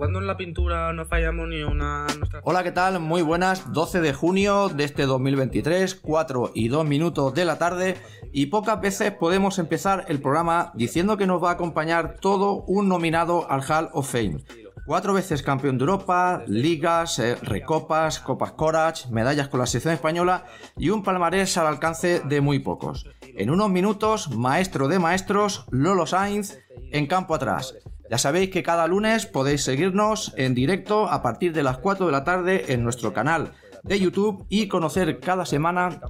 Jugando en la pintura no fallamos ni una. Nuestra... Hola, ¿qué tal? Muy buenas. 12 de junio de este 2023, 4 y 2 minutos de la tarde. Y pocas veces podemos empezar el programa diciendo que nos va a acompañar todo un nominado al Hall of Fame. Cuatro veces campeón de Europa, ligas, eh, recopas, copas Corach, medallas con la selección española y un palmarés al alcance de muy pocos. En unos minutos, maestro de maestros, Lolo Sainz, en campo atrás. Ya sabéis que cada lunes podéis seguirnos en directo a partir de las 4 de la tarde en nuestro canal de YouTube y conocer cada semana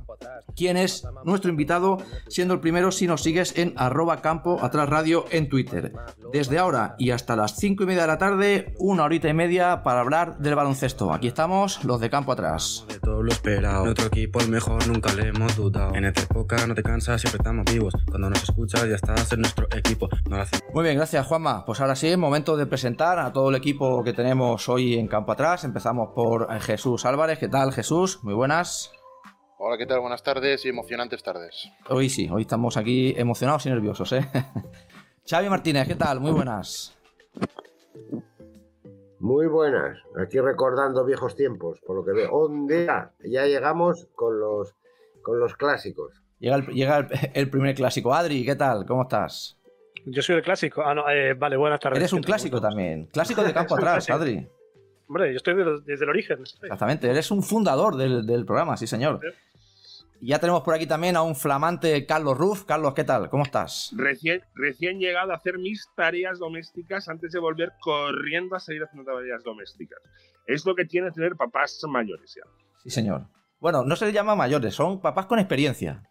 quién es nuestro invitado, siendo el primero si nos sigues en arroba campo atrás radio en Twitter. Desde ahora y hasta las 5 y media de la tarde, una horita y media para hablar del baloncesto. Aquí estamos, los de campo atrás. De todo lo esperado. Nuestro equipo es mejor, nunca le hemos dudado. En esta época no te cansas, siempre estamos vivos. Cuando nos escuchas ya estás en nuestro equipo. No. Muy bien, gracias Juanma. Pues ahora sí, momento de presentar a todo el equipo que tenemos hoy en campo atrás. Empezamos por Jesús Álvarez. ¿Qué tal Jesús? Muy buenas. Hola, ¿qué tal? Buenas tardes y emocionantes tardes. Hoy sí, hoy estamos aquí emocionados y nerviosos, ¿eh? Xavi Martínez, ¿qué tal? Muy buenas. Muy buenas, aquí recordando viejos tiempos, por lo que veo. Un día ya llegamos con los, con los clásicos. Llega, el, llega el, el primer clásico. Adri, ¿qué tal? ¿Cómo estás? Yo soy el clásico. Ah, no, eh, vale, buenas tardes. Eres un ¿Qué tal? clásico también. Clásico de campo atrás, clásico. Adri. Hombre, yo estoy de- desde el origen. estoy. Exactamente, eres un fundador del, del programa, sí señor. Y ya tenemos por aquí también a un flamante Carlos Ruf. Carlos, ¿qué tal? ¿Cómo estás? Recién, recién llegado a hacer mis tareas domésticas antes de volver corriendo a seguir haciendo tareas domésticas. Es lo que tiene tener papás mayores ya. Sí señor. Bueno, no se les llama mayores, son papás con experiencia.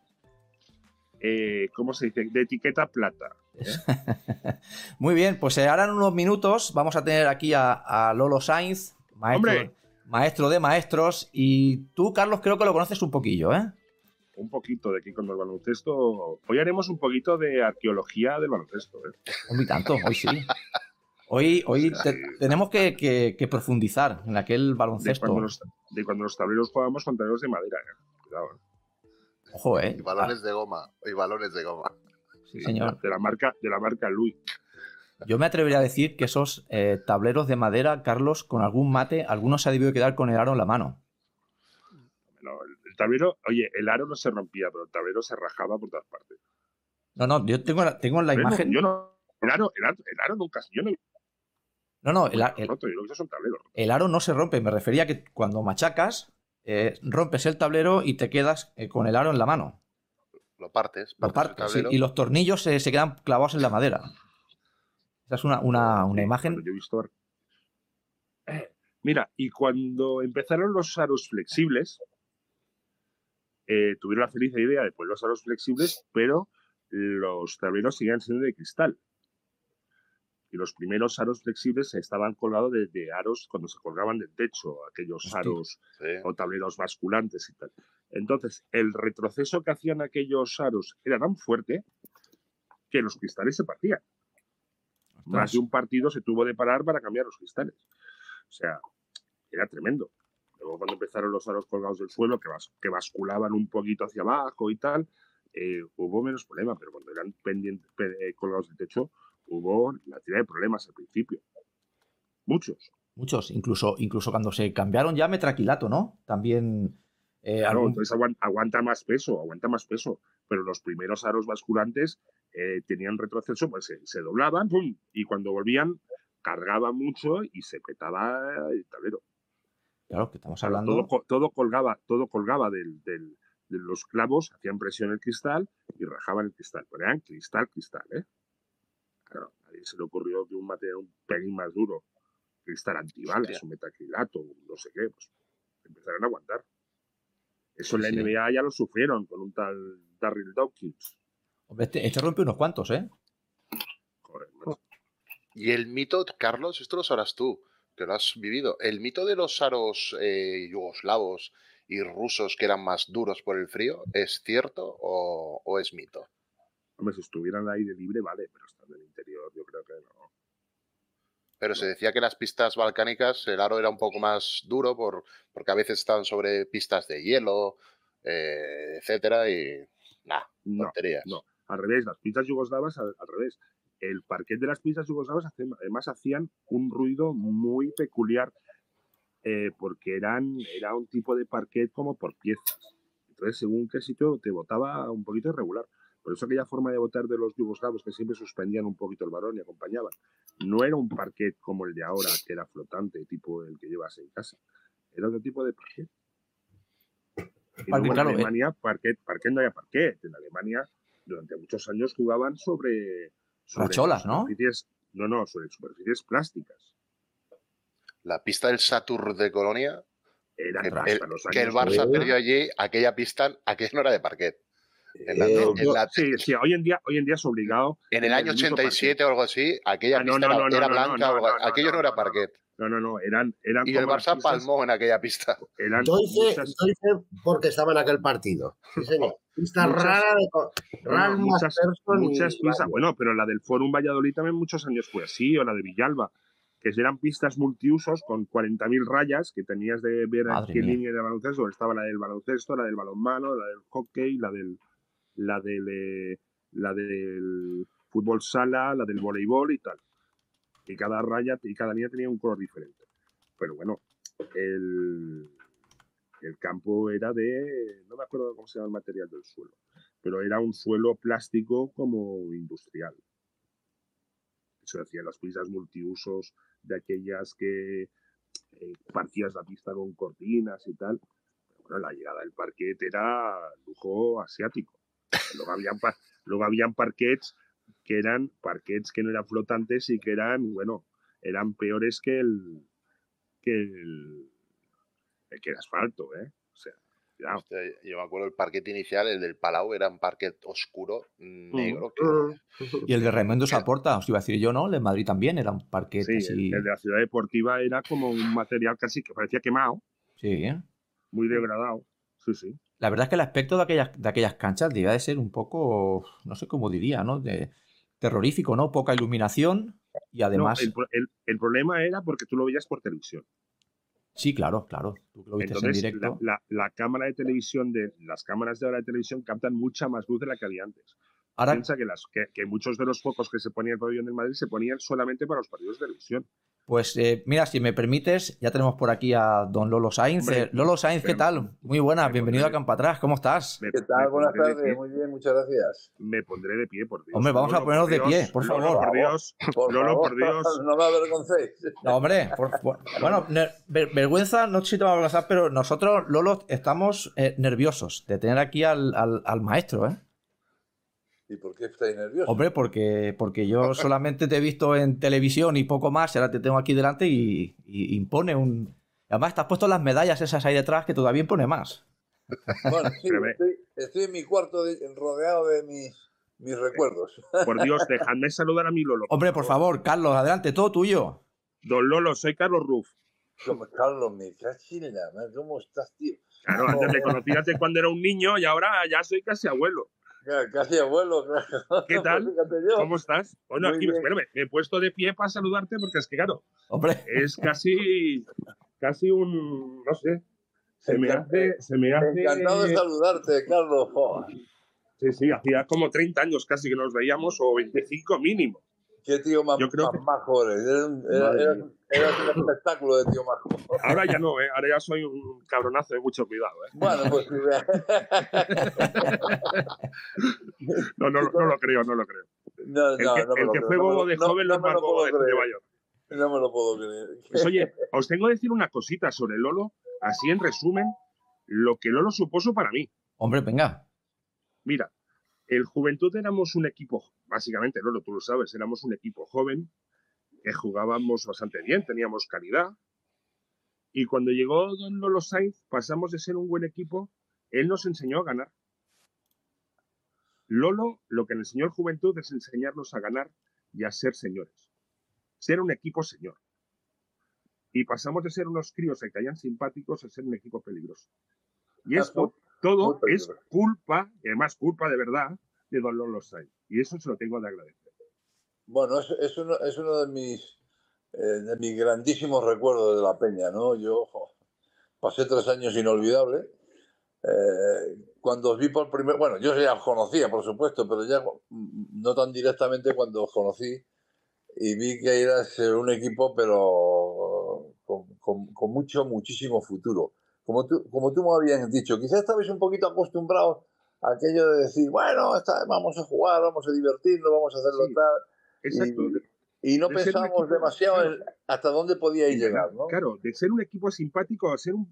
Eh, ¿Cómo se dice? De etiqueta plata. Muy bien, pues eh, ahora en unos minutos vamos a tener aquí a, a Lolo Sainz, maestro, de maestros. Y tú, Carlos, creo que lo conoces un poquillo, ¿eh? Un poquito de aquí con el baloncesto. Hoy haremos un poquito de arqueología del baloncesto. ¿eh? Un tanto, hoy sí. Hoy, hoy te- tenemos que, que- que profundizar en aquel De baloncesto. cuando, los, de cuando los tableros jugábamos con tableros de madera. ¿eh? Cuidado. ¿eh? Ojo, ¿eh? Y balones de goma. Y balones de goma. Sí, señor. De la marca, de la marca Louis. Yo me atrevería a decir que esos eh, tableros de madera, Carlos, con algún mate, algunos se ha debido quedar con el aro en la mano. No, el, el tablero, oye, el aro no se rompía, pero el tablero se rajaba por todas partes. No, no, yo tengo la, tengo la no, imagen. Yo no, el aro, el aro, el aro nunca. Yo no No, no, el, a- el- el aro no se rompe. Me refería que cuando machacas, eh, rompes el tablero y te quedas eh, con el aro en la mano. Lo partes. Sí, y los tornillos se, se quedan clavados en la madera. Esa es una, una, una imagen. Yo he visto. Eh, Mira, y cuando empezaron los aros flexibles, eh, tuvieron la feliz idea de poner los aros flexibles, pero los tableros seguían siendo de cristal. Y los primeros aros flexibles estaban colgados de, de aros cuando se colgaban del techo, aquellos Hostia. aros Sí. o tableros basculantes y tal. Entonces, el retroceso que hacían aquellos aros era tan fuerte que los cristales se partían. Más de un partido se tuvo de parar para cambiar los cristales. O sea, era tremendo. Luego cuando empezaron los aros colgados del suelo, que, que basculaban un poquito hacia abajo y tal, eh, hubo menos problema, pero cuando eran pendientes, pe- eh, colgados del techo, hubo la tira de problemas al principio. Muchos. Muchos, incluso, incluso cuando se cambiaron ya metraquilato, ¿no? También. Eh, Claro, algún- entonces aguan- aguanta más peso, aguanta más peso. Pero los primeros aros basculantes eh, tenían retroceso, pues se, se doblaban, ¡pum! y cuando volvían cargaba mucho y se petaba el tablero. Claro, que estamos Claro, hablando. todo, co- todo colgaba, todo colgaba del, del- de los clavos, hacían presión en el cristal y rajaban el cristal. Pero eran cristal, cristal, ¿eh? Claro, a nadie se le ocurrió que un material un pelín más duro, cristal antibalas, un metacrilato, no sé qué, pues empezaron a aguantar. Eso en la. NBA ya lo sufrieron con un tal Darryl Dawkins. Hombre, Este, este rompe unos cuantos, ¿eh? Joder, macho. Y el mito, Carlos, esto lo sabrás tú, que lo has vivido. El mito de los aros eh, yugoslavos y rusos que eran más duros por el frío, ¿es cierto o, o es mito? Hombre, si estuvieran al aire libre, vale, pero estando en el interior, yo creo que no. Pero se decía que las pistas balcánicas, el aro era un poco más duro por, porque a veces estaban sobre pistas de hielo, eh, etcétera, y nada, No, no. Al revés, las pistas yugoslavas, al, al revés. El parquet de las pistas yugoslavas además hacían un ruido muy peculiar eh, porque eran, era un tipo de parquet como por piezas. Entonces, según qué sitio, te botaba un poquito irregular. Por eso aquella forma de votar de los yugoslavos que siempre suspendían un poquito el balón y acompañaban. No era un parquet como el de ahora, que era flotante, tipo el que llevas en casa. Era otro tipo de parquet. Y en eh. Alemania, parquet, parquet no había parquet. En Alemania, durante muchos años jugaban sobre. sobre Racholas, ¿no? superficies- No, no, sobre superficies plásticas. La pista del Satur de Colonia, Era que, hasta el, los que el Barça 90. perdió allí, aquella pista, aquella no era de parquet. En, la- Eh, en yo- la- Sí, sí, hoy en día, hoy en día es obligado. en el año mucho 87 o algo así, aquella Ah, no, pista no, era, no, no, era no, blanca, no, o algo- no, no, aquello no, no, era parquet. No, no, no, eran. eran Y el Barça pistas- palmó en aquella pista. Eran Yo hice, muchas- yo hice porque estaba en aquel partido. Sí, señor. Pista Muchas- rara de no, muchas, y muchas pistas. Bueno, pero la del Forum Valladolid también muchos años fue así, o la de Villalba, que eran pistas multiusos con 40.000 rayas que tenías de ver a Madre qué mía. línea de baloncesto. Estaba la del baloncesto, la del balonmano, la del hockey, la del, la del, eh, la del fútbol sala, la del voleibol y tal. Y cada raya y cada línea tenía un color diferente. Pero bueno, el, el campo era de, no me acuerdo cómo se llama el material del suelo, pero era un suelo plástico como industrial. Eso decía las pistas multiusos de aquellas que eh, partías la pista con cortinas y tal. Bueno, la llegada del parquet era lujo asiático. Luego habían, luego habían parquets que eran parquets que no eran flotantes y que eran, bueno, eran peores que el que el, que el asfalto, ¿eh? O sea, cuidado. Yo me acuerdo el parquet inicial, el del Palau, era un parquet oscuro, negro. que-. Y el de Raimundo Saporta, os iba a decir yo, ¿no? El de Madrid también era un parquet Sí, así. el, el de la ciudad deportiva era como un material casi que parecía quemado, Sí, ¿eh? muy degradado. Sí, sí. La verdad es que el aspecto de aquellas, de aquellas canchas debía de ser un poco, no sé cómo diría, ¿no? De, terrorífico, ¿no? Poca iluminación y No, además... el, el- el problema era porque tú lo veías por televisión. Sí, claro, claro. Tú lo viste en Entonces, directo. la, la- la cámara de televisión, de las cámaras de ahora de televisión captan mucha más luz de la que había antes. Ahora, Piensa que, las, que, que muchos de los focos que se ponían en el pabellón del Madrid se ponían solamente para los partidos de televisión. Pues eh, mira, si me permites, ya tenemos por aquí a don Lolo Sainz. Hombre, Eh, Lolo Sainz, ¿qué tal? Muy buena, me bienvenido a Campa Atrás, ¿cómo estás? ¿Qué tal? Buenas tardes, muy bien, muchas gracias. Me pondré de pie, por Dios. Hombre, vamos a Lolo, ponernos de pie, por Lolo, favor. por Dios. Por Lolo, favor, por Dios. no me avergoncéis. No, hombre, por- por- bueno, ver- vergüenza, no sé si te va a avergonzar, pero nosotros, Lolo, estamos eh, nerviosos de tener aquí al, al- al maestro, ¿eh? ¿Y por qué estáis nerviosos? Hombre, porque, porque yo solamente te he visto en televisión y poco más, ahora te tengo aquí delante y, y impone un... Además, te has puesto las medallas esas ahí detrás que todavía impone más. Bueno, sí, estoy, estoy en mi cuarto de- rodeado de mis, mis recuerdos. Por Dios, dejadme saludar a mi Lolo. Hombre, por favor, Carlos, adelante, todo tuyo. Don Lolo, soy Carlos Ruf. Carlos, me cachina, ¿cómo estás, tío? Claro, antes me conocías de cuando era un niño y ahora ya soy casi abuelo. Casi abuelo, claro. ¿Qué tal? ¿Cómo estás? Bueno, Muy aquí, bien. espérame, me he puesto de pie para saludarte porque es que, claro, Hombre, es casi, casi un, no sé, se me hace, se me hace, Encantado de saludarte, Carlos. Sí, sí, hacía como 30 años casi que nos veíamos o 25 mínimo. Qué tío más, Yo creo más que- majo era- mía. eras un espectáculo de tío majo. Ahora ya no, ¿eh? ahora ya soy un cabronazo de mucho cuidado. ¿eh? Bueno, pues sí, No, no, no lo creo, no lo creo. no, El no, que, no el lo que creo, fue bobo lo- de no- joven no no es más lo bobo de, creer. mayor. No me lo puedo creer. Pues oye, os tengo que decir una cosita sobre Lolo, así en resumen, lo que Lolo supuso para mí. hombre, venga. Mira, el Juventud éramos un equipo, básicamente, Lolo, tú lo sabes, éramos un equipo joven, que jugábamos bastante bien, teníamos calidad. Y cuando llegó don Lolo Sainz, pasamos de ser un buen equipo, él nos enseñó a ganar. Lolo lo que le enseñó al Juventud es enseñarnos a ganar y a ser señores. Ser un equipo señor. Y pasamos de ser unos críos que caían simpáticos a ser un equipo peligroso. Y esto todo es culpa, y además culpa de verdad, de Don Lolo Sainz. Y eso se lo tengo de agradecer. Bueno, es, es, uno, es uno de mis, eh, de mis grandísimos recuerdos de la peña, ¿no? Yo jo, pasé tres años inolvidables. Eh, cuando os vi por primer, bueno, yo ya os conocía, por supuesto, pero ya mm, no tan directamente cuando os conocí y vi que eras eh, un equipo, pero con, con- con mucho, muchísimo futuro. Como tú, como tú me habías dicho, quizás estabais un poquito acostumbrados a aquello de decir, bueno, esta- vamos a jugar, vamos a divertirnos, vamos a hacerlo Sí. tal. Exacto. Y- Y no de equipo- demasiado claro. en hasta dónde podíais llegar, ¿no? Claro, de ser un equipo simpático a ser un-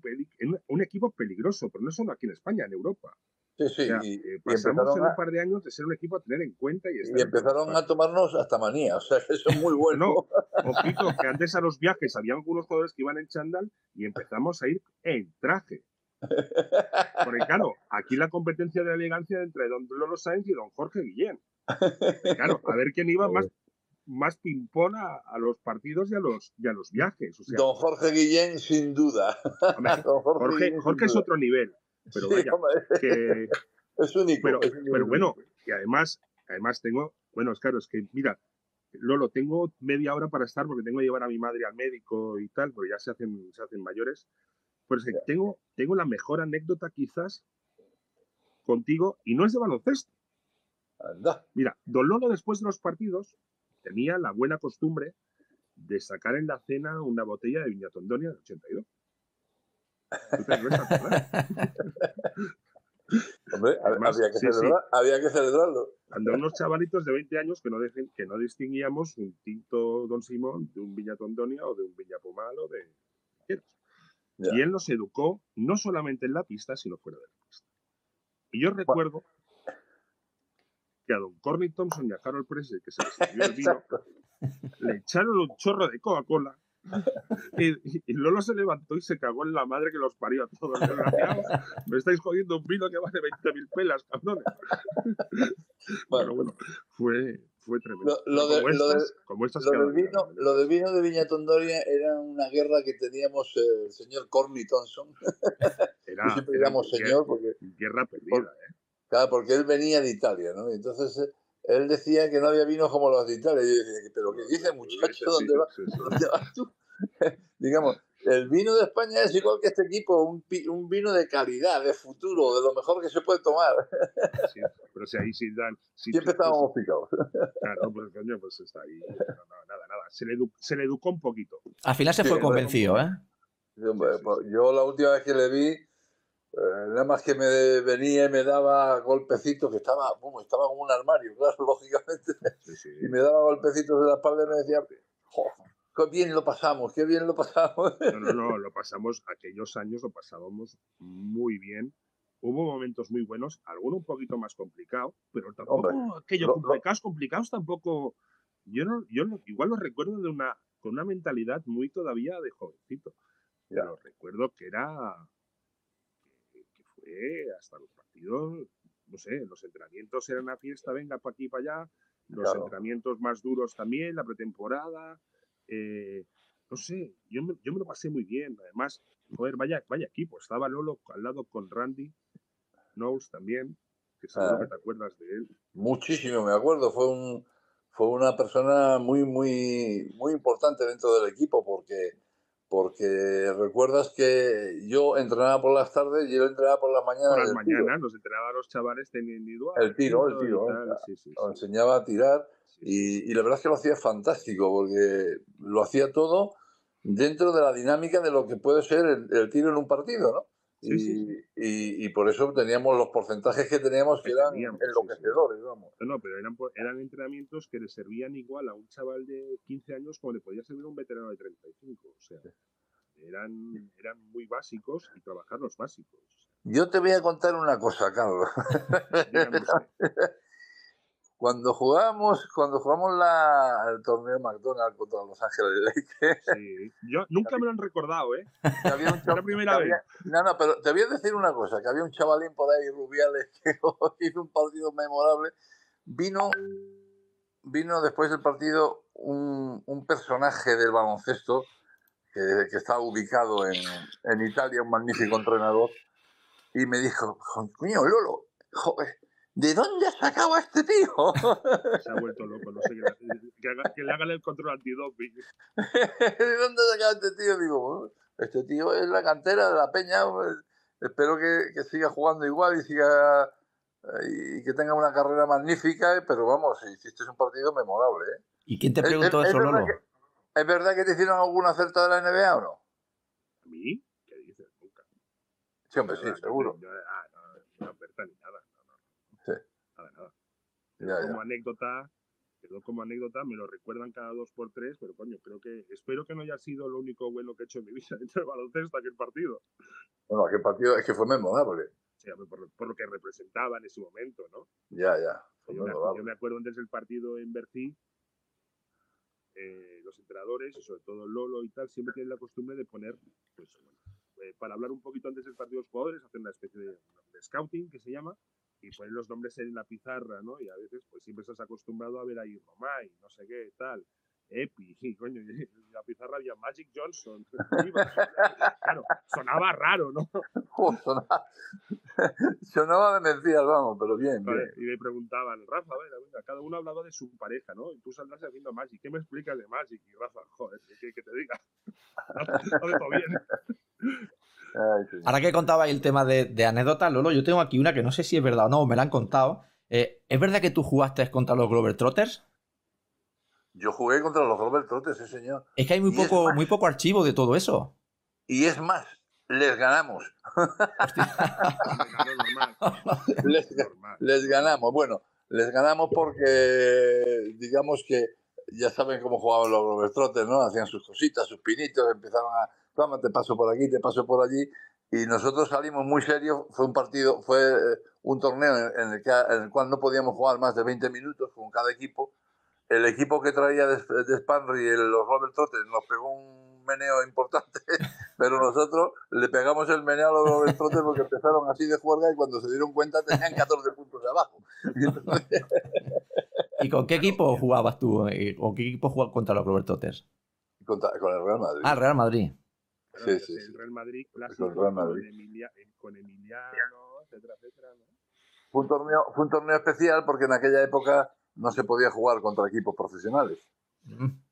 un equipo peligroso, pero no solo aquí en España, en Europa. Sí, sí. O sea, y, eh, y pasamos en un par de años de ser un equipo a tener en cuenta y, estar y empezaron a tomarnos hasta manía. O sea, que eso es muy bueno. No. Ojito, que antes a los viajes había algunos jugadores que iban en chándal y empezamos a ir en traje. Porque claro, aquí la competencia de la elegancia entre don Lolo Sainz y don Jorge Guillén. Claro, a ver quién iba más, más ping-pong a, los partidos y a los, y a los viajes. O sea, Don Jorge Guillén, sin duda. hombre, Don Jorge, Jorge, Guillén, sin Jorge es duda. otro nivel, pero vaya, que, es único. pero, es único. pero bueno, y además, además tengo, bueno, es claro, es que mira, Lolo, tengo media hora para estar porque tengo que llevar a mi madre al médico y tal, porque ya se hacen, se hacen mayores. Pues es que tengo, tengo la mejor anécdota quizás contigo y no es de baloncesto. Anda. Mira, Don Lolo después de los partidos tenía la buena costumbre de sacar en la cena una botella de Viña Tondonia del 82. ¿Tú te acuerdas, verdad? Hombre, Además, había, que sí, había que celebrarlo. Cuando unos chavalitos de 20 años que no, dejen- que no distinguíamos un tinto Don Simón de un Viña Tondonia o de un Viña Pomal o de... Ya. Y él nos educó no solamente en la pista, sino fuera de la pista. Y yo recuerdo que a don Corny Thompson y a Harold Presley, que se les sirvió el vino, le echaron un chorro de Coca-Cola. Y, y- y Lolo se levantó y se cagó en la madre que los parió a todos. Me estáis jodiendo un vino que vale 20.000 pelas, cabrones. Bueno, bueno, fue, fue tremendo. Lo- lo Pero de- como, lo de- estas, como estas Lo quedan del, vino, claras, ¿no? lo del vino de Viña Tondoria era una guerra que teníamos eh, el señor Corny Thompson. Era, siempre guerra- señor porque, Guerra perdida, ¿eh? claro, porque él venía de Italia, ¿no? Y entonces eh, él decía que no había vinos como los de Italia. Y yo decía, ¿pero qué dice, muchacho? Sí, ¿Dónde va? ¿Dónde vas tú? Digamos, el vino de España es igual que este equipo, un, pi- un vino de calidad, de futuro, de lo mejor que se puede tomar. Sí, pero si ahí sí dan. si Siempre estábamos picados. Claro, pues coño, pues está ahí. No, no, nada, nada. Se le, edu- se le educó un poquito. Al final se Sí, fue convencido, ¿eh? Sí, hombre, Sí, sí, pues sí. Yo la última vez que le vi, eh, nada más que me venía y me daba golpecitos, que estaba, bum, estaba como un armario, claro, lógicamente, Sí, sí. y me daba golpecitos de la espalda y me decía, "Jo, qué bien lo pasamos, qué bien lo pasamos. No, no, no, lo pasamos, aquellos años lo pasábamos muy bien. Hubo momentos muy buenos, alguno un poquito más complicado, pero tampoco Hombre, aquellos lo- lo- complicados, complicados tampoco. Yo no, yo no- igual los recuerdo de una, con una mentalidad muy todavía de jovencito. Ya. Pero recuerdo que era hasta los partidos, no sé, los entrenamientos eran una fiesta, venga para aquí y para allá, los Claro. entrenamientos más duros también, la pretemporada, eh, no sé, yo me, yo me lo pasé muy bien. Además, joder, vaya, vaya equipo. Estaba Lolo al lado con Randy Knowles también, que seguro Ah. que te acuerdas de él. Muchísimo, me acuerdo, fue un fue una persona muy, muy, muy importante dentro del equipo porque, porque recuerdas que yo entrenaba por las tardes y él entrenaba por las mañanas. Por las tiro. mañanas nos entrenaba a los chavales en individual. El tiro, el tiro, claro. sí, sí, Lo sí, enseñaba a tirar y, y la verdad es que lo hacía fantástico porque lo hacía todo dentro de la dinámica de lo que puede ser el, el tiro en un partido, ¿no? Sí, y, sí, y- y por eso teníamos los porcentajes que teníamos que eran teníamos, enloquecedores, vamos. No, no, pero eran, eran entrenamientos que le servían igual a un chaval de 15 años como le podía servir a un veterano de 35. O sea, eran, eran muy básicos y trabajar los básicos. Yo te voy a contar una cosa, Carlos. Cuando jugamos, cuando jugamos la, el torneo McDonald's contra Los Ángeles Lakers, Sí. Yo, nunca me lo han recordado, ¿eh? había un Es la chaval- primera vez. No, no, pero te voy a decir una cosa, que había un chavalín por ahí, Rubiales, que hizo un partido memorable. Vino, vino después del partido un, un personaje del baloncesto que, que está ubicado en, en Italia, un magnífico entrenador, y me dijo, coño, Lolo, joder, ¿de dónde has sacado a este tío? Se ha vuelto loco, no sé qué, que, haga- que le hagan el control antidoping. ¿De dónde has sacado a este tío? Digo, este tío es la cantera de la peña. espero que, que siga jugando igual y siga eh, y que tenga una carrera magnífica, pero vamos, hiciste un partido memorable. ¿eh? ¿Y quién te ¿Es- preguntó es- eso, es verdad Lolo? que- ¿Es verdad que te hicieron alguna oferta de la NBA o no? ¿A mí? ¿Qué dices? Nunca. Sí, hombre, sí, seguro. yo- ah, no, no, oferta ni nada. No, no, no. Sí. Nada, nada. Ya, como ya. anécdota, quedó como anécdota, me lo recuerdan cada dos por tres, pero coño, creo que, espero que no haya sido lo único bueno que he hecho en mi vida dentro del baloncesto aquel partido. Bueno, aquel partido es que fue memorable. Sea, por, por lo que representaba en ese momento, ¿no? Ya, ya. Yo me, yo me acuerdo antes del partido en Bercí, eh, los entrenadores, y sobre todo Lolo y tal, siempre tienen la costumbre de poner, pues, bueno, eh, para hablar un poquito antes del partido de los jugadores, hacen una especie de, de scouting que se llama, y ponen los nombres en la pizarra, ¿no? Y a veces, pues siempre estás acostumbrado a ver ahí Romay, no sé qué, tal. Epi, coño, y en la pizarra había Magic Johnson. claro, sonaba raro, ¿no? Jo, sonaba, sonaba de mentiras, vamos, pero bien, y me preguntaban, Rafa, a ver, venga, cada uno hablaba de su pareja, ¿no? Y tú saldrás haciendo Magic. ¿Qué me explicas de Magic? Y Rafa, joder, ¿qué, qué te diga? Hace todo bien. Ay, sí. Ahora que contabais el tema de, de anécdotas, Lolo, yo tengo aquí una que no sé si es verdad o no, me la han contado. Eh, ¿Es verdad que tú jugaste contra los Glover Trotters? Yo jugué contra los Robert Trotes, sí, señor. Es que hay muy Y poco, más- muy poco archivo de todo eso. Y es más, les ganamos. Les, les ganamos. Bueno, les ganamos porque, digamos que ya saben cómo jugaban los Robert Trotters, ¿no? Hacían sus cositas, sus pinitos, empezaron a, toma, te paso por aquí, te paso por allí. Y nosotros salimos muy serios. Fue un partido, fue eh, un torneo en el, que, en el cual no podíamos jugar más de 20 minutos con cada equipo. El equipo que traía de, de Spanry, el- los Robert Trotters, nos pegó un meneo importante, pero nosotros le pegamos el meneo a los Robert Trotters porque empezaron así de juerga y cuando se dieron cuenta tenían 14 puntos de abajo. Y entonces, ¿Y con qué equipo jugabas tú? Eh, ¿Con qué equipo jugabas contra los Glover Trotters? contra- con el Real Madrid. Ah, Real Madrid. Claro, Sí, sí, el sí. Real Madrid clásico Con Real Madrid. Con, Emilia- eh, con Emiliano, etcétera, etcétera, ¿no? Fue un, torneo, fue un torneo especial porque en aquella época no se podía jugar contra equipos profesionales.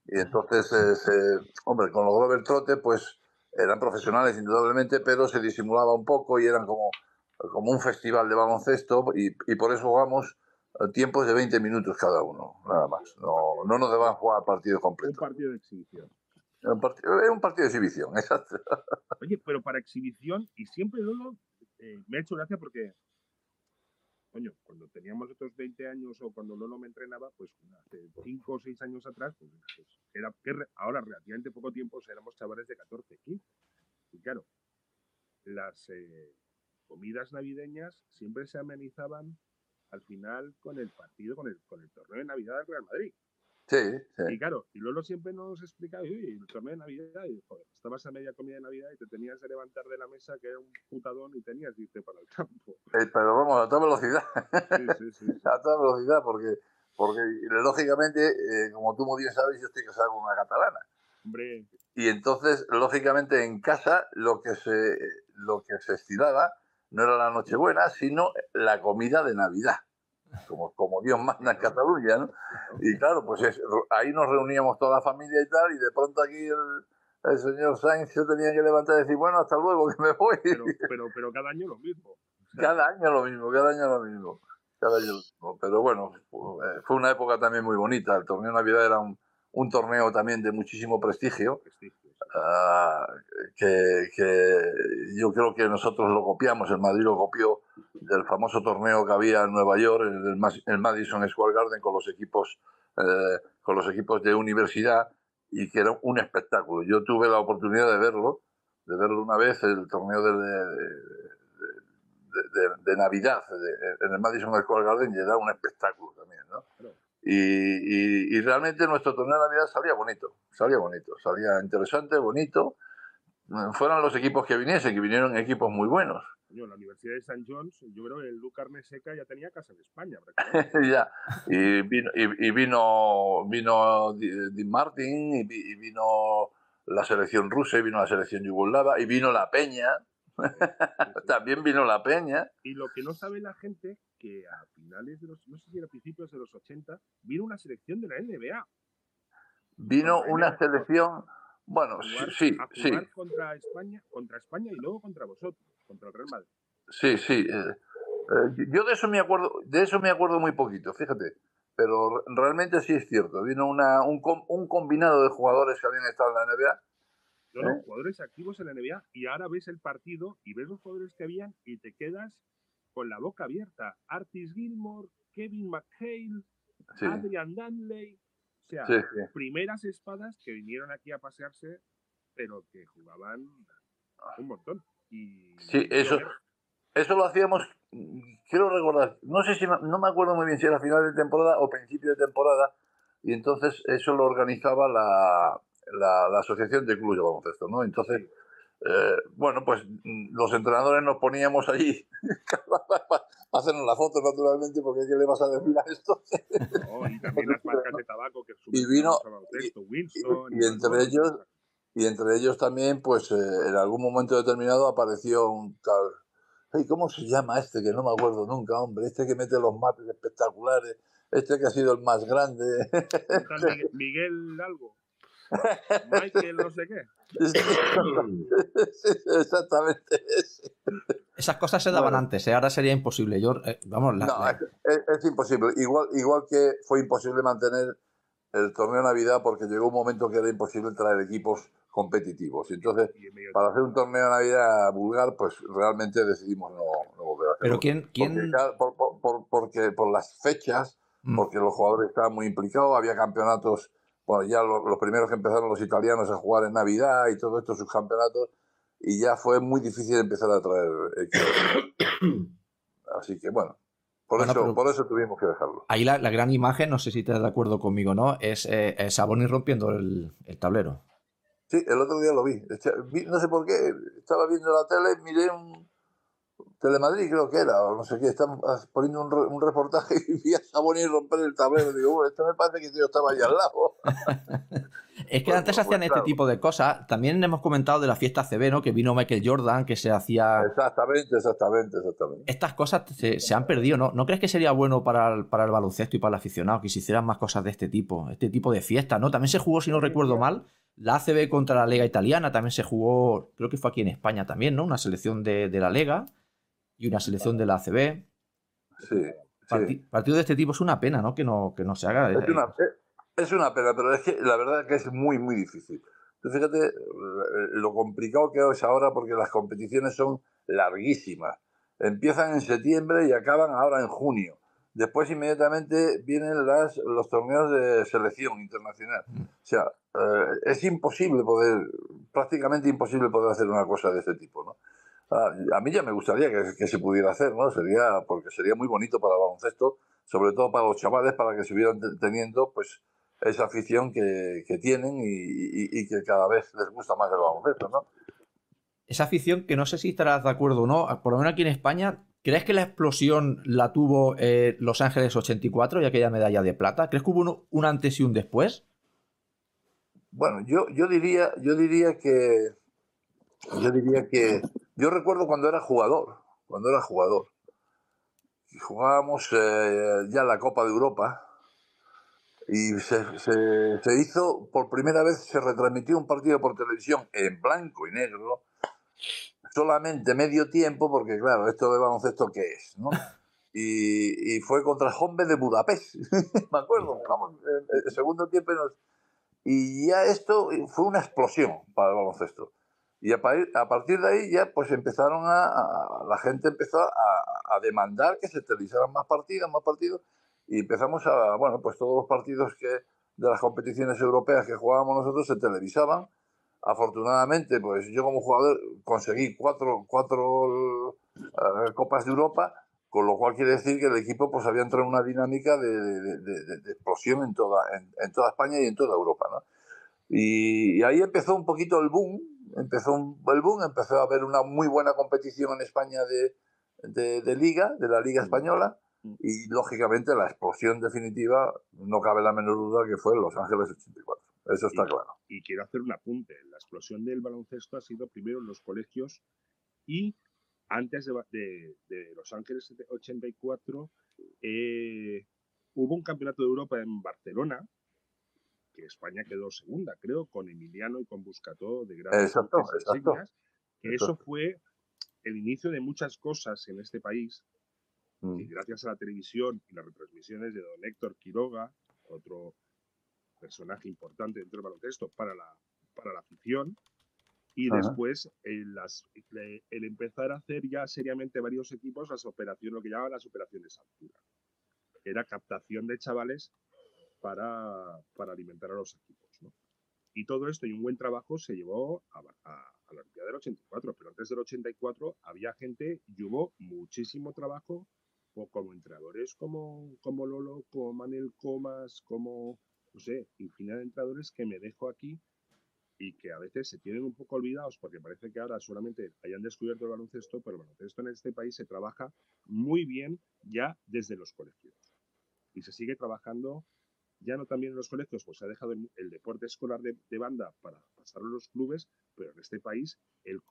Y entonces, eh, se- hombre, con los Robert Trotte, pues eran profesionales indudablemente, pero se disimulaba un poco y eran como, como un festival de baloncesto y, y por eso jugamos eh, tiempos de 20 minutos cada uno, nada más. No, no nos deban jugar partidos Un completos. partido de exhibición. Era un, partido, era un partido de exhibición, exacto. Oye, pero para exhibición, y siempre Lolo, eh, me ha hecho gracia porque, coño, cuando teníamos estos 20 años o cuando Lolo me entrenaba, pues hace 5 o 6 años atrás, pues, era, ahora relativamente poco tiempo, pues, éramos chavales de 14, 15. Y claro, las eh, comidas navideñas siempre se amenizaban al final con el partido, con el, con el torneo de Navidad del Real Madrid. Sí, Y sí. claro, y Lolo siempre nos explicaba, oye, el torneo de Navidad, y joder, estabas a media comida de Navidad y te tenías que levantar de la mesa, que era un putadón, y tenías que irte para el campo. Eh, pero vamos, a toda velocidad. Sí, sí, sí. sí. a toda velocidad, porque, porque lógicamente, eh, como tú muy bien sabes, yo estoy casado con una catalana. Hombre, Y entonces, lógicamente, en casa lo que se, lo que se estilaba no era la Nochebuena, sino la comida de Navidad, como, como Dios manda en Cataluña, ¿no? Y claro, pues es- ahí nos reuníamos toda la familia y tal, y de pronto aquí el, el señor Sainz se tenía que levantar y decir, bueno, hasta luego, que me voy. pero, pero, pero cada año lo mismo. Cada año lo mismo, cada año lo mismo. Cada año lo mismo. Pero bueno, eh, fue una época también muy bonita. El torneo de Navidad era un, un torneo también de muchísimo prestigio, prestigio, ah, que, que yo creo que nosotros lo copiamos, el Madrid lo copió del famoso torneo que había en Nueva York, en el, el Madison Square Garden, con los equipos, eh, con los equipos de universidad, y que era un espectáculo. Yo tuve la oportunidad de verlo, de verlo una vez, el torneo de, de- de- de- Navidad en el Madison Square Garden, y era un espectáculo también, ¿no? Y, y- y realmente nuestro torneo de Navidad salía bonito, salía bonito, salía interesante, bonito. Fueron los equipos que viniesen, que vinieron equipos muy buenos. Coño, la Universidad de St. John's, yo creo que el Luca Arneseca ya tenía casa en España. ya. Y vino, y, y vino, vino Di Martin, y vino la selección rusa, y vino la selección yugoslava, y vino la Peña. También vino la Peña. Y lo que no sabe la gente, que a finales de los, no sé si era principios de los 80, vino una selección de la NBA. Vino una selección, bueno, sí, a sí. jugar contra España, contra España y luego contra vosotros, contra el Real Madrid. Sí, sí. eh, eh, yo de eso me acuerdo, de eso me acuerdo muy poquito, fíjate. Pero re- realmente sí es cierto. Vino una, un, un combinado de jugadores que habían estado en la NBA. No, ¿Eh? jugadores activos en la NBA y ahora ves el partido y ves los jugadores que habían y te quedas con la boca abierta. Artis Gilmore, Kevin McHale, Sí, Adrian Danley. O sea, sí, sí. primeras espadas que vinieron aquí a pasearse, pero que jugaban un montón. Y Sí, eso- Eso lo hacíamos, quiero recordar, no sé si, me- no me acuerdo muy bien si era final de temporada o principio de temporada, y entonces eso lo organizaba la, la, la Asociación de Clubes de Baloncesto, ¿no? Entonces, eh, bueno, pues mm, los entrenadores nos poníamos allí para hacernos la foto, naturalmente, porque ¿qué le vas a decir a esto? No, y también las marcas de tabaco que Y vino- y entre ellos- Y entre ellos también, pues eh, en algún momento determinado apareció un tal. Ay, ¿Cómo se llama este? Que no me acuerdo nunca, hombre. Este que mete los mates espectaculares. Este que ha sido el más grande. Miguel algo. Michael no sé qué. Exactamente. Esas cosas se daban Bueno. antes, ¿eh? ahora sería imposible. Yo, eh, vamos, la- No, la- es, es- imposible. Igual, igual que fue imposible mantener el torneo de Navidad porque llegó un momento que era imposible traer equipos competitivos. Entonces, para hacer un torneo de Navidad vulgar, pues realmente decidimos no, no volver a hacerlo. pero ¿quién, Porque, quién... claro, por, por- por- porque por las fechas, Mm. porque los jugadores estaban muy implicados, había campeonatos, bueno, ya lo- los primeros que empezaron los italianos a jugar en Navidad y todo esto, sus campeonatos, y ya fue muy difícil empezar a traer equipos. Así que bueno, por, Bueno, eso, por eso tuvimos que dejarlo. Ahí la, la gran imagen, no sé si estás de acuerdo conmigo o no, es eh, Sabonis rompiendo el, el tablero. Sí, el otro día lo vi- No sé por qué, estaba viendo la tele, miré un Telemadrid creo que era, o no sé qué, estaban poniendo un, re- un reportaje y vi a Sabonis romper el tablero. Digo, bueno, esto me parece que yo estaba ahí al lado. Es que Pues, antes pues, hacían pues, este claro. tipo de cosas. También hemos comentado de la fiesta CB, ¿no? Que vino Michael Jordan, que se hacía... Exactamente, exactamente, exactamente. Estas cosas se, se han perdido, ¿no? ¿No crees que sería bueno para el, para el baloncesto y para el aficionado que se hicieran más cosas de este tipo? Este tipo de fiestas, ¿no? También se jugó, si no recuerdo mal, la ACB contra la Liga Italiana. También se jugó, creo que fue aquí en España también, ¿no? Una selección de, de la Liga y una selección de la ACB. Sí, Parti- sí. Partido de este tipo es una pena, ¿no? Que no, que no se haga. Es una, es- es una pena, pero es que la verdad que es muy, muy difícil. Tú fíjate eh, lo complicado que es ahora porque las competiciones son larguísimas. Empiezan en septiembre y acaban ahora en junio. Después inmediatamente vienen las, los torneos de selección internacional. O sea, eh, es imposible poder, prácticamente imposible poder hacer una cosa de este tipo, ¿no? Ah, A mí ya me gustaría que, que se pudiera hacer, ¿no? Sería, porque sería muy bonito para el baloncesto, sobre todo para los chavales, para que estuvieran te- teniendo, pues, esa afición que, que tienen y, y- y que cada vez les gusta más el baloncesto, ¿no? Esa afición que no sé si estarás de acuerdo o no, por lo menos aquí en España, ¿crees que la explosión la tuvo eh, Los Ángeles 84 y aquella medalla de plata? ¿Crees que hubo un, un antes y un después? Bueno, yo, yo diría, yo diría que, yo diría que, yo recuerdo cuando era jugador, cuando era jugador, y jugábamos eh, ya la Copa de Europa y se, se- se hizo, por primera vez se retransmitió un partido por televisión en blanco y negro, solamente medio tiempo, porque claro, esto de baloncesto, ¿qué es? ¿no? Y, y fue contra Hombre de Budapest, me acuerdo, vamos, el, el segundo tiempo nos, y ya esto fue una explosión para el baloncesto. Y a, pa- a partir de ahí ya pues empezaron a, a- la gente empezó a, a demandar que se televisaran más partidos, más partidos, y empezamos a, bueno, pues todos los partidos que de las competiciones europeas que jugábamos nosotros se televisaban. Afortunadamente, pues yo como jugador conseguí cuatro, cuatro eh, Copas de Europa, con lo cual quiere decir que el equipo pues había entrado en una dinámica de- de- de- de explosión en toda, en, en toda España y en toda Europa. ¿no? Y, y ahí empezó un poquito el boom, empezó un- el boom, empezó a haber una muy buena competición en España de, de, de liga, de la liga española, y lógicamente la explosión definitiva, no cabe la menor duda que fue Los Ángeles 84. Eso está Y- claro. Y quiero hacer un apunte. La explosión del baloncesto ha sido primero en los colegios y antes de, Los Ángeles 84 eh, hubo un campeonato de Europa en Barcelona, que España quedó segunda, creo, con Emiliano y con Buscató de grandes exacto, exacto, que eso fue el inicio de muchas cosas en este país, y mm. gracias a la televisión y las retransmisiones de don Héctor Quiroga, otro personaje importante dentro del baloncesto para la, para la afición, y después el, las, el, empezar a hacer ya seriamente varios equipos las operaciones, lo que llamaban las operaciones altura. Era captación de chavales para, para alimentar a los equipos. ¿no? Y todo esto y un buen trabajo se llevó a, a, la Olimpiada del 84, pero antes del 84 había gente y hubo muchísimo trabajo como entrenadores como, como Lolo, como Manel Comas, como, no sé, infinidad de entrenadores que me dejo aquí y que a veces se tienen un poco olvidados porque parece que ahora solamente hayan descubierto el baloncesto, pero el baloncesto en este país se trabaja muy bien ya desde los colegios. Y se sigue trabajando ya no también en los colegios, pues se ha dejado el, deporte escolar de, banda para pasarlo a los clubes, pero en este país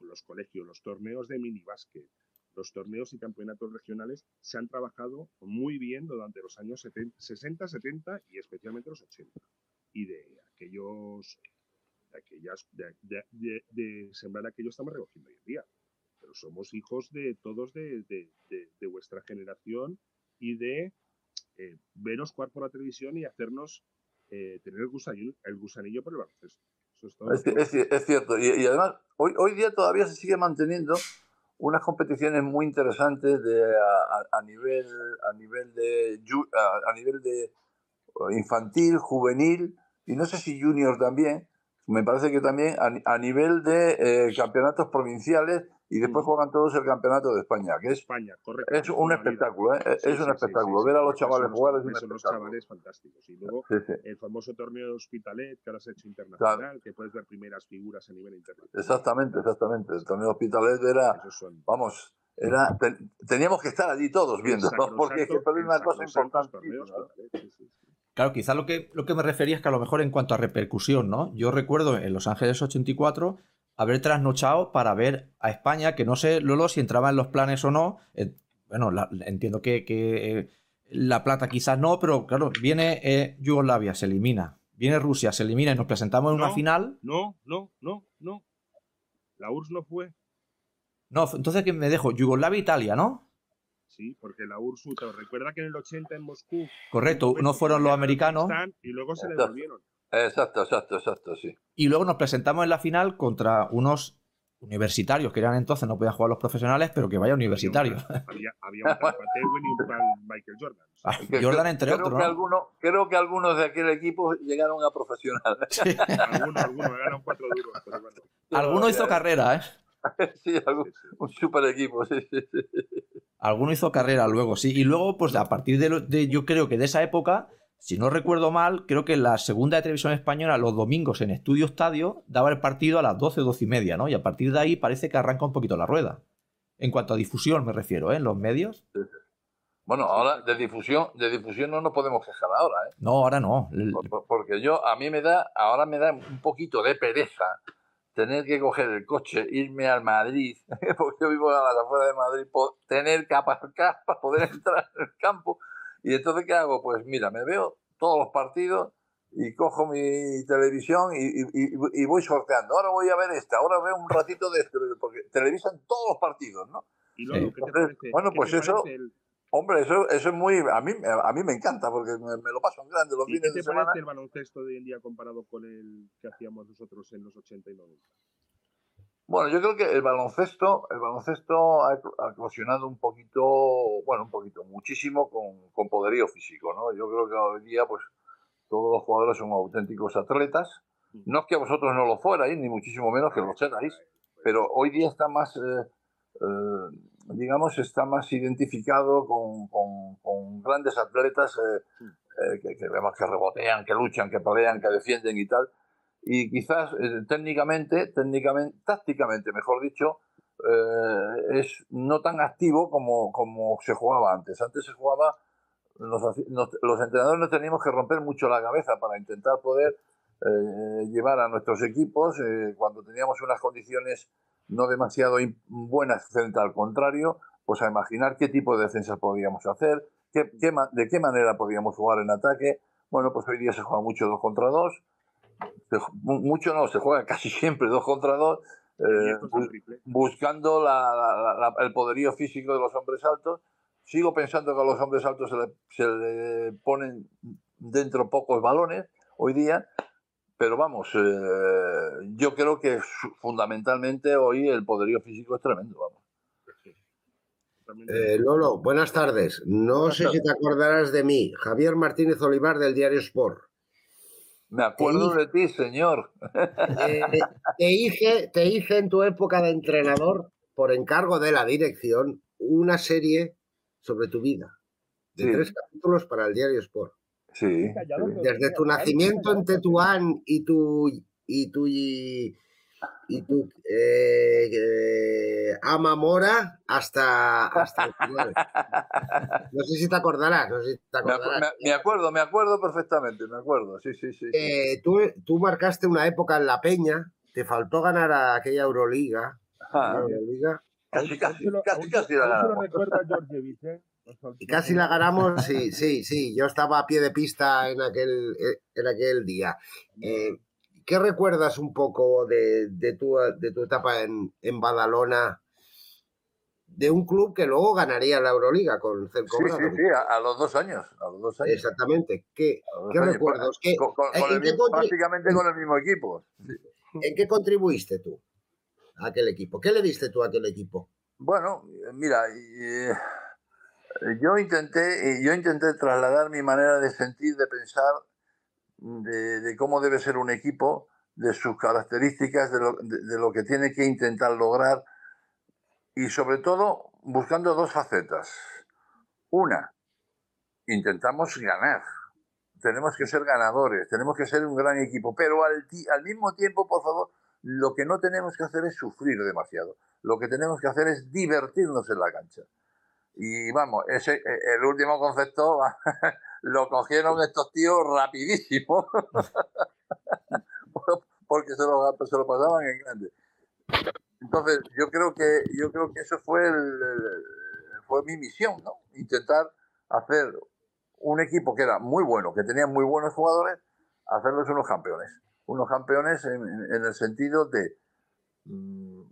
los colegios, los torneos de minibásquet, los torneos y campeonatos regionales se han trabajado muy bien durante los años 60, 70 y especialmente los 80. Y de aquellos aquellas, de, sembrar aquello estamos recogiendo hoy en día. Pero somos hijos de todos de, vuestra generación y de eh, veros jugar por la televisión y hacernos eh, tener el gusanillo, por el baloncesto. es, cierto. Y, además, hoy, día todavía se sigue manteniendo unas competiciones muy interesantes de, a, nivel a nivel de a, nivel de infantil, juvenil y no sé si junior también, me parece que también a, nivel de eh, campeonatos provinciales y después juegan todos el campeonato de España, que es, España, es un espectáculo, ¿eh? es un espectáculo. Ver a los chavales jugar es un espectáculo. Son chavales fantásticos. Y luego el famoso torneo de Hospitalet, que ahora se ha hecho internacional, que puedes ver primeras figuras a nivel internacional. Exactamente, exactamente. El torneo de Hospitalet era, vamos, era, teníamos que estar allí todos viendo, porque es que una cosa importante. Claro, quizá lo que, lo que me refería es que a lo mejor en cuanto a repercusión, ¿no? Yo recuerdo en Los Ángeles 84 haber trasnochado para ver a España, que no sé, Lolo, si entraba en los planes o no. Eh, bueno, entiendo que, eh, la plata quizás no, pero claro, viene eh, Yugoslavia, se elimina. Viene Rusia, se elimina y nos presentamos en una final. No, no, no, no. La URSS no fue. No, entonces que me dejo Yugoslavia-Italia, ¿no? Sí, porque la URSS, recuerda que en el 80 en Moscú. Correcto, no fueron los americanos. Y luego se devolvieron. Exacto, exacto, exacto, sí. Y luego nos presentamos en la final contra unos universitarios, que eran entonces, no podían jugar los profesionales, pero que vaya universitarios. Había, había un tal y un tal Michael Jordan. Ah, Jordan, entre creo otros. Que algunos, creo que algunos de aquel equipo llegaron a profesional. algunos, algunos, ganaron cuatro duros. Pero bueno. Alguno hizo carrera, ¿eh? sí, un super equipo, sí, sí, sí. Alguno hizo carrera luego, sí. Y luego, pues a partir de, de, yo creo que de esa época, si no recuerdo mal, creo que la segunda de televisión española, los domingos en Estudio Estadio, daba el partido a las 12, 12 y media, ¿no? Y a partir de ahí parece que arranca un poquito la rueda. En cuanto a difusión me refiero, ¿eh? En los medios. Bueno, ahora de difusión, de difusión no nos podemos quejar ahora, ¿eh? No, ahora no. Porque yo, a mí me da, ahora me da un poquito de pereza tener que coger el coche, irme al Madrid, porque yo vivo a las afueras de Madrid, tener que aparcar para poder entrar en el campo. Y entonces, ¿qué hago? Pues mira, me veo todos los partidos y cojo mi televisión y, voy sorteando. Ahora voy a ver esta, ahora veo un ratito de este, porque televisan todos los partidos, ¿no? Y luego, ¿qué te parece? Bueno, pues eso... Hombre, eso, eso es muy. A mí, a mí me encanta porque me, lo paso en grande los fines de semana. ¿Qué te parece el baloncesto de hoy en día comparado con el que hacíamos nosotros en los 80 y 90? Bueno, yo creo que el baloncesto, el baloncesto ha, eclosionado un poquito, bueno, un poquito, muchísimo con, con, poderío físico, ¿no? Yo creo que hoy día, pues, todos los jugadores son auténticos atletas. No es que vosotros no lo fuerais, ni muchísimo menos que lo seáis, pero hoy día está más, eh, eh, digamos, está más identificado con, con, grandes atletas eh, que, vemos que rebotean, que luchan, que pelean, que defienden y tal. Y quizás técnicamente, técnicamente, tácticamente, mejor dicho, es no tan activo como, como se jugaba antes. Antes se jugaba, los, los entrenadores no teníamos que romper mucho la cabeza para intentar poder llevar a nuestros equipos cuando teníamos unas condiciones no demasiado buenas frente al contrario, pues a imaginar qué tipo de defensa podíamos hacer, qué, qué de qué manera podíamos jugar en ataque. Bueno, pues hoy día se juega mucho dos contra dos, se mucho no, se juega casi siempre dos contra dos, eh, buscando la- la- la- el poderío físico de los hombres altos. Sigo pensando que a los hombres altos se le, se le ponen dentro pocos balones hoy día, pero vamos, eh, yo creo que fundamentalmente hoy el poderío físico es tremendo. Vamos. Eh, Lolo, buenas tardes. No Buenas sé si te acordarás de mí, Javier Martínez Olivar del diario Sport. Me acuerdo de ti, señor. Eh, te, hice, te hice en tu época de entrenador, por encargo de la dirección, una serie sobre tu vida, de Sí. tres capítulos para el diario Sport. Sí. Desde tu nacimiento en Tetuán y tu y tu y, y tu eh, eh, ama mora hasta hasta el final. No sé si te acordarás, no sé si te Me, acu- acordarás. me- me acuerdo, me acuerdo perfectamente, me acuerdo. Sí, sí, sí. sí. Eh, tú, tú marcaste una época en la Peña, te faltó ganar a aquella Euroliga, Ah, Euroliga, casi, casi, casi, casi la ganamos. ¿eh? Y casi la ganamos, sí, sí, sí, yo estaba a pie de pista en aquel, eh, en aquel día. Eh, ¿Qué recuerdas un poco de, de, tu, de tu etapa en, en Badalona? De un club que luego ganaría la Euroliga con Celco Sí, sí, sí, a, a los dos años. A los dos años. Exactamente. ¿Qué, qué años. recuerdos? ¿Qué- Con- el qué mismo- básicamente con el mismo equipo. ¿En qué contribuiste tú a aquel equipo? ¿Qué le diste tú a aquel equipo? Bueno, mira, eh, yo intenté, yo intenté trasladar mi manera de sentir, de pensar, de, cómo debe ser un equipo, de sus características, de lo, que tiene que intentar lograr y sobre todo buscando dos facetas. Una, intentamos ganar. Tenemos que ser ganadores, tenemos que ser un gran equipo, pero al mismo tiempo, por favor, lo que no tenemos que hacer es sufrir demasiado. Lo que tenemos que hacer es divertirnos en la cancha. Y vamos, ese, e- el último concepto lo cogieron estos tíos rapidísimo, porque se lo, se lo pasaban en grande. Entonces, yo creo que yo creo que eso fue el, fue mi misión, ¿no? Intentar hacer un equipo que era muy bueno, que tenía muy buenos jugadores, hacerlos unos campeones. Unos campeones en, en- en el sentido de mm,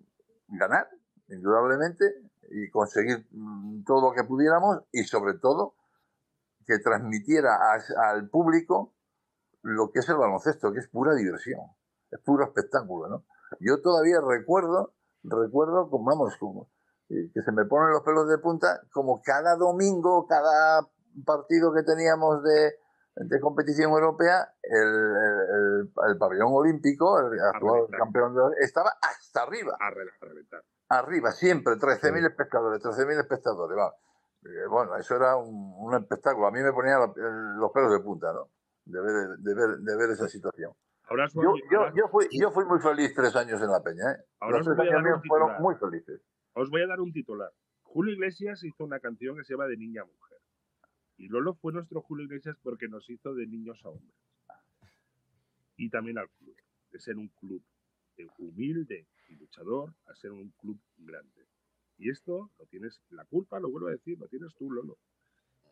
ganar, indudablemente, y conseguir mm, todo lo que pudiéramos y sobre todo que transmitiera a- al público lo que es el baloncesto, que es pura diversión, es puro espectáculo, ¿no? Yo todavía recuerdo, recuerdo, como, vamos, como, eh, que se me ponen los pelos de punta, como cada domingo, cada partido que teníamos de, de competición europea, el, el- el- el pabellón olímpico, el actual campeón de, estaba hasta arriba a reventar. Arriba, siempre, 13.000 espectadores, 13.000 espectadores, va. Eh, Bueno, eso era un, un espectáculo. A mí me ponía la- el- los pelos de punta, ¿no? De ver, de ver, de ver esa situación. Yo, yo, fui, yo fui muy feliz tres años en la Peña, ¿eh? Ahora Los os tres años míos fueron muy felices. os voy a dar un titular. Julio Iglesias hizo una canción que se llama De Niña a Mujer. Y Lolo fue nuestro Julio Iglesias porque nos hizo de niños a hombres. Y también al club. De ser un club eh, humilde y luchador a ser un club grande. Y esto lo tienes, la culpa, lo vuelvo a decir, lo tienes tú, Lolo.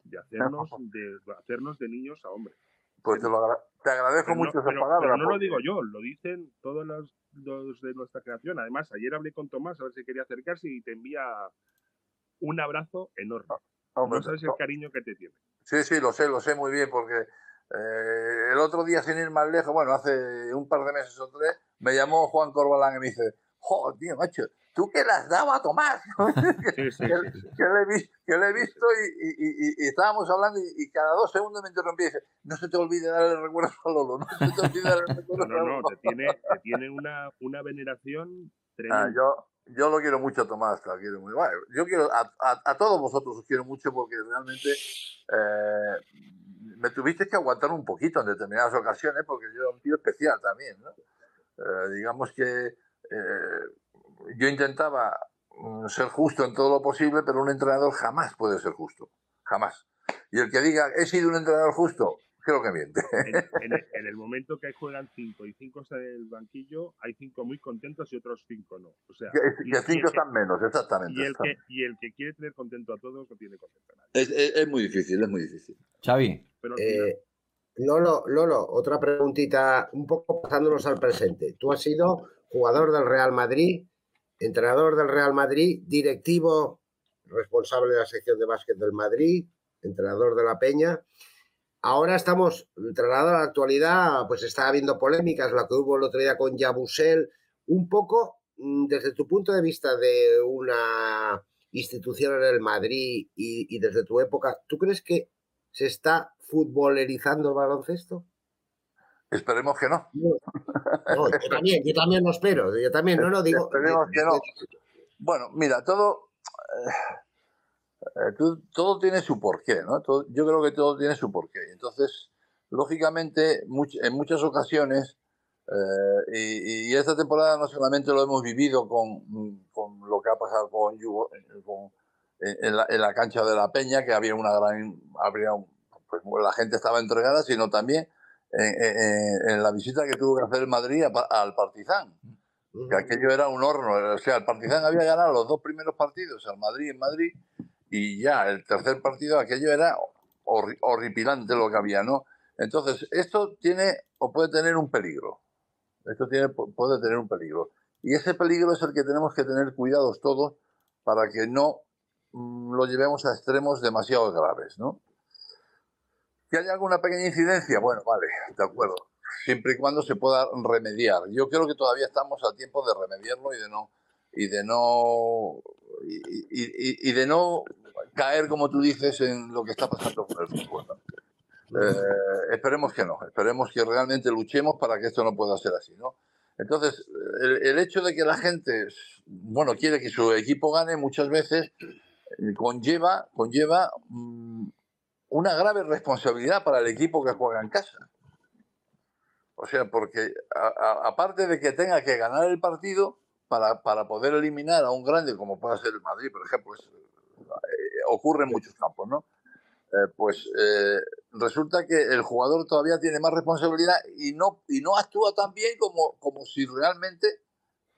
De hacernos de, hacernos de niños a hombres. Pues te, lo agra- te agradezco Pero no, mucho esa pero- no lo digo yo, lo dicen todos los, los de nuestra creación. Además, ayer hablé con Tomás a ver si quería acercarse y te envía un abrazo enorme. Hombre, no sabes el cariño que te tiene. Sí, sí, lo sé, lo sé muy bien, porque eh, el otro día, sin ir más lejos, bueno, hace un par de meses o tres, me llamó Juan Corbalán y me dice, joder, tío, macho, ¿tú qué le has dado a Tomás? Sí, sí, que, sí, que le, que le he visto y, y- y- y estábamos hablando y, cada dos segundos me interrumpía y dice, no se te olvide dar el recuerdo a Lolo, no se te olvide dar el recuerdo No, a no, no, Lolo. te tiene, te tiene una, una veneración Ah, tremenda. yo, yo lo quiero mucho a Tomás, lo quiero muy bueno, Yo quiero a, a- a todos vosotros os quiero mucho porque realmente eh, me tuviste que aguantar un poquito en determinadas ocasiones porque yo era un tío especial también, ¿no? Eh, digamos que eh, yo intentaba mm, ser justo en todo lo posible, pero un entrenador jamás puede ser justo, jamás. Y el que diga he sido un entrenador justo, creo que miente. En, en el, en el momento que juegan cinco y cinco están en el banquillo, hay cinco muy contentos y otros cinco no. O sea, Que, y- que y cinco que- están menos, exactamente. y el, que, exactamente. y el que quiere tener contento a todos no tiene contento a nadie. Es, es- es muy difícil, es muy difícil. Xavi, Pero Eh, Lolo, Lolo, otra preguntita, un poco pasándonos al presente. Tú has sido jugador del Real Madrid, entrenador del Real Madrid, directivo, responsable de la sección de básquet del Madrid, entrenador de la Peña. Ahora estamos, trasladado a la actualidad, pues está habiendo polémicas, la que hubo el otro día con Yabusel, un poco mm, desde tu punto de vista de una institución en el Madrid y, y desde tu época, ¿tú crees que se está futbolerizando el baloncesto? Esperemos que no. No, yo también, yo también lo espero, yo también, no lo digo. Esperemos que no. Bueno, mira, todo, eh, eh, tú- todo tiene su porqué, ¿no? Todo- yo creo que todo tiene su porqué. Entonces, lógicamente, much- en muchas ocasiones, eh, y, y esta temporada no solamente lo hemos vivido con, con lo que ha pasado con, Yugo- con- en, la, en la cancha de la Peña, que había una gran, habría un- pues la gente estaba entregada, sino también en, la visita que tuvo que hacer el Madrid a al Partizan que aquello era un horno. O sea, el Partizan había ganado los dos primeros partidos, al Madrid en Madrid, y ya el tercer partido, aquello era horri- horripilante lo que había, ¿no? Entonces, esto tiene o puede tener un peligro. Esto tiene, pu- puede tener un peligro. Y ese peligro es el que tenemos que tener cuidados todos para que no mm, lo llevemos a extremos demasiado graves, ¿no? ¿Que haya alguna pequeña incidencia? Bueno, vale, de acuerdo. Siempre y cuando se pueda remediar. Yo creo que todavía estamos a tiempo de remediarlo y de no y de no y, y- y- de no caer, como tú dices, en lo que está pasando con el fútbol. Eh, esperemos que no, esperemos que realmente luchemos para que esto no pueda ser así, ¿no? Entonces, el, el hecho de que la gente, bueno, quiere que su equipo gane muchas veces eh, conlleva, conlleva mm, una grave responsabilidad para el equipo que juega en casa. O sea, porque aparte de que tenga que ganar el partido para, para poder eliminar a un grande como puede ser el Madrid, por ejemplo, eh, ocurre en muchos campos, ¿no? Eh, pues eh, resulta que el jugador todavía tiene más responsabilidad y no, y no actúa tan bien como, como si realmente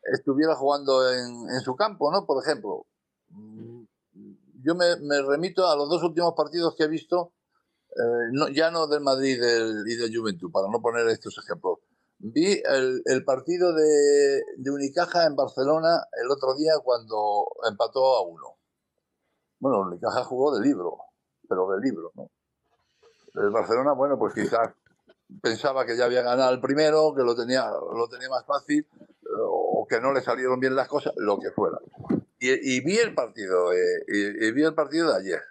estuviera jugando en, en su campo, ¿no? Por ejemplo, mm, yo me, remito a los dos últimos partidos que he visto, eh, no- ya no del Madrid del, y del Juventud, para no poner estos ejemplos. Vi el, partido de, de Unicaja en Barcelona el otro día cuando empató a uno. Bueno, Unicaja jugó de libro, pero de libro, ¿no? El Barcelona, bueno, pues quizás pensaba que ya había ganado el primero, que lo tenía, lo tenía más fácil, eh, o que no le salieron bien las cosas, lo que fuera. Y, y vi el partido, eh, y, y vi el partido de ayer.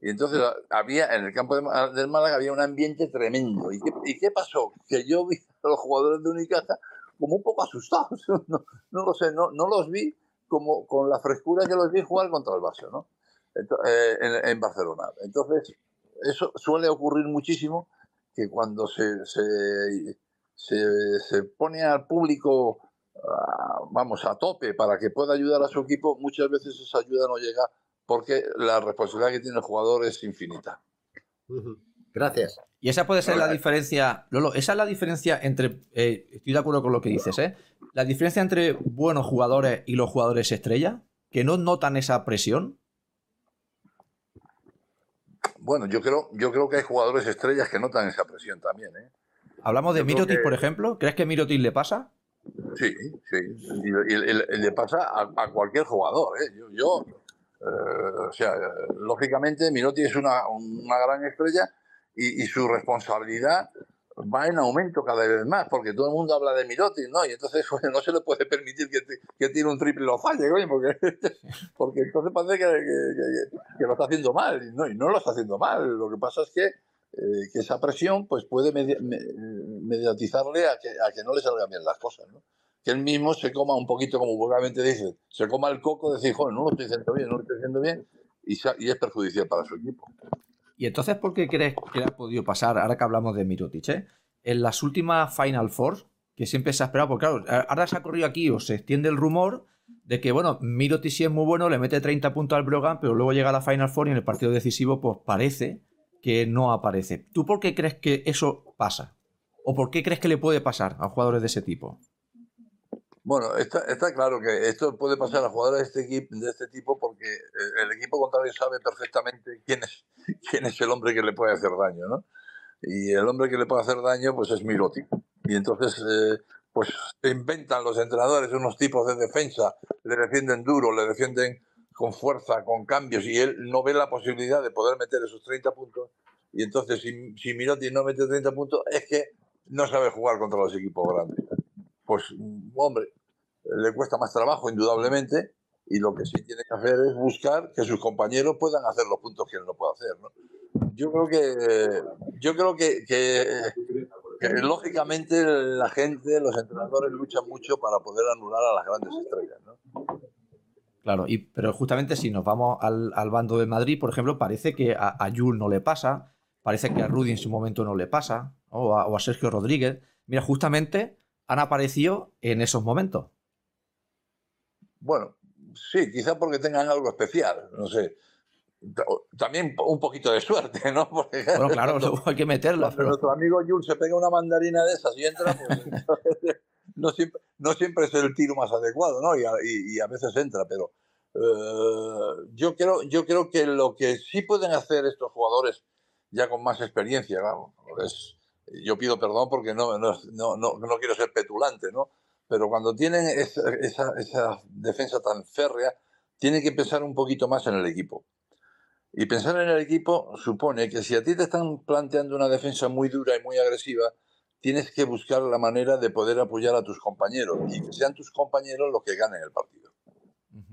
Y entonces ah, había, en el campo de del Málaga había un ambiente tremendo. ¿Y qué, y qué pasó? Que yo vi a los jugadores de Unicaja como un poco asustados. No, no lo sé, no, no los vi como con la frescura que los vi jugar contra el Barça, ¿no? Ento- eh, en, en Barcelona. Entonces, eso suele ocurrir muchísimo que cuando se, se, se, se pone al público, vamos, a tope para que pueda ayudar a su equipo, muchas veces esa ayuda no llega porque la responsabilidad que tiene el jugador es infinita. Gracias. Y esa puede ser la diferencia, Lolo, esa es la diferencia entre, eh, estoy de acuerdo con lo que dices, ¿eh? La diferencia entre buenos jugadores y los jugadores estrella, que no notan esa presión. Bueno, yo creo, yo creo que hay jugadores estrellas que notan esa presión también, ¿eh? Hablamos de Mirotic, que- por ejemplo. ¿Crees que Mirotic le pasa? Sí, sí. Y, y- y- le pasa a, a cualquier jugador. ¿eh? Yo, yo, eh, o sea, lógicamente Minotti es una, una gran estrella y, y su responsabilidad va en aumento cada vez más, porque todo el mundo habla de Mirotti, ¿no? Y entonces pues, no se le puede permitir que, que tire un triple lo falle, coño, porque, porque entonces parece que- que- que lo está haciendo mal, y no, y no lo está haciendo mal. Lo que pasa es que, eh, que esa presión pues puede me- mediatizarle a que, a que no le salgan bien las cosas, ¿no? que él mismo se coma un poquito, como vulgarmente dice, se coma el coco, decir, joder, no lo estoy haciendo bien, no lo estoy haciendo bien, y, y es perjudicial para su equipo. Y entonces, ¿por qué crees que ha podido pasar, ahora que hablamos de Mirotic, eh? En las últimas Final Four, que siempre se ha esperado, porque claro, ahora se ha corrido aquí o se extiende el rumor de que, bueno, Mirotic sí es muy bueno, le mete 30 puntos al Brogan, pero luego llega a la Final Four y en el partido decisivo, pues parece que no aparece. ¿Tú por qué crees que eso pasa? ¿O por qué crees que le puede pasar a jugadores de ese tipo? Bueno, está, claro que esto puede pasar a jugadores de este, equipo, de este tipo porque el, equipo contrario sabe perfectamente quién es, quién es el hombre que le puede hacer daño, ¿no? Y el hombre que le puede hacer daño, pues es Miroti. Y entonces, eh, pues inventan los entrenadores unos tipos de defensa, le defienden duro, le defienden con fuerza, con cambios, y él no ve la posibilidad de poder meter esos 30 puntos. Y entonces, si, si Miroti no mete 30 puntos, es que no sabe jugar contra los equipos grandes pues, hombre, le cuesta más trabajo, indudablemente, y lo que sí tiene que hacer es buscar que sus compañeros puedan hacer los puntos que él no puede hacer. ¿no? Yo creo que, yo creo que, lógicamente la gente, los entrenadores luchan mucho para poder anular a las grandes estrellas. ¿no? Claro, y, pero justamente si nos vamos al, bando de Madrid, por ejemplo, parece que a, a Jules no le pasa, parece que a Rudy en su momento no le pasa, o a Sergio Rodríguez. Mira, justamente han aparecido en esos momentos. Bueno, sí, quizá porque tengan algo especial, no sé. También un poquito de suerte, ¿no? Porque, bueno, claro, hay que meterlo. Pero... Nuestro amigo Jules se pega una mandarina de esas y entra, pues, no, siempre, no siempre es el tiro más adecuado, ¿no? Y a, veces entra, pero eh, yo, creo, yo creo que lo que sí pueden hacer estos jugadores ya con más experiencia, vamos, es yo pido perdón porque no, no, no, no, quiero ser petulante, ¿no? Pero cuando tienen esa, esa, defensa tan férrea, tienen que pensar un poquito más en el equipo. Y pensar en el equipo supone que si a ti te están planteando una defensa muy dura y muy agresiva, tienes que buscar la manera de poder apoyar a tus compañeros y que sean tus compañeros los que ganen el partido.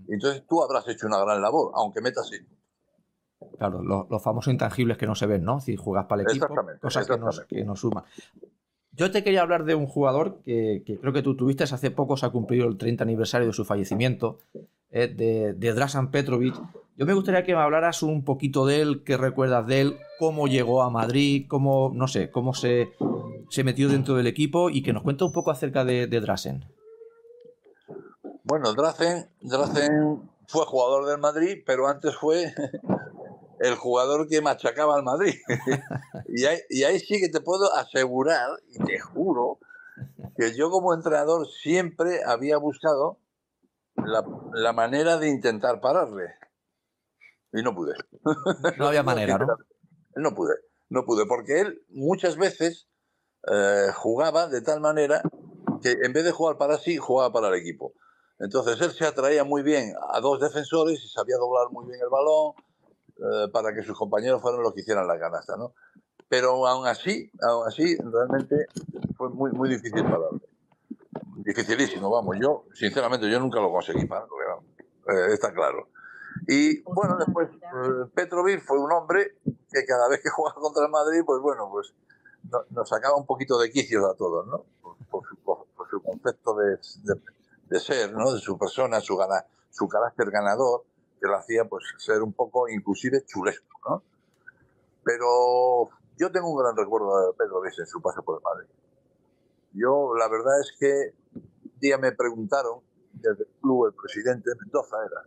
Entonces tú habrás hecho una gran labor, aunque metas cinco. Claro, los, famosos intangibles que no se ven, ¿no? Si juegas para el equipo, cosas que nos, que nos, suman. Yo te quería hablar de un jugador que, creo que tú tuviste hace poco, se ha cumplido el 30 aniversario de su fallecimiento, eh, de, de Drasan Petrovic. Yo me gustaría que me hablaras un poquito de él, qué recuerdas de él, cómo llegó a Madrid, cómo, no sé, cómo se, se metió dentro del equipo y que nos cuente un poco acerca de, de Drasen. Bueno, Drasen, Drasen fue jugador del Madrid, pero antes fue el jugador que machacaba al Madrid. y, ahí, sí que te puedo asegurar, y te juro, que yo como entrenador siempre había buscado la, manera de intentar pararle. Y no pude. No había manera, ¿no? No pude, no pude, porque él muchas veces eh, jugaba de tal manera que en vez de jugar para sí, jugaba para el equipo. Entonces él se atraía muy bien a dos defensores y sabía doblar muy bien el balón, eh, para que sus compañeros fueran los que hicieran la canasta, ¿no? Pero aún así, aún así, realmente fue muy, muy difícil para él. Dificilísimo, vamos. Yo, sinceramente, yo nunca lo conseguí para eh, está claro. Y bueno, después eh, Petrovic fue un hombre que cada vez que jugaba contra el Madrid, pues bueno, pues nos sacaba un poquito de quicios a todos, ¿no? Por, su, concepto de, de, ser, ¿no? De su persona, su, gana, su carácter ganador que lo hacía pues ser un poco inclusive chulesco, ¿no? Pero yo tengo un gran recuerdo de Pedro Luis en su paso por el Madrid. Yo, la verdad es que un día me preguntaron, desde el club, el presidente Mendoza era,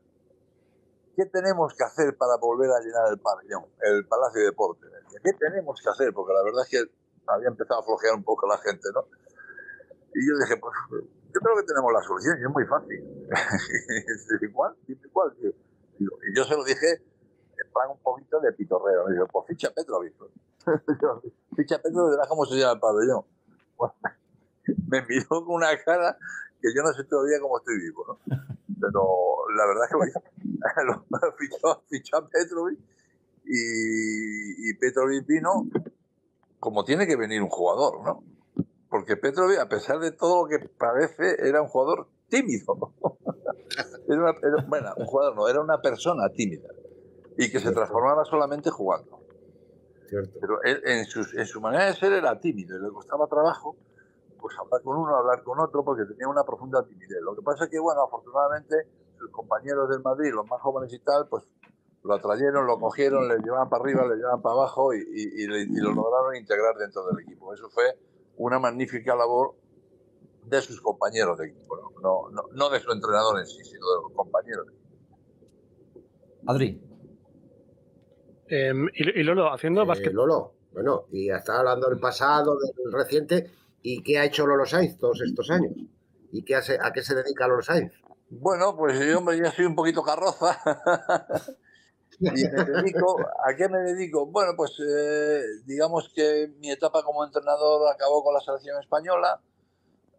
¿qué tenemos que hacer para volver a llenar el pabellón, el Palacio de Deportes? ¿Qué tenemos que hacer? Porque la verdad es que había empezado a flojear un poco la gente, ¿no? Y yo dije, pues yo creo que tenemos la solución y es muy fácil. y ¿Cuál? Dime cuál. Y yo se lo dije en un poquito de pitorreo. Me dijo, pues ficha Petrovic. ficha Petrovic, verás cómo se llama el pabellón. me miró con una cara que yo no sé todavía cómo estoy vivo, ¿no? Pero la verdad es que lo hizo. fichó, fichó a Petrovic y, y Petrovic vino como tiene que venir un jugador, ¿no? Porque Petrovic, a pesar de todo lo que parece, era un jugador tímido. Era, bueno, un jugador no, era una persona tímida y que se transformaba solamente jugando. Pero él, en, su manera de ser era tímido y le costaba trabajo pues hablar con uno, hablar con otro, porque tenía una profunda timidez. Lo que pasa es que, bueno, afortunadamente, sus compañeros del Madrid, los más jóvenes y tal, pues lo atrayeron, lo cogieron, le llevaban para arriba, le llevaban para abajo y, y lo lograron integrar dentro del equipo. Eso fue una magnífica labor de sus compañeros de equipo, no, no, no de su entrenador en sí, sino de los compañeros. Adri. Em, y, y Lolo, haciendo Eh, básquet. Lolo, bueno, y está hablando del pasado, del reciente, ¿y qué ha hecho Lolo Sainz todos estos años? ¿Y qué hace, a qué se dedica Lolo Sainz? Bueno, pues yo, hombre, ya soy un poquito carroza. y me dedico, ¿a qué me dedico? Bueno, pues eh, digamos que mi etapa como entrenador acabó con la selección española.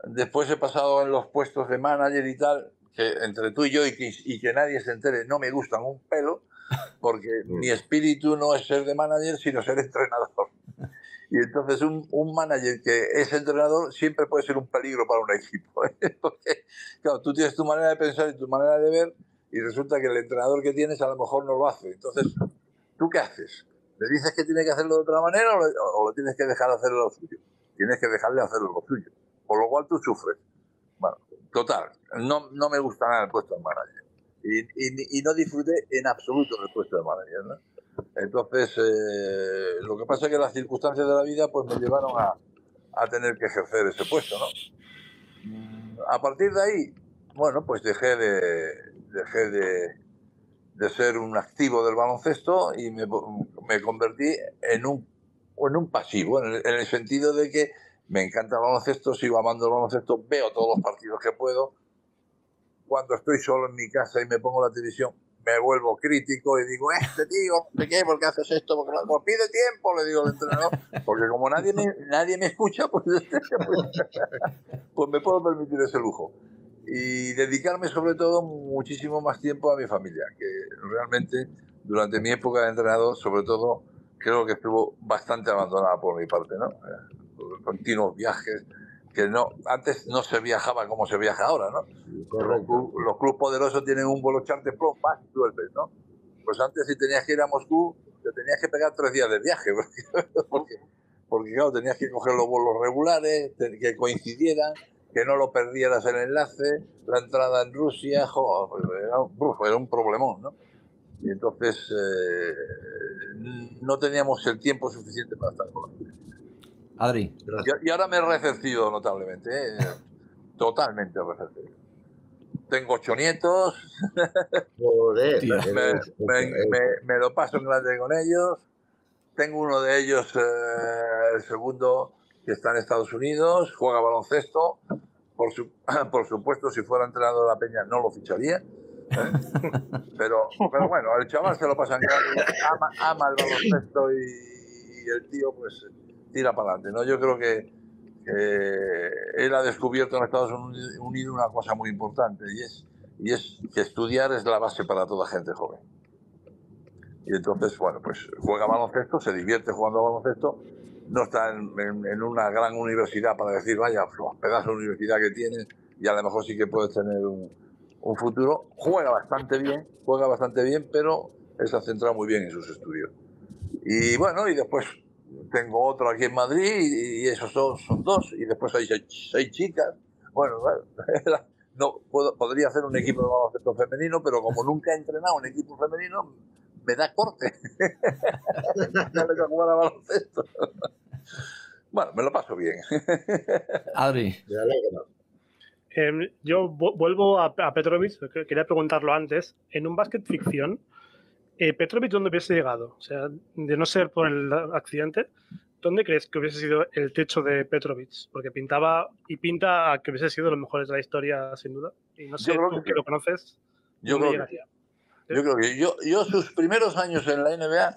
Después he pasado en los puestos de manager y tal, que entre tú y yo y que, y que nadie se entere, no me gustan un pelo, porque mi espíritu no es ser de manager, sino ser entrenador. Y entonces un, un manager que es entrenador siempre puede ser un peligro para un equipo. ¿eh? Porque, claro, tú tienes tu manera de pensar y tu manera de ver y resulta que el entrenador que tienes a lo mejor no lo hace. Entonces, ¿tú qué haces? ¿Le dices que tiene que hacerlo de otra manera o lo, o lo tienes que dejar hacerlo lo suyo? Tienes que dejarle hacerlo lo suyo. Por lo cual tú sufres. Bueno, total, no, no me gusta nada el puesto de manager. Y, y, y no disfruté en absoluto del puesto de manager. ¿no? Entonces, eh, lo que pasa es que las circunstancias de la vida pues me llevaron a, a tener que ejercer ese puesto, ¿no? A partir de ahí, bueno, pues dejé de, dejé de, de ser un activo del baloncesto y me, me convertí en un, en un pasivo, en el, en el sentido de que me encanta el baloncesto, sigo amando el baloncesto, veo todos los partidos que puedo. Cuando estoy solo en mi casa y me pongo la televisión, me vuelvo crítico y digo, este tío, sé qué, ¿por qué haces esto? Porque pues pide tiempo, le digo al entrenador, porque como nadie me, nadie me escucha, pues, pues, pues me puedo permitir ese lujo. Y dedicarme sobre todo muchísimo más tiempo a mi familia, que realmente durante mi época de entrenador, sobre todo, creo que estuvo bastante abandonada por mi parte, ¿no? Los continuos viajes, que no antes no se viajaba como se viaja ahora, ¿no? Los, club- los clubes poderosos tienen un vuelo charter pro, vas y vuelves, ¿no? Pues antes si tenías que ir a Moscú, te tenías que pegar tres días de viaje, porque, porque, porque, claro, tenías que coger los vuelos regulares, que coincidieran, que no lo perdieras el enlace, la entrada en Rusia, jo, era, uf, era un problemón, ¿no? Y entonces eh, no teníamos el tiempo suficiente para estar con la. Adri. Y, y ahora me he recercido notablemente, ¿eh? totalmente recercido. Tengo ocho nietos, Joder, me, me- eres- me- me lo paso en grande con ellos. Tengo uno de ellos, eh, el segundo, que está en Estados Unidos, juega baloncesto. Por, su- por supuesto, si fuera entrenador de la Peña no lo ficharía. ¿eh? Pero, bueno, el chaval se lo pasa en ama, el baloncesto y, el tío pues tira para adelante. ¿no? Yo creo que, él ha descubierto en Estados Uni- Unidos una cosa muy importante y es, y es que estudiar es la base para toda gente joven. Y entonces, bueno, pues juega baloncesto, se divierte jugando baloncesto, no está en, una gran universidad para decir, vaya, pedazo de universidad que tienes y a lo mejor sí que puedes tener un, futuro. Juega bastante bien, juega bastante bien, pero ha centrado muy bien en sus estudios. Y bueno, y después tengo otro aquí en Madrid y, esos dos son dos, y después hay seis, seis chicas. Bueno, bueno, no puedo, podría hacer un equipo de baloncesto femenino, pero como nunca he entrenado un equipo femenino, me da corte. ya me a jugar a baloncesto. bueno, me lo paso bien. Adri. me alegro. Em, yo vu- vuelvo a, a Petrovic, que quería preguntarlo antes. En un básquet ficción, eh, Petrovic, ¿dónde hubiese llegado? O sea, de no ser por el accidente, ¿dónde crees que hubiese sido el techo de Petrovic? Porque pintaba y pinta a que hubiese sido los mejores de la historia, sin duda. Y no sé, creo tú que que lo conoces, Yo ¿dónde creo llegaría? Yo creo que yo, yo sus primeros años en la NBA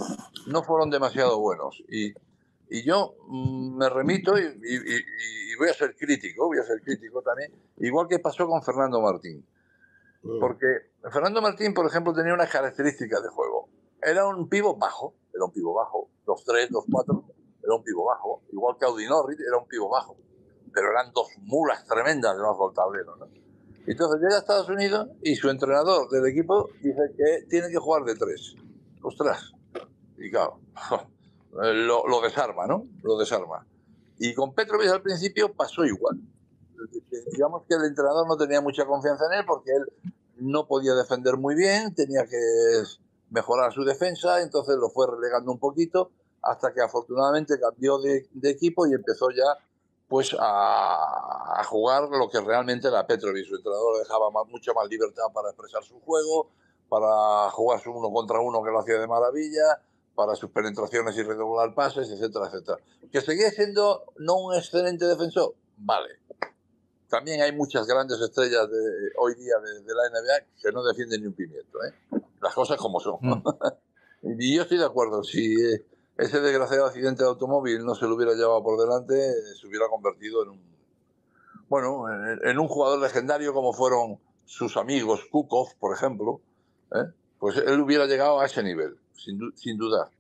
no fueron demasiado buenos. Y, y yo mm, me remito y, y- y- y voy a ser crítico, voy a ser crítico también, igual que pasó con Fernando Martín. Mm. Porque Fernando Martín, por ejemplo, tenía unas características de juego. Era un pivo bajo, era un pivo bajo, 2-3, 2-4, era un pivo bajo. Igual que Audi Norris, era un pivo bajo. Pero eran dos mulas tremendas debajo del tablero. ¿no? Entonces llega a Estados Unidos y su entrenador del equipo dice que tiene que jugar de tres. Ostras. Y claro, lo, lo desarma, ¿no? Lo desarma. Y con Petrovic al principio pasó igual. Digamos que el entrenador no tenía mucha confianza en él porque él no podía defender muy bien, tenía que mejorar su defensa, entonces lo fue relegando un poquito hasta que afortunadamente cambió de, de equipo y empezó ya pues a, a jugar lo que realmente era Petrovic. Su entrenador dejaba más- mucha más libertad para expresar su juego, para jugar su uno contra uno que lo hacía de maravilla, para sus penetraciones y redoblar pases, etcétera, etcétera. Que seguía siendo no un excelente defensor, vale. También hay muchas grandes estrellas de, hoy día de, de la NBA que no defienden ni un pimiento, ¿eh? Las cosas como son. Mm. y yo estoy de acuerdo, si eh, ese desgraciado accidente de automóvil no se lo hubiera llevado por delante, se hubiera convertido en un, bueno, en, un jugador legendario como fueron sus amigos Kukov, por ejemplo, ¿eh? pues él hubiera llegado a ese nivel, sin, sin duda.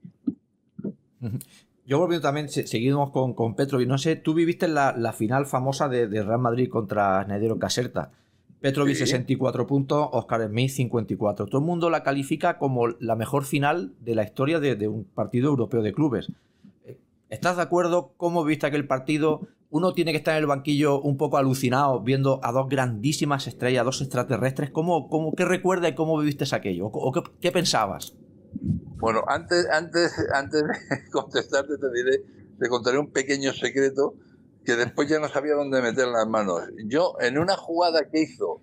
Yo volviendo también, se- seguimos con, con Petrovic. No sé, tú viviste la, la final famosa de, de Real Madrid contra Nedero Caserta. Petrovic Sí. 64 puntos, Oscar Smith 54. Todo el mundo la califica como la mejor final de la historia de, de un partido europeo de clubes. Eh, ¿Estás de acuerdo? ¿Cómo viste aquel partido? Uno tiene que estar en el banquillo un poco alucinado viendo a dos grandísimas estrellas, dos extraterrestres. ¿Cómo, cómo, ¿Qué recuerdas y cómo viviste aquello? ¿O, o qué, qué pensabas? Bueno, antes, antes, antes de contestarte te diré, te contaré un pequeño secreto que después ya no sabía dónde meter las manos. Yo, en una jugada que hizo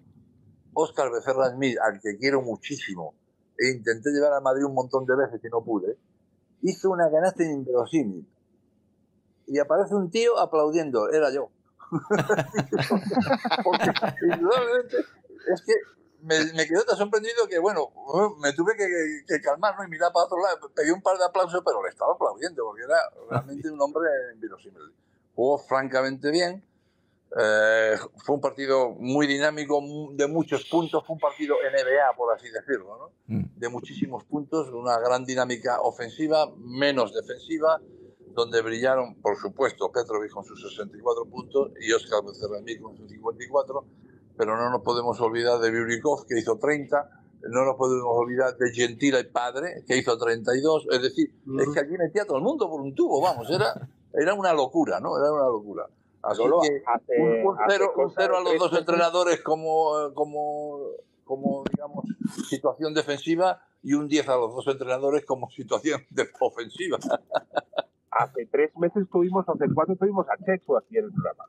Oscar Becerra Smith, al que quiero muchísimo, e intenté llevar a Madrid un montón de veces y no pude, hizo una canasta inverosímil. Y aparece un tío aplaudiendo, era yo. Porque indudablemente es que me, me quedé tan sorprendido que, bueno, me tuve que, que calmar ¿no? y mirar para otro lado. Pegué un par de aplausos, pero le estaba aplaudiendo porque era realmente un hombre inverosímil. Jugó francamente bien. Eh, fue un partido muy dinámico, de muchos puntos. Fue un partido NBA, por así decirlo, ¿no? Mm. de muchísimos puntos, una gran dinámica ofensiva, menos defensiva, donde brillaron, por supuesto, Petrovic con sus 64 puntos y Oscar Becerramí con sus 54, pero no nos podemos olvidar de Biurikov, que hizo 30, no nos podemos olvidar de Gentila y Padre, que hizo 32, es decir, es que allí metía a todo el mundo por un tubo, vamos, era, era una locura, ¿no? Era una locura. Así Lolo, que hace- un, hace cero, un a los dos entrenadores como, como, como, digamos, situación defensiva y un 10 a los dos entrenadores como situación de ofensiva. Hace tres meses tuvimos, hace cuatro tuvimos a Chechu aquí en el programa.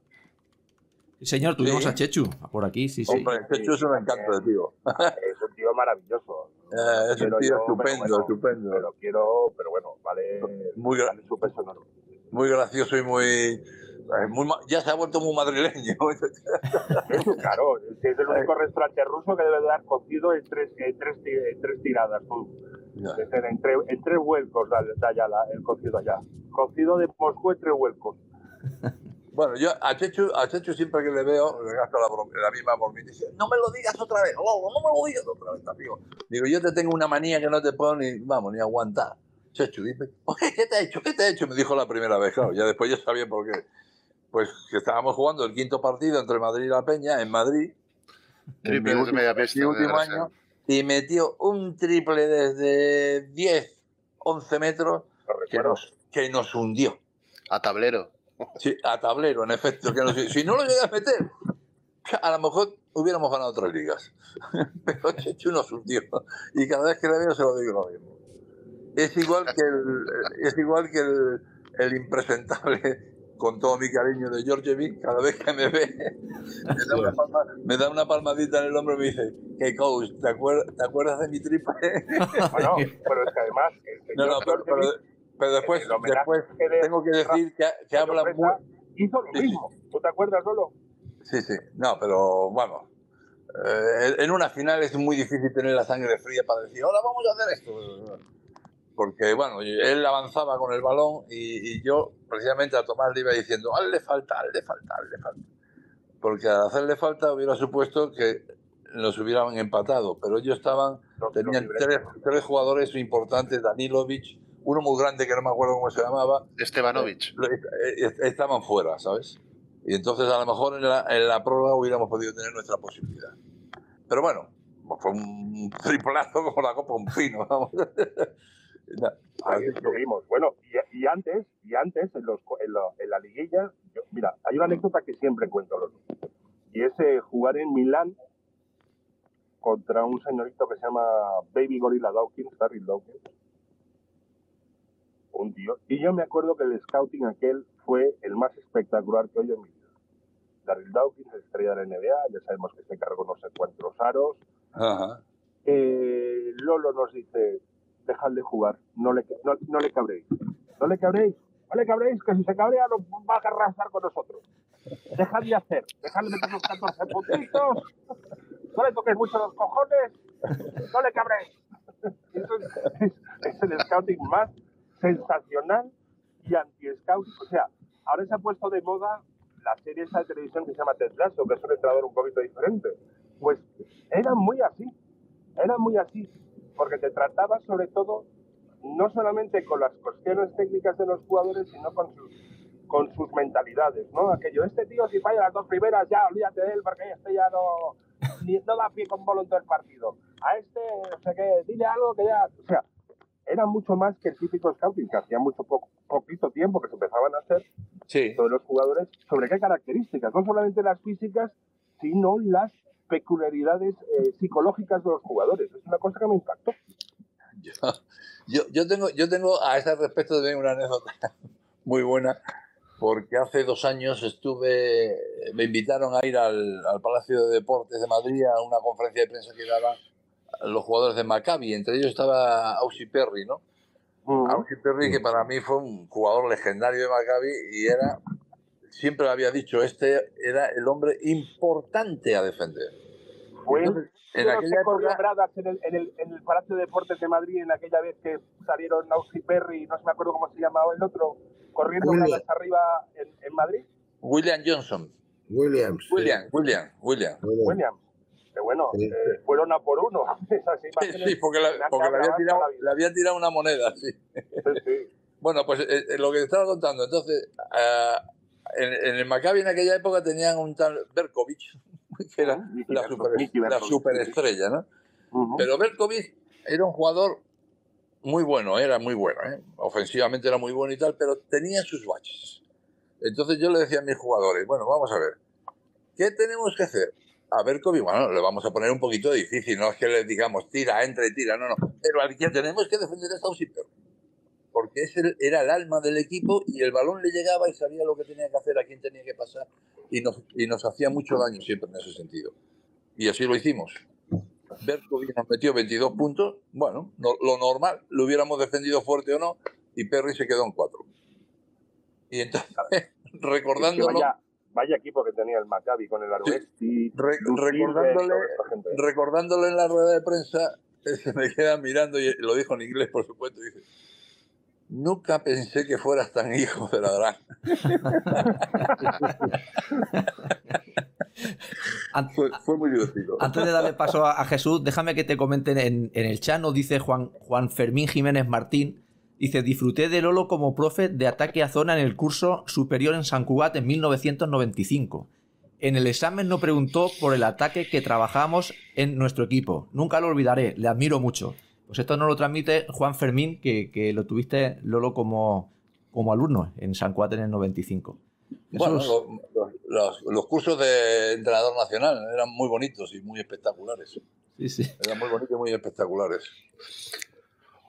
Sí, señor, tuvimos Sí. a Chechu por aquí, sí, sí. Hombre, Chechu es un encanto de tío. Es un tío maravilloso. Eh, es un tío yo, estupendo, bueno, estupendo. Pero quiero, pero bueno, vale, Muy gra- vale su peso enorme. Muy gracioso y muy... eh, muy ya se ha vuelto muy madrileño. Claro, es el único restaurante ruso que debe de dar cocido en tres, en tres, en tres tiradas. Es en, en tre- en tres vuelcos da, da ya la- el cocido allá. Cocido de Moscú en tres vuelcos. Bueno, yo a Chechu, a Chechu siempre que le veo, le gasto la, la misma bromita dice, no me lo digas otra vez, Lolo, no me lo digas otra vez, amigo. Digo, yo te tengo una manía que no te puedo ni, vamos, ni aguantar. Dice, "Oye, ¿qué te ha hecho? ¿Qué te ha hecho? Me dijo la primera vez, claro, ya después ya sabía por qué. Pues que estábamos jugando el quinto partido entre Madrid y La Peña, en Madrid, Triple en mi último- mi último año, y metió un triple desde 10, 11 metros que nos, que nos hundió. A tablero. Sí, a tablero, en efecto. Que no, si no lo llegas a meter, a lo mejor hubiéramos ganado otras ligas. Pero Chechu nos hundió. Y cada vez que le veo se lo digo lo mismo. Es igual que el, es igual que el, el impresentable, con todo mi cariño de Georgievic, cada vez que me ve, me da una, palma- me da una palmadita en el hombro y me dice, que coach, ¿te, acuer- ¿te acuerdas de mi triple? Bueno, pero es que además, No, no, pero, pero, Georgievic, pero después, después tengo que decir que, que habla muy, hizo lo Sí, sí. mismo. ¿Tú te acuerdas, Lolo? Sí, sí. No, pero vamos. eh, en una final es muy difícil tener la sangre fría para decir, ahora vamos a hacer esto. Porque, bueno, él avanzaba con el balón y, y yo, precisamente a Tomás le iba diciendo, hazle falta, hazle falta, hazle falta. Porque al hacerle falta hubiera supuesto que nos hubieran empatado, pero ellos estaban, Los- tenían los tres, tres jugadores importantes, Danilovic, uno muy grande que no me acuerdo cómo se llamaba, Estebanovich. lo- eh, eh, estaban fuera, ¿sabes? Y entonces a lo mejor en la, en la prórroga hubiéramos podido tener nuestra posibilidad. Pero bueno, fue un triplazo como la copa un pino, vamos. Na- Ahí estuvimos. Bueno, y, y antes, y antes en, los, en, la, en la liguilla, yo- mira, hay una anécdota que siempre cuento, Lolo. Y es eh, jugar en Milán contra un señorito que se llama Baby Gorilla Dawkins, Daryl Dawkins. Un tío. Y yo me acuerdo que el scouting aquel fue el más espectacular que oído en mi vida. Daryl Dawkins, estrella de la NBA, ya sabemos que se cargó no sé cuántos aros, Ajá. eh, Lolo nos dice, dejad de jugar, no le, no, no le cabréis. No le cabréis, no le cabréis, que si se cabrea nos va a arrasar con nosotros. Dejad de hacer, dejad de meter los 14 puntitos, no le toquéis mucho los cojones, no le cabréis. Es, es- el scouting más sensacional y anti-scouting. O sea, ahora se ha puesto de moda la serie esa de televisión que se llama Ted Lasso, que es un entrenador un poquito diferente. Pues era muy así, era muy así, porque te trataba sobre todo no solamente con las cuestiones técnicas de los jugadores, sino con sus, con sus mentalidades, ¿no? Aquello, este tío si falla las dos primeras, ya olvídate de él porque este ya no, ni, no da pie con bola en todo el partido. A este, sea que, dile algo que ya, o sea, era mucho más que el típico scouting que hacía mucho poco, poquito tiempo que se empezaban a hacer Sí. sobre los jugadores, sobre qué características, no solamente las físicas, sino las peculiaridades eh, psicológicas de los jugadores. Es una cosa que me impactó. Yo, yo, tengo, yo tengo a ese respecto también una anécdota muy buena, porque hace dos años estuve, me invitaron a ir al, al Palacio de Deportes de Madrid a una conferencia de prensa que daban los jugadores de Maccabi, entre ellos estaba Aussie Perry, ¿no? Aussie Perry, que para mí fue un jugador legendario de Maccabi y era, siempre había dicho, este era el hombre importante a defender. Fue Entonces, en aquella época, gradas en el, en, el, en el Palacio de Deportes de Madrid en aquella vez que salieron Nausi Perry, no se me acuerdo cómo se llamaba el otro, corriendo William. gradas arriba en, en Madrid. William Johnson, Williams. sí. William, William, William. Williams. Williams. Que bueno, Sí. eh, fueron a por uno. Esas Sí, imágenes sí, porque, la- porque le, había tirado, le había tirado una moneda, sí. Sí, sí. Bueno, pues eh, eh, lo que te estaba contando, entonces, ah, en, en el Maccabi en aquella época tenían un tal Berkovic, que era Miki la, super- la superestrella, ¿no? Pero Berkovic era un jugador muy bueno, era muy bueno, ¿eh? ofensivamente era muy bueno y tal, pero tenía sus baches. Entonces yo le decía a mis jugadores, bueno, vamos a ver, ¿qué tenemos que hacer? A Berkovic, bueno, le vamos a poner un poquito difícil, no es que le digamos tira, entra y tira, no, no, pero al que tenemos que defender es a Ausiper, porque ese era el alma del equipo y el balón le llegaba y sabía lo que tenía que hacer, a quién tenía que pasar y nos, y nos hacía mucho daño siempre en ese sentido. Y así lo hicimos. Berkovic nos metió 22 puntos, bueno, no- lo normal, lo hubiéramos defendido fuerte o no, y Perry se quedó en 4. Y entonces, recordándolo, vaya, vaya equipo que tenía el Maccabi con el Aruesti, Re- Luis recordándole- y recordándolo en la rueda de prensa, se me queda mirando, y lo dijo en inglés, por supuesto, dice, nunca pensé que fueras tan hijo de la gran. An- Fue, fue muy divertido. Antes de darle paso a, a Jesús, déjame que te comenten en, en el chat, nos dice Juan, Juan Fermín Jiménez Martín. Dice, disfruté de Lolo como profe de ataque a zona en el curso superior en San Cugat en 1995. En el examen no preguntó por el ataque que trabajamos en nuestro equipo. Nunca lo olvidaré, le admiro mucho. Pues esto nos lo transmite Juan Fermín, que, que lo tuviste, Lolo, como, como alumno en San Cugat en el 95. Bueno, Jesús. lo- lo- los, los cursos de entrenador nacional eran muy bonitos y muy espectaculares. Sí, sí. Eran muy bonitos y muy espectaculares.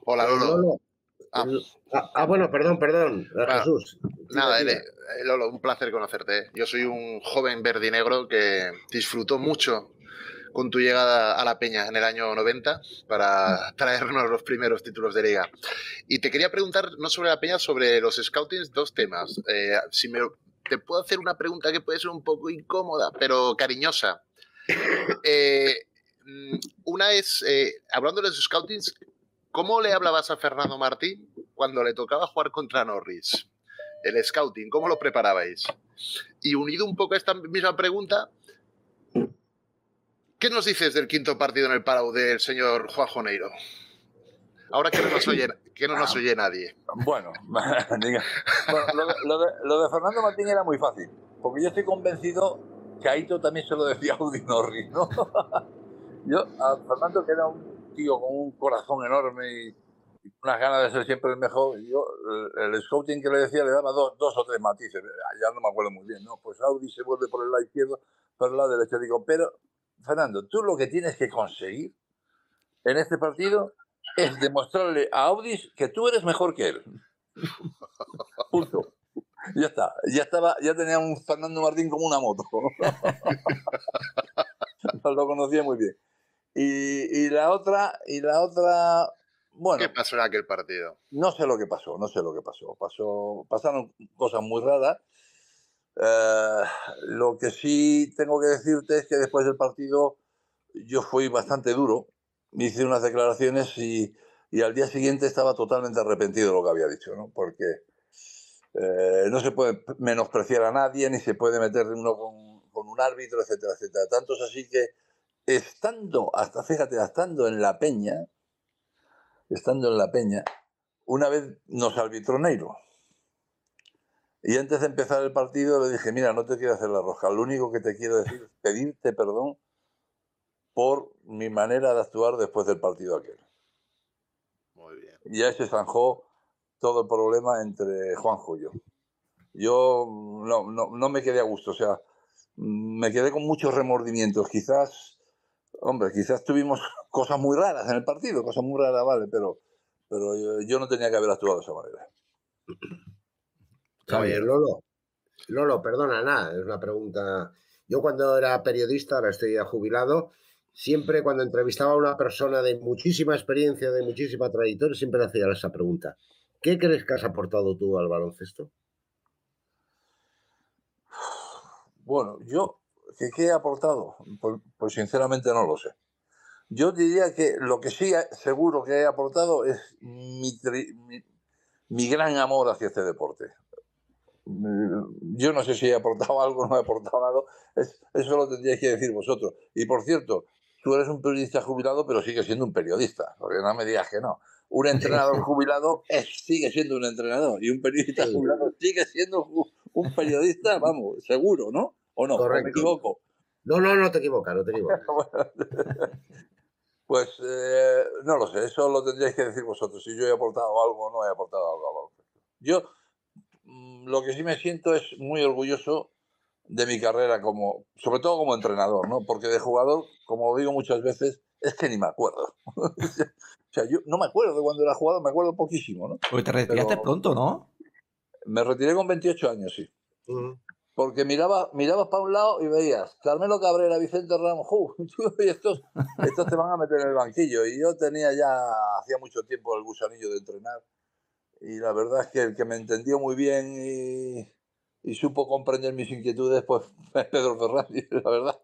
Hola, Lolo. Lolo. Ah. Ah, ah, bueno, perdón, perdón. eh, Ah, Jesús. Nada, eh, eh, Lolo, un placer conocerte. Yo soy un joven verdinegro que disfrutó mucho con tu llegada a la Peña en el año 90 para traernos los primeros títulos de liga. Y te quería preguntar, no sobre la Peña, sobre los scoutings, dos temas. Eh, si me, te puedo hacer una pregunta que puede ser un poco incómoda, pero cariñosa. Eh, mm, una es, eh, hablando de los scoutings, ¿cómo le hablabas a Fernando Martín cuando le tocaba jugar contra Norris? El scouting, ¿cómo lo preparabais? Y unido un poco a esta misma pregunta, ¿qué nos dices del quinto partido en el Palau del señor Juanjo Neiro? Ahora que no nos oye, que no nos oye nadie. Bueno, diga. Bueno, lo, de, lo de- lo de Fernando Martín era muy fácil, porque yo estoy convencido que a Aito también se lo decía Audi Norris, ¿no? Yo, a Fernando, que era un tío con un corazón enorme y unas ganas de ser siempre el mejor, yo el, el scouting que le decía le daba dos, dos o tres matices, ya no me acuerdo muy bien, ¿no? Pues Audi se vuelve por el lado izquierdo, por el lado derecho. Digo, pero, Fernando, tú lo que tienes que conseguir en este partido es demostrarle a Audis que tú eres mejor que él. Punto. Ya está. Ya estaba, ya tenía un Fernando Martín como una moto. lo conocía muy bien. Y, y la otra, y la otra, bueno, ¿Qué pasó en aquel partido? no sé lo que pasó, no sé lo que pasó. pasó pasaron cosas muy raras. Eh, lo que sí tengo que decirte es que después del partido yo fui bastante duro, hice unas declaraciones y, al día siguiente estaba totalmente arrepentido de lo que había dicho, ¿no? Porque eh, no se puede menospreciar a nadie, ni se puede meter uno con, un árbitro, etcétera, etcétera. Tanto así que estando, hasta fíjate, estando en la peña, estando en la peña, una vez nos arbitró Neiro. Y antes de empezar el partido le dije, mira, no te quiero hacer la roja, lo único que te quiero decir es pedirte perdón por mi manera de actuar después del partido aquel. Muy bien. Y ahí se zanjó todo el problema entre Juanjo y yo. Yo no, no, no me quedé a gusto, o sea, me quedé con muchos remordimientos. Quizás, hombre, quizás tuvimos cosas muy raras en el partido, cosas muy raras, vale, pero, pero yo, yo no tenía que haber actuado de esa manera. Oye, Lolo, Lolo, perdona, nada, es una pregunta. Yo cuando era periodista, ahora estoy ya jubilado, siempre cuando entrevistaba a una persona de muchísima experiencia, de muchísima trayectoria, siempre le hacía esa pregunta. ¿Qué crees que has aportado tú al baloncesto? Bueno, yo, ¿qué, qué he aportado? Pues, pues sinceramente no lo sé. Yo diría que lo que sí seguro que he aportado es mi, tri- mi, mi gran amor hacia este deporte. Mm, Yo no sé si he aportado algo o no he aportado nada, es- eso lo tendríais que decir vosotros. Y por cierto, tú eres un periodista jubilado, pero sigues siendo un periodista, porque no me digas que no. Un entrenador jubilado es- sigue siendo un entrenador y un periodista jubilado sigue siendo un- periodista, vamos, seguro, ¿no? ¿O no? ¿O me Correcto. equivoco? No, no, no te equivocas, no te equivocas. Pues eh, no lo sé, eso lo tendríais que decir vosotros, si yo he aportado algo o no he aportado algo. Yo lo que sí me siento es muy orgulloso de mi carrera, como, sobre todo como entrenador, ¿no? Porque de jugador, como digo muchas veces, es que ni me acuerdo. o sea, yo no me acuerdo de cuando era jugador, me acuerdo poquísimo, ¿no? Porque te retiraste Pero- pronto, ¿no? Me retiré con 28 años, sí. Ujú. Porque miraba, mirabas para un lado y veías Carmelo Cabrera, Vicente Ramos, ¡uh! y estos, estos te van a meter en el banquillo. Y yo tenía ya, hacía mucho tiempo el gusanillo de entrenar. Y la verdad es que el que me entendió muy bien y, y supo comprender mis inquietudes, pues fue Pedro Fernández, la verdad.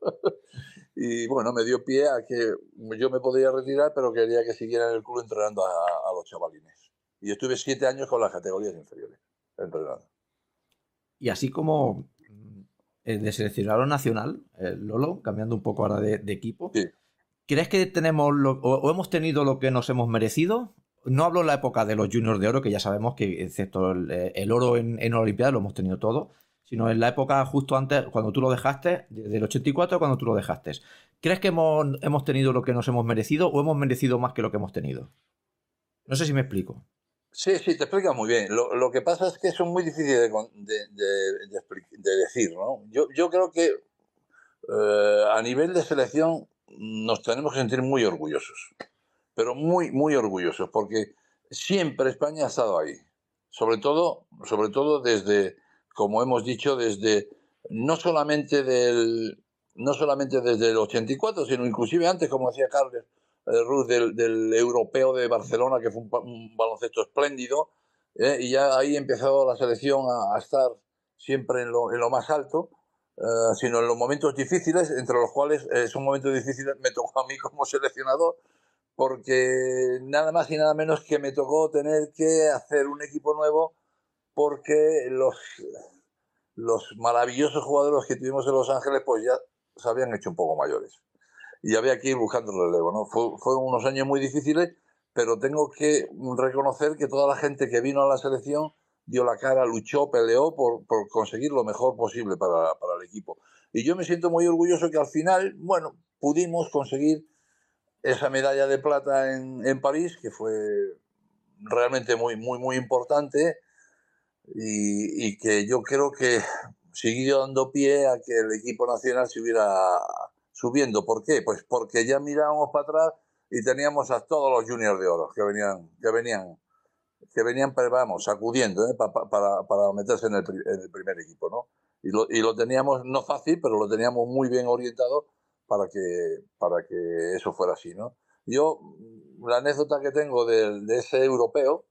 Y bueno, me dio pie a que yo me podía retirar, pero quería que siguiera en el club entrenando a, a los chavalines. Y estuve siete años con las categorías inferiores, entrenando. Y así como mm, el de seleccionador nacional, el Lolo, cambiando un poco ahora de, de equipo, Sí. ¿crees que tenemos lo- o, o hemos tenido lo que nos hemos merecido? No hablo en la época de los juniors de oro, que ya sabemos que, excepto el, eh, oro en, en lo hemos tenido todo, sino en la época justo antes, cuando tú lo dejaste, del 84, cuando tú lo dejaste. ¿Crees que hemos, hemos tenido lo que nos hemos merecido o hemos merecido más que lo que hemos tenido? No sé si me explico. Sí, sí, te explicas muy bien. Lo, lo que pasa es que son muy difíciles de, de decir, ¿no? Yo, yo creo que eh, a nivel de selección nos tenemos que sentir muy orgullosos, pero muy, muy orgullosos, porque siempre España ha estado ahí. Sobre todo, sobre todo desde, como hemos dicho, desde no solamente del no solamente desde el 84, sino inclusive antes, como decía Carles, eh, Ruth, del, del europeo de Barcelona, que fue un, un baloncesto espléndido, ¿eh? y ya ahí empezó la selección a, a estar siempre en lo, en lo más alto, eh, sino en los momentos difíciles, entre los cuales eh, esos momentos difíciles me tocó a mí como seleccionador, porque nada más y nada menos que me tocó tener que hacer un equipo nuevo, porque los, los maravillosos jugadores que tuvimos en Los Ángeles, pues ya se habían hecho un poco mayores y había que ir buscando el relevo. ¿no? Fue- fueron unos años muy difíciles, pero tengo que reconocer que toda la gente que vino a la selección dio la cara, luchó, peleó por, por conseguir lo mejor posible para, para el equipo. Y yo me siento muy orgulloso que al final, bueno, pudimos conseguir esa medalla de plata en, en París, que fue realmente muy, muy, muy importante y, y que yo creo que siguió dando pie a que el equipo nacional se hubiera subiendo. ¿Por qué? Pues porque ya mirábamos para atrás y teníamos a todos los juniors de oro que venían, que venían, que venían, vamos, sacudiendo ¿eh? pa- pa- para, para meterse en el, en el primer equipo, ¿no? Y lo, y lo teníamos no fácil, pero lo teníamos muy bien orientado para que, para que eso fuera así, ¿no? Yo la anécdota que tengo de, de ese europeo,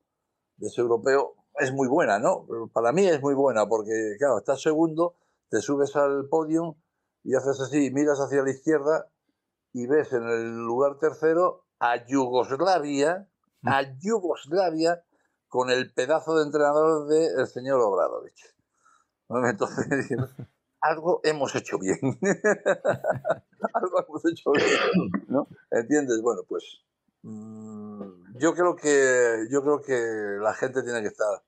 de ese europeo, es muy buena, ¿no? Para mí es muy buena porque, claro, estás segundo, te subes al podio y haces así, miras hacia la izquierda y ves en el lugar tercero a Yugoslavia, a Yugoslavia con el pedazo de entrenador del señor Obradovich. Entonces, algo hemos hecho bien. algo hemos hecho bien, ¿no? ¿Entiendes? Bueno, pues mm, yo creo que yo creo que la gente tiene que estar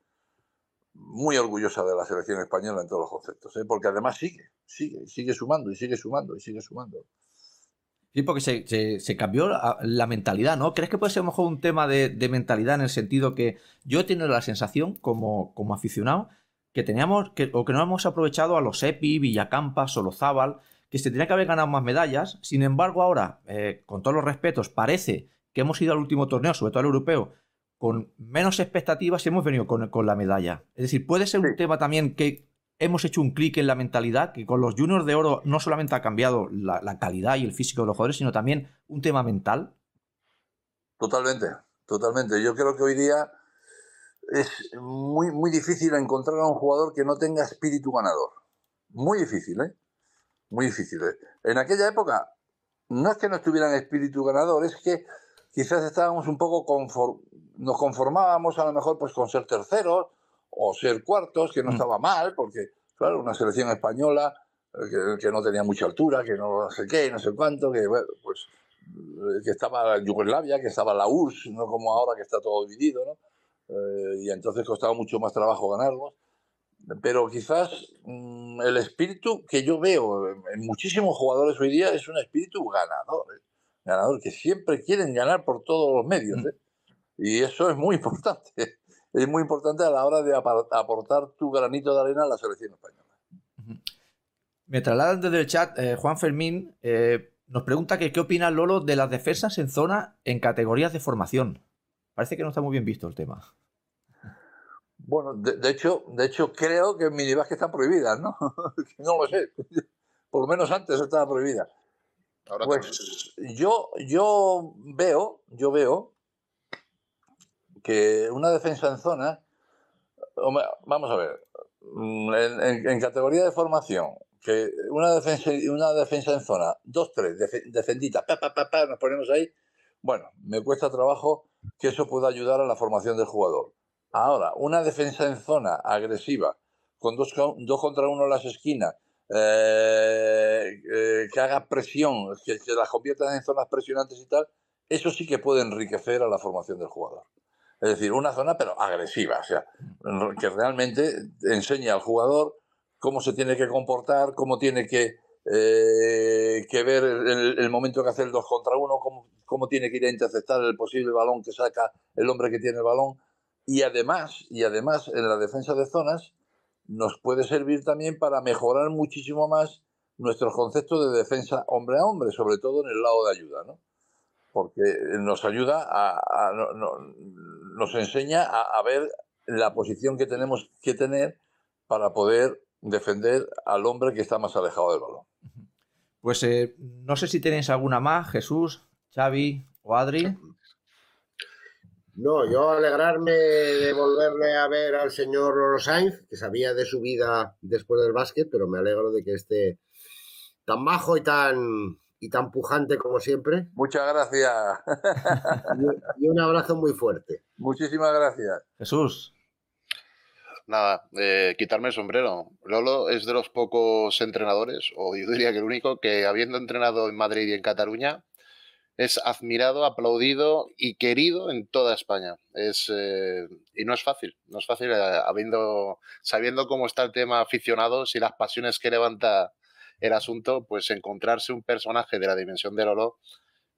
muy orgullosa de la selección española en todos los conceptos, ¿eh? porque además sigue, sigue, sigue sumando y sigue sumando y sigue sumando. Sí, porque se, se, cambió la, mentalidad, ¿no? ¿Crees que puede ser a lo mejor un tema de, de, mentalidad en el sentido que yo he tenido la sensación, como, como aficionado, que teníamos, que, o que no hemos aprovechado a los EPI, Villacampa, Solozábal, que se tenía que haber ganado más medallas. Sin embargo, ahora, eh, con todos los respetos, parece que hemos ido al último torneo, sobre todo al europeo, con menos expectativas y hemos venido con, con la medalla. Es decir, puede ser un tema también que hemos hecho un clic en la mentalidad, que con los juniors de oro no solamente ha cambiado la, calidad y el físico de los jugadores, sino también un tema mental. Totalmente, totalmente. Yo creo que hoy día es muy, muy difícil encontrar a un jugador que no tenga espíritu ganador. Muy difícil, ¿eh? Muy difícil. ¿eh? En aquella época, no es que no estuvieran espíritu ganador, es que quizás estábamos un poco conform... nos conformábamos a lo mejor pues con ser terceros o ser cuartos, que no mm. estaba mal, porque, claro, una selección española eh, que, no tenía mucha altura, que no sé qué, no sé cuánto, que, pues, eh, que estaba Yugoslavia, que estaba la URSS, no como ahora que está todo dividido, ¿no? Eh, y entonces costaba mucho más trabajo ganarlos. Pero quizás mm, el espíritu que yo veo en muchísimos jugadores hoy día es un espíritu ganador, ganador, que siempre quieren ganar por todos los medios. Mm. Y eso es muy importante es muy importante a la hora de aportar tu granito de arena a la selección española. Me trasladan desde el chat eh, Juan Fermín. Eh, nos pregunta que qué opina Lolo de las defensas en zona en categorías de formación. Parece que no está muy bien visto el tema. Bueno, de, hecho, de hecho creo que en minibásquet están prohibidas, ¿no? no lo sé. Por lo menos antes estaba prohibida. pues yo, yo veo, yo veo que una defensa en zona, vamos a ver, mm, en, categoría de formación, que una defensa, una defensa en zona, dos, tres, defendita, pa, pa, pa, nos ponemos ahí, bueno, me cuesta trabajo que eso pueda ayudar a la formación del jugador. Ahora, una defensa en zona agresiva, con dos, contra uno en las esquinas, eh, eh, que haga presión, que, las conviertan en zonas presionantes y tal, eso sí que puede enriquecer a la formación del jugador. Es decir, una zona pero agresiva, o sea, que realmente enseña al jugador cómo se tiene que comportar, cómo tiene que, eh, que ver el, momento que hace el dos contra uno, cómo, cómo tiene que ir a interceptar el posible balón que saca el hombre que tiene el balón. Y además, y además en la defensa de zonas nos puede servir también para mejorar muchísimo más nuestros conceptos de defensa hombre a hombre, sobre todo en el lado de ayuda, ¿no? porque nos ayuda a, nos enseña a, ver la posición que tenemos que tener para poder defender al hombre que está más alejado del balón. Pues eh, no sé si tenéis alguna más, Jesús, Xavi o Adri. No, yo alegrarme de volverle a ver al señor Loro Sainz, que sabía de su vida después del básquet, pero me alegro de que esté tan bajo y tan y tan pujante como siempre. Muchas gracias. Y, un abrazo muy fuerte. Muchísimas gracias. Jesús. Nada, eh, quitarme el sombrero. Lolo es de los pocos entrenadores, o yo diría que el único, que habiendo entrenado en Madrid y en Cataluña, es admirado, aplaudido y querido en toda España. Es, eh, y no es fácil, no es fácil eh, habiendo, sabiendo cómo está el tema aficionados y las pasiones que levanta el asunto, pues encontrarse un personaje de la dimensión de Lolo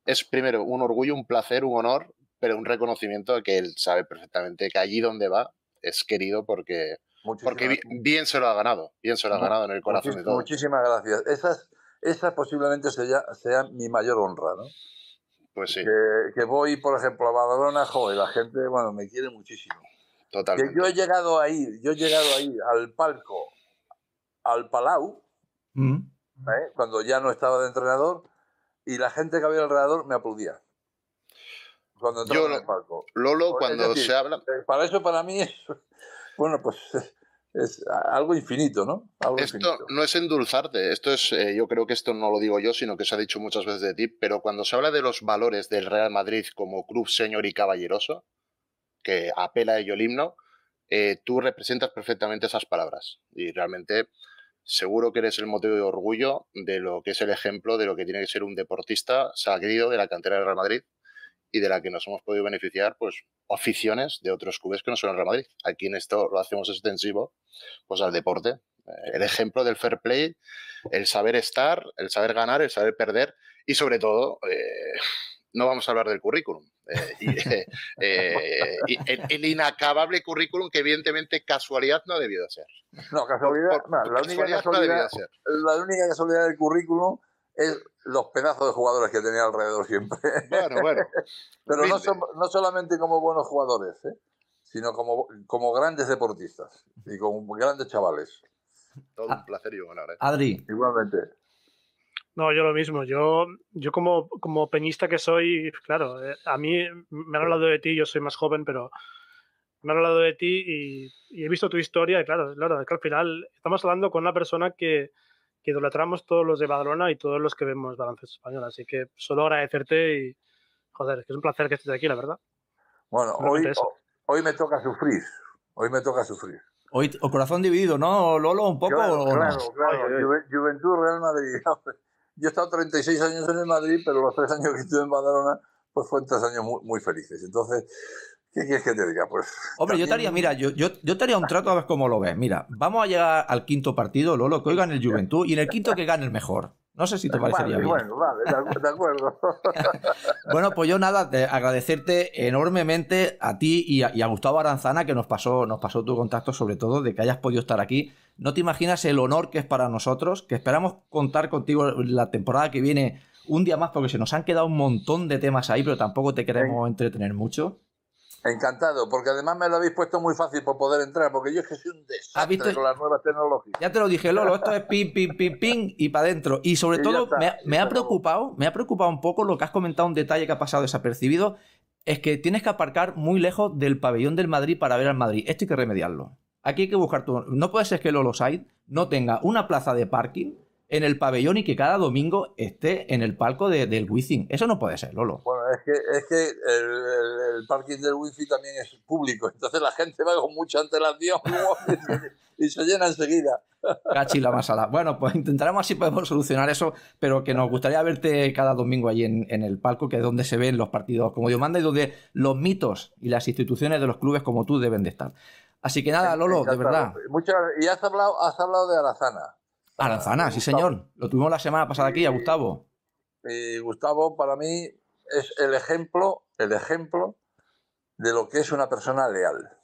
es primero un orgullo, un placer, un honor, pero un reconocimiento de que él sabe perfectamente que allí donde va es querido porque, porque bien, se lo ha ganado, bien se lo ha ganado en el corazón de todos. Muchísimas gracias. Esa, esa posiblemente sea, sea mi mayor honra, ¿no? Pues sí. Que, voy, por ejemplo, a Badalona, joder, la gente, bueno, me quiere muchísimo. Totalmente. Que yo he llegado ahí, yo he llegado ahí al palco, al Palau, ¿eh? cuando ya no estaba de entrenador, y la gente que había alrededor me aplaudía. Cuando entraba Yo en lo- el palco. Lolo, cuando decir, se habla. eh, Para eso, para mí, es, bueno, pues es algo infinito, ¿no? Algo Esto infinito. no es endulzarte, esto es, eh, yo creo que esto no lo digo yo, sino que se ha dicho muchas veces de ti, pero cuando se habla de los valores del Real Madrid como club señor y caballeroso, que apela a ello el himno, eh, tú representas perfectamente esas palabras. Y realmente seguro que eres el motivo de orgullo de lo que es el ejemplo de lo que tiene que ser un deportista sagrido de la cantera del Real Madrid y de la que nos hemos podido beneficiar, pues, aficiones de otros clubes que no son el Real Madrid. Aquí en esto lo hacemos extensivo, pues, al deporte. Eh, El ejemplo del fair play, el saber estar, el saber ganar, el saber perder y, sobre todo, eh, no vamos a hablar del currículum. eh, eh, el, el inacabable currículum que, evidentemente, casualidad no ha debido ser. No, casualidad, Por- no, por la única casualidad no ha debido ser. la única casualidad del currículum es los pedazos de jugadores que tenía alrededor siempre. Bueno, bueno. Pero no, son- no solamente como buenos jugadores, ¿eh? sino como, como grandes deportistas y como grandes chavales. Todo un placer y un honor. ¿eh? Adri, Igualmente. No, yo lo mismo. Yo, yo como, como peñista que soy, claro, eh, a mí me han hablado de ti, yo soy más joven, pero me han hablado de ti y, y he visto tu historia y claro, claro, es que al final estamos hablando con una persona que, que idolatramos todos los de Badalona y todos los que vemos baloncesto español. Así que solo agradecerte y, joder, es que es un placer que estés aquí, la verdad. Bueno, hoy, hoy me toca sufrir. Hoy me toca sufrir. hoy o corazón dividido, ¿no, Lolo? ¿Un poco Claro, o claro, claro. Juve- Juventud Real Madrid. Yo he estado 36 años en el Madrid, pero los tres años que estuve en Badalona, pues fueron tres años muy, muy felices. Entonces, ¿qué quieres que te diga? Pues. Hombre, yo te haría, también- mira, yo, yo, yo te haría un trato a ver cómo lo ves. Mira, vamos a llegar al quinto partido, Lolo, que hoy gane el Juventud y en el quinto que gane el mejor. No sé si te parecería Vale, bien. Bueno, vale, de acu- de acuerdo. Bueno, pues yo nada, de agradecerte enormemente a ti y a, y a Gustavo Aranzana que nos pasó, nos pasó tu contacto, sobre todo, de que hayas podido estar aquí. No te imaginas el honor que es para nosotros, que esperamos contar contigo la temporada que viene un día más, porque se nos han quedado un montón de temas ahí, pero tampoco te queremos entretener mucho. Encantado, porque además me lo habéis puesto muy fácil por poder entrar, porque yo es que soy un ¿Has visto? desastre con las nuevas tecnologías. Ya te lo dije, Lolo, esto es ping, ping, ping, ping y para adentro. Y sobre Y todo, está, me, me ha preocupado, me ha preocupado un poco lo que has comentado, un detalle que ha pasado desapercibido, es que tienes que aparcar muy lejos del pabellón del Madrid para ver al Madrid. Esto hay que remediarlo. Aquí hay que buscar tu... No puede ser que Lolo Side no tenga una plaza de parking en el pabellón y que cada domingo esté en el palco de- del Wizzing. Eso no puede ser, Lolo. Bueno, es que, es que el, el- el parking del wifi también es público, entonces la gente va con mucha antelación y se llena enseguida. Cachi la masala. Bueno, pues intentaremos así podemos solucionar eso, pero que nos gustaría verte cada domingo allí en, en el palco, que es donde se ven los partidos como Dios manda y donde los mitos y las instituciones de los clubes como tú deben de estar. Así que nada, Lolo, de verdad. Muchas, y has hablado, has hablado de Arazana. Aranzana, sí señor. Lo tuvimos la semana pasada aquí, a Gustavo. Y Gustavo, para mí, es el ejemplo, el ejemplo de lo que es una persona leal.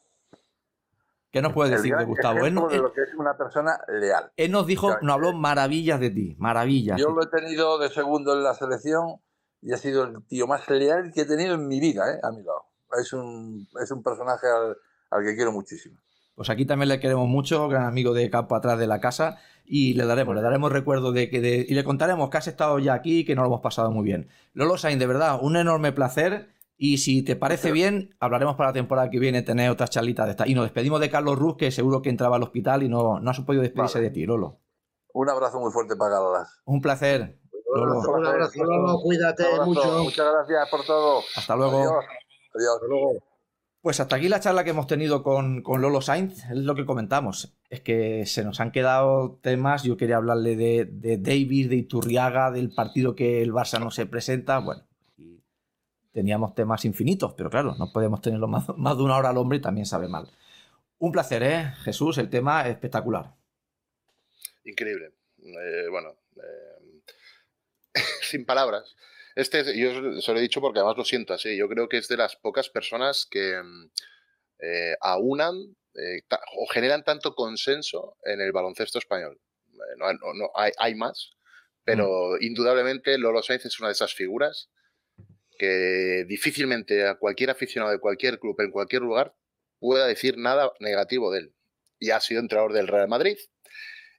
¿Qué nos puedes decir de Gustavo? Él, de lo que es una persona leal. él nos dijo, nos habló maravillas de ti, maravillas. Yo lo he tenido de segundo en la selección y ha sido el tío más leal que he tenido en mi vida, ¿eh? a mi lado. Es un, es un personaje al, al que quiero muchísimo. Pues aquí también le queremos mucho, gran amigo de campo atrás de la casa, y le daremos, le daremos recuerdo de que de- y le contaremos que has estado ya aquí y que nos lo hemos pasado muy bien. Lolo Sainz, de verdad, un enorme placer. Y si te parece bien, hablaremos para la temporada que viene, tener otras charlitas de esta. Y nos despedimos de Carlos Ruz, que seguro que entraba al hospital y no, no has podido despedirse Vale. de ti, Lolo. Un abrazo muy fuerte para Galalas. Un placer. Lolo. Un abrazo, Lolo, cuídate Un abrazo. mucho. Muchas gracias por todo. Hasta luego. Adiós. Adiós. Pues hasta aquí la charla que hemos tenido con, con Lolo Sainz, es lo que comentamos. Es que se nos han quedado temas, yo quería hablarle de, de Davis, de Iturriaga, del partido que el Barça no se presenta, bueno, teníamos temas infinitos, pero claro, no podemos tenerlo más, más de una hora al hombre y también sabe mal. Un placer, ¿eh? Jesús, el tema es espectacular. Increíble. Eh, bueno, eh, sin palabras. Este, yo se lo he dicho porque además lo siento así. Yo creo que es de las pocas personas que mm, eh, aunan eh, o generan tanto consenso en el baloncesto español. Eh, no, no- no- hay, hay más, pero indudablemente Lolo Sainz es una de esas figuras que difícilmente a cualquier aficionado de cualquier club en cualquier lugar pueda decir nada negativo de él. Y ha sido entrenador del Real Madrid,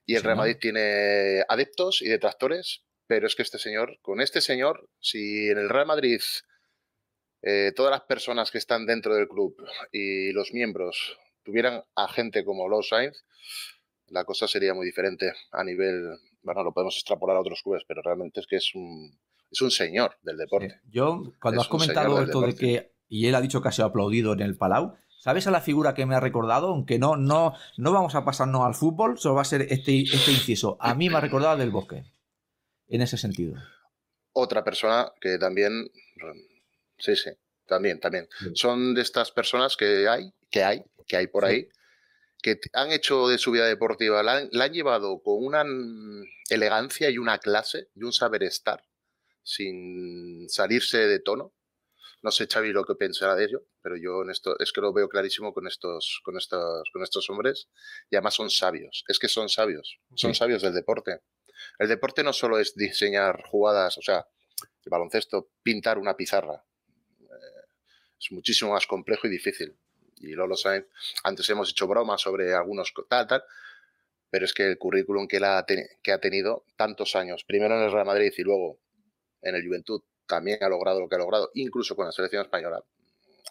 y el Sí, Real ¿no? Madrid tiene adeptos y detractores, pero es que este señor, con este señor, si en el Real Madrid eh, todas las personas que están dentro del club y los miembros tuvieran a gente como Los Sainz, la cosa sería muy diferente a nivel, bueno, lo podemos extrapolar a otros clubes, pero realmente es que es un, es un señor del deporte. Yo, cuando Es has comentado esto de que, y él ha dicho que ha sido aplaudido en el Palau, ¿sabes a la figura que me ha recordado? Aunque no, no, no vamos a pasarnos al fútbol, solo va a ser este, este inciso. A mí me ha recordado del bosque, en ese sentido. Otra persona que también, sí, sí, también, también. Son de estas personas que hay, que hay, que hay por Sí. ahí, que han hecho de su vida deportiva, la han, la han llevado con una mm, elegancia y una clase y un saber estar, sin salirse de tono. No sé, Xavi, lo que pensará de ello, pero yo en esto es que lo veo clarísimo con estos, con estos, con estos hombres y además son sabios. Es que son sabios, son Sí. sabios del deporte. El deporte no solo es diseñar jugadas, o sea, el baloncesto, pintar una pizarra. Eh, es muchísimo más complejo y difícil. Y Lolo Sainz, antes hemos hecho bromas sobre algunos tal, tal, pero es que el currículum que, él ha, tenido tantos años, primero en el Real Madrid y luego en el Juventud, también ha logrado lo que ha logrado, incluso con la selección española,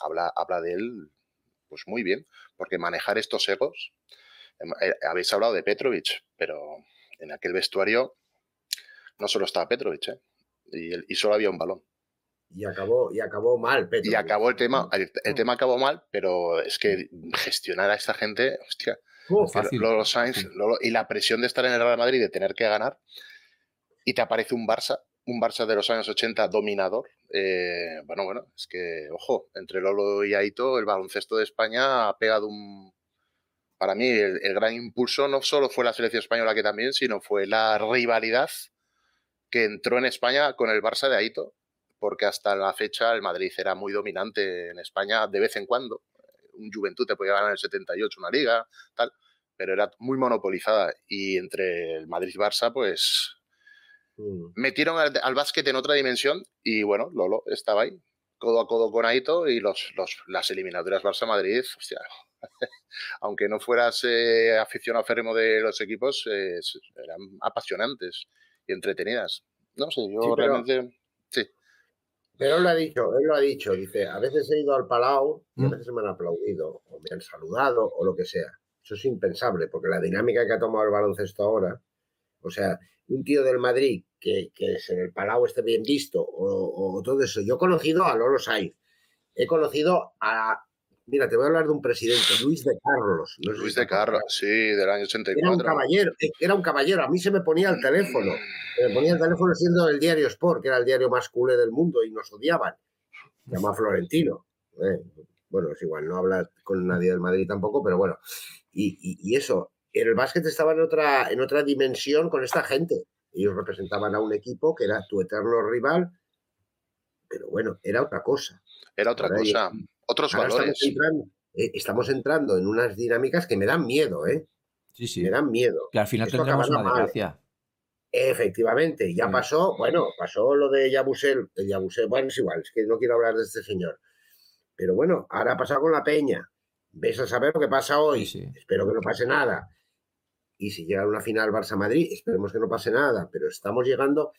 habla, habla de él pues muy bien, porque manejar estos egos, em, eh, habéis hablado de Petrovic, pero en aquel vestuario no solo estaba Petrovic, ¿eh? y, solo había un balón. Y acabó, y acabó mal. Y acabó el tema, el, el tema acabó mal, pero es que gestionar a esta gente, hostia, fácil, Lolo Sainz. Lolo- y la presión de estar en el Real Madrid, de tener que ganar, y te aparece un Barça, un Barça de los años 80 dominador. eh, bueno, bueno, es que, ojo, entre Lolo y Aito, el baloncesto de España ha pegado un. Para mí, el, el gran impulso no solo fue la selección española que también, sino fue la rivalidad que entró en España con el Barça de Aito, porque hasta la fecha el Madrid era muy dominante en España de vez en cuando. Un Juventud te podía ganar en el 78 una liga, tal, pero era muy monopolizada. Y entre el Madrid y Barça, pues Mm. metieron al, al básquet en otra dimensión y bueno, Lolo estaba ahí, codo a codo con Aito y los, los- las eliminatorias Barça-Madrid, hostia, aunque no fueras eh, aficionado férrimo de los equipos, eh, eran apasionantes y entretenidas. No sé, yo Sí, pero- realmente... Sí, Pero él lo ha dicho, él lo ha dicho, dice, a veces he ido al Palau y a Mm. veces me han aplaudido, o me han saludado, o lo que sea. Eso es impensable, porque la dinámica que ha tomado el baloncesto ahora, o sea, un tío del Madrid que, que es en el Palau esté bien visto, o, o todo eso. Yo he conocido a Lolo Sainz, he conocido a, mira, te voy a hablar de un presidente, Luis de Carlos. no Luis de Carlos, sí, del año Era un 84. caballero, eh, era un caballero. A mí se me ponía el teléfono. Se me ponía el teléfono siendo el diario Sport, que era el diario más culé del mundo y nos odiaban. Se llama Florentino. Eh, bueno, es igual, no habla con nadie del Madrid tampoco, pero bueno. Y, y- y eso, el básquet estaba en otra, en otra dimensión con esta gente. Ellos representaban a un equipo que era tu eterno rival, pero bueno, era otra cosa. Era otra Ahora cosa, otros Ahora valores. estamos entrando, eh, estamos entrando en unas dinámicas que me dan miedo, ¿eh? Sí, sí. Me dan miedo. Que al final Esto tendremos una mal. Efectivamente, ya Sí. pasó, bueno, pasó lo de Yabusel, el Yabusel, bueno, es igual, es que no quiero hablar de este señor. Pero bueno, ahora ha pasado con la Peña. Ves a saber lo que pasa hoy. Sí, sí. Espero que no pase nada. Y si llega una final Barça-Madrid, esperemos que no pase nada, pero estamos llegando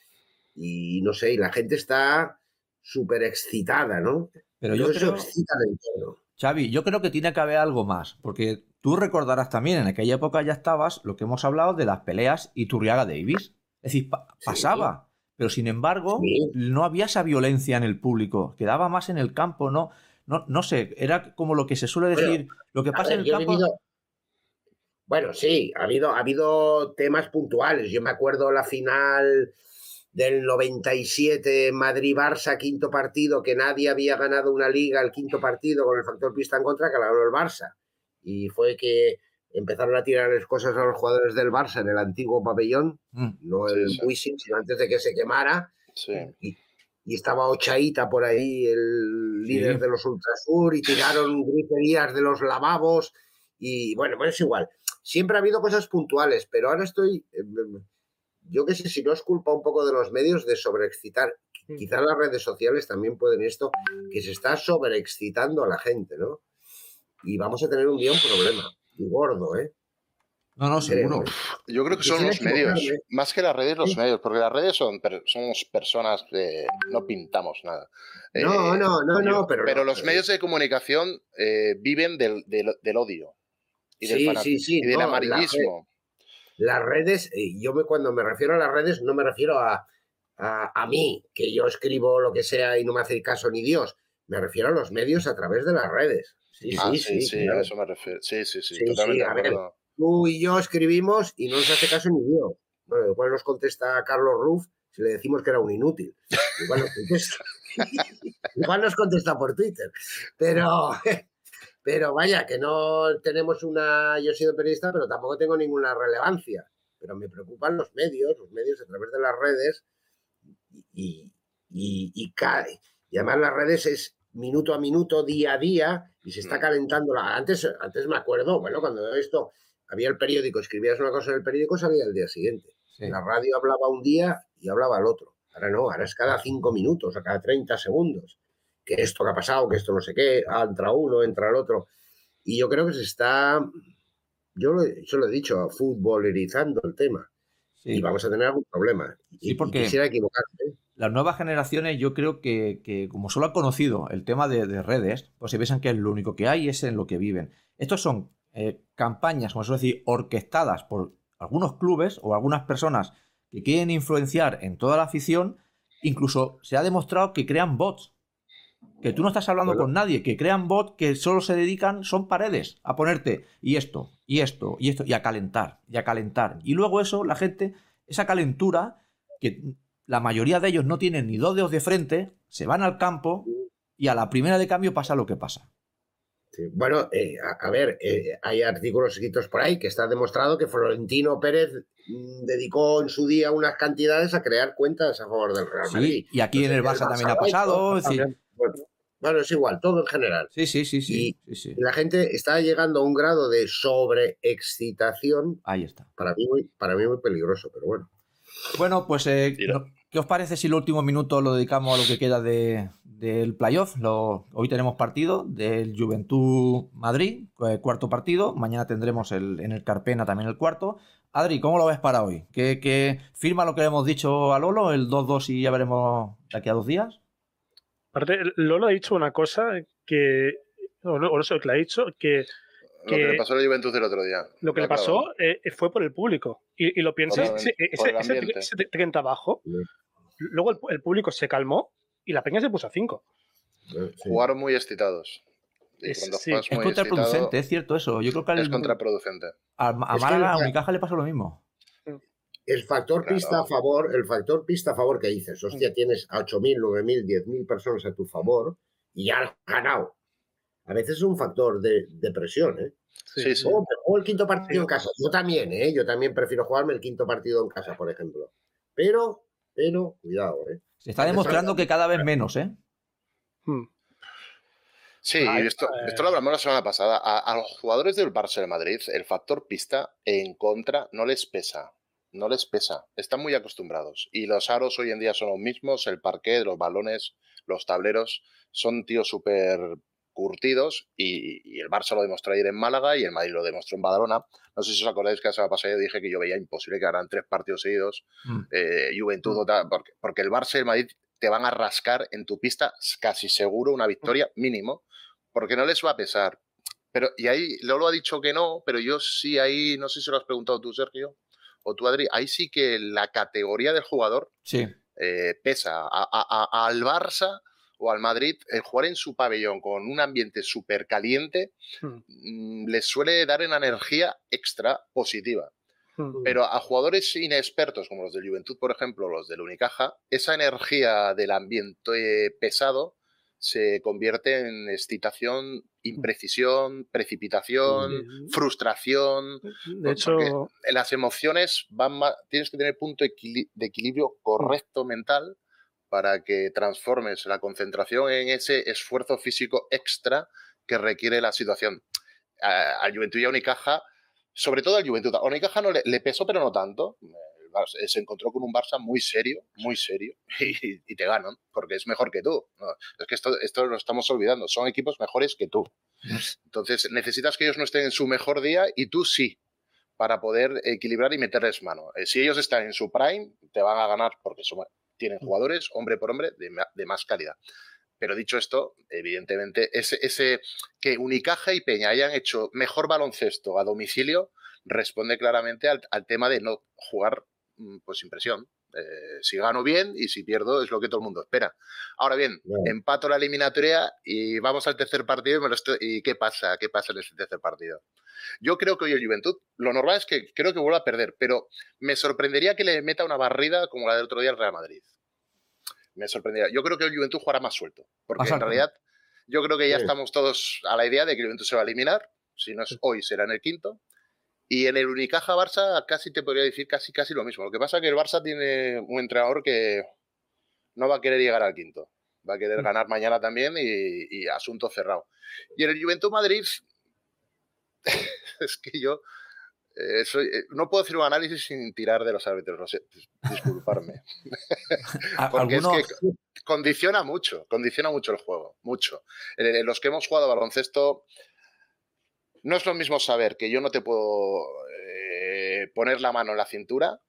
y no sé, y la gente está súper excitada, ¿no? Pero yo creo, excita el entorno. Xavi, yo creo que tiene que haber algo más, porque tú recordarás también, en aquella época ya estabas, lo que hemos hablado de las peleas Iturriaga Davis. Es decir, pa- Sí. pasaba, pero sin embargo, Sí. no había esa violencia en el público, quedaba más en el campo, no, no, no sé, era como lo que se suele Bueno, decir, lo que pasa ver, en el campo. Bueno, sí, ha habido, ha habido temas puntuales. Yo me acuerdo la final del 97 Madrid-Barça, quinto partido, que nadie había ganado una liga, el quinto partido con el factor pista en contra, que la ganó el Barça. Y fue que empezaron a tirarles cosas a los jugadores del Barça en el antiguo pabellón, Mm, no el sí. Wisin, sino antes de que se quemara. Sí. Y, y estaba Ochaíta por ahí, el líder Sí. de los Ultrasur, y tiraron griterías de los lavabos. Y bueno, pues es igual. Siempre ha habido cosas puntuales, pero ahora estoy. eh, Yo qué sé, si no es culpa un poco de los medios de sobreexcitar. Quizás las redes sociales también pueden esto, que se está sobreexcitando a la gente, ¿no? Y vamos a tener un día un problema. Y gordo, ¿eh? No, no, seguro. Yo creo que son los medios, más que las redes, los medios, porque las redes son somos personas que no pintamos nada. No, Eh, no, no, no, pero. no, los medios de comunicación eh, viven del, del- del odio y del, Sí, sí, sí, y del amarillismo. Las redes, eh, yo me, cuando me refiero a las redes, no me refiero a, a, a mí, que yo escribo lo que sea y no me hace caso ni Dios. Me refiero a los medios a través de las redes. Sí, Ah, sí, sí, sí. claro. a eso me refiero. Sí, sí, sí, Sí, totalmente sí, a de ver. acuerdo. Tú y yo escribimos y no nos hace caso ni Dios. Bueno, igual nos contesta Carlos Ruff si le decimos que era un inútil. Igual nos contesta. igual nos contesta por Twitter. Pero, pero vaya, que no tenemos una. Yo he sido periodista, pero tampoco tengo ninguna relevancia. Pero me preocupan los medios, los medios a través de las redes. Y, y, y, ca- y además las redes es minuto a minuto, día a día, y se está Mm. calentando. La, antes, antes me acuerdo, bueno, cuando esto había el periódico, escribías una cosa en el periódico, salía el día siguiente. Sí. La radio hablaba un día y hablaba al otro. Ahora no, ahora es cada cinco minutos o cada 30 segundos. Que esto que ha pasado, que esto no sé qué, ah, entra uno, entra el otro. Y yo creo que se está, yo lo, yo lo he dicho, futbolerizando el tema. Sí. Y vamos a tener algún problema. Y, Sí, porque- y quisiera equivocarme. Las nuevas generaciones yo creo que, que como solo han conocido el tema de, de redes, pues se piensan que es lo único que hay es en lo que viven. Estos son eh, campañas, como se suele decir, orquestadas por algunos clubes o algunas personas que quieren influenciar en toda la afición. Incluso se ha demostrado que crean bots. Que tú no estás hablando Bueno. con nadie, que crean bots que solo se dedican, son paredes, a ponerte y esto, y esto, y esto, y a calentar, y a calentar. Y luego eso, la gente, esa calentura, que la mayoría de ellos no tienen ni dos dedos de frente, se van al campo y a la primera de cambio pasa lo que pasa. Sí, Bueno, eh, a, a ver, eh, hay artículos escritos por ahí que está demostrado que Florentino Pérez mm, dedicó en su día unas cantidades a crear cuentas a favor del Real Madrid. Sí, y aquí en el Barça también ha pasado. También. Bueno, bueno, es igual, todo en general. sí, sí, sí, sí, sí, sí. Y la gente está llegando a un grado de sobreexcitación Ahí está. para mí muy, para mí muy peligroso, pero bueno. Bueno, pues, eh, ¿qué os parece si el último minuto lo dedicamos a lo que queda de, del playoff? Lo- hoy tenemos partido del Juventud Madrid, eh, cuarto partido. Mañana tendremos el, en el Carpena también el cuarto. Adri, ¿cómo lo ves para hoy? ¿Qué, qué- firma lo que le hemos dicho a Lolo, el 2-2 y ya veremos de aquí a dos días? Aparte, Lolo ha dicho una cosa que. O no, o no sé que le ha dicho, que Lo que que- le pasó a la Juventus el otro día. lo que le pasó eh, fue por el público. Y, y lo piensas, Por el- ese, por ese, el ese, 30 abajo, Sí. luego el, el público se calmó y la peña se puso a 5. Eh, sí. Jugaron muy excitados. Y Es- sí, contraproducente, excitado, es cierto eso. Yo creo que al, es contraproducente. a, a Málaga, a Unicaja le pasó lo mismo. El factor Claro. pista a favor, el factor pista a favor que dices, hostia, tienes a 8.000, 9.000, 10.000 personas a tu favor y ya has ganado. A veces es un factor de, de presión, ¿eh? Sí, sí. Oh, juego el quinto partido Sí. en casa. Yo también, ¿eh? Yo también prefiero jugarme el quinto partido en casa, por ejemplo. Pero, pero, cuidado, ¿eh? Se está demostrando que cada vez menos, ¿eh? Hmm. Sí, Ay, esto, eh. esto lo hablamos la semana pasada. A, a los jugadores del Barça de Madrid, el factor pista en contra no les pesa. No les pesa. Están muy acostumbrados. Y los aros hoy en día son los mismos, el parquet, los balones, los tableros. Son tíos súper curtidos y, y el Barça lo demostró ayer en Málaga y el Madrid lo demostró en Badalona. No sé si os acordáis que la semana pasada yo dije que yo veía imposible que ganaran tres partidos seguidos, Mm. eh, Juventud, o tal, porque, porque el Barça y el Madrid te van a rascar en tu pista casi seguro una victoria mínimo, porque no les va a pesar. Pero, y ahí Lolo ha dicho que no, pero yo sí ahí, no sé si lo has preguntado tú, Sergio, o tú, Adri, ahí sí que la categoría del jugador Sí. eh, pesa. A- a- a- al Barça o al Madrid, el jugar en su pabellón con un ambiente súper caliente Hmm. mm, les suele dar una energía extra positiva. Hmm. Pero a jugadores inexpertos, como los del Juventud, por ejemplo, los del Unicaja, esa energía del ambiente pesado se convierte en excitación, imprecisión, precipitación, frustración. De hecho, las emociones van más, tienes que tener punto de equilibrio correcto mental para que transformes la concentración en ese esfuerzo físico extra que requiere la situación. Al Juventud y a Unicaja, sobre todo al Juventud, a Unicaja no le, le pesó, pero no tanto. Se encontró con un Barça muy serio, muy serio, y, y te ganan, porque es mejor que tú. No, es que esto, esto lo estamos olvidando, son equipos mejores que tú. Entonces necesitas que ellos no estén en su mejor día y tú sí, para poder equilibrar y meterles mano. Eh, si ellos están en su prime, te van a ganar porque son, tienen jugadores, hombre por hombre, de, de más calidad. Pero dicho esto, evidentemente, ese, ese, que Unicaja y Peña hayan hecho mejor baloncesto a domicilio responde claramente al, al tema de no jugar mm, pues sin presión. Eh, si gano bien y si pierdo es lo que todo el mundo espera. Ahora bien, empato la eliminatoria y vamos al tercer partido y, qué pasa, qué pasa en ese tercer partido. Yo creo que hoy el Juventud, lo normal es que creo que vuelva a perder, pero me sorprendería que le meta una barrida como la del otro día al Real Madrid. Me sorprendería. Yo creo que el Juventud jugará más suelto, porque en realidad yo creo que ya estamos todos a la idea de que el Juventud se va a eliminar. Si no es hoy, será en el quinto. Y en el Unicaja Barça casi te podría decir casi casi lo mismo. Lo que pasa es que el Barça tiene un entrenador que no va a querer llegar al quinto. Va a querer mm. ganar mañana también y, asunto cerrado. Y en el Juventud Madrid es que yo eh, eh, no puedo hacer un análisis sin tirar de los árbitros, no sé, disculparme. Porque es que condiciona mucho, condiciona mucho el juego, mucho. En los que hemos jugado baloncesto, no es lo mismo saber que yo no te puedo eh, poner la mano en la cintura,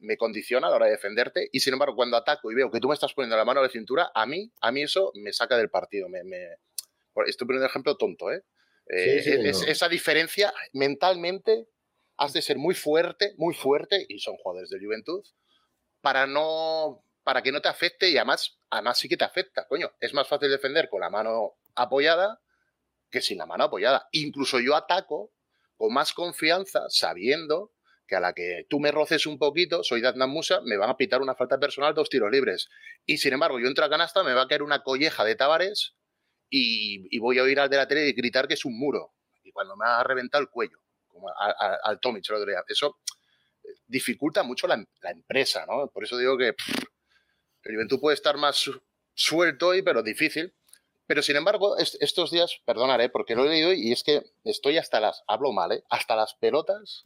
me condiciona a la hora de defenderte, y sin embargo, cuando ataco y veo que tú me estás poniendo la mano en la cintura, a mí, a mí eso me saca del partido. Me, Estoy poniendo un ejemplo tonto, ¿eh? eh esa diferencia mentalmente has de ser muy fuerte, muy fuerte, y son jugadores de juventud, para no para que no te afecte y además, además sí que te afecta, coño. Es más fácil defender con la mano apoyada que sin la mano apoyada. Incluso yo ataco con más confianza sabiendo que a la que tú me roces un poquito, soy Dadnan Musa, me van a pitar una falta personal, dos tiros libres. Y sin embargo, yo entro a canasta, me va a caer una colleja de Tavares y, voy a oír al de la tele y gritar que es un muro. Y cuando me ha reventado el cuello, como al Tomic el otro día. Eso eh, dificulta mucho la, empresa, ¿no? Por eso digo que el Juventud puede estar más suelto hoy, pero difícil. Pero sin embargo, estos días, perdonaré, porque lo he leído y es que estoy hasta las, hablo mal, ¿eh? hasta las pelotas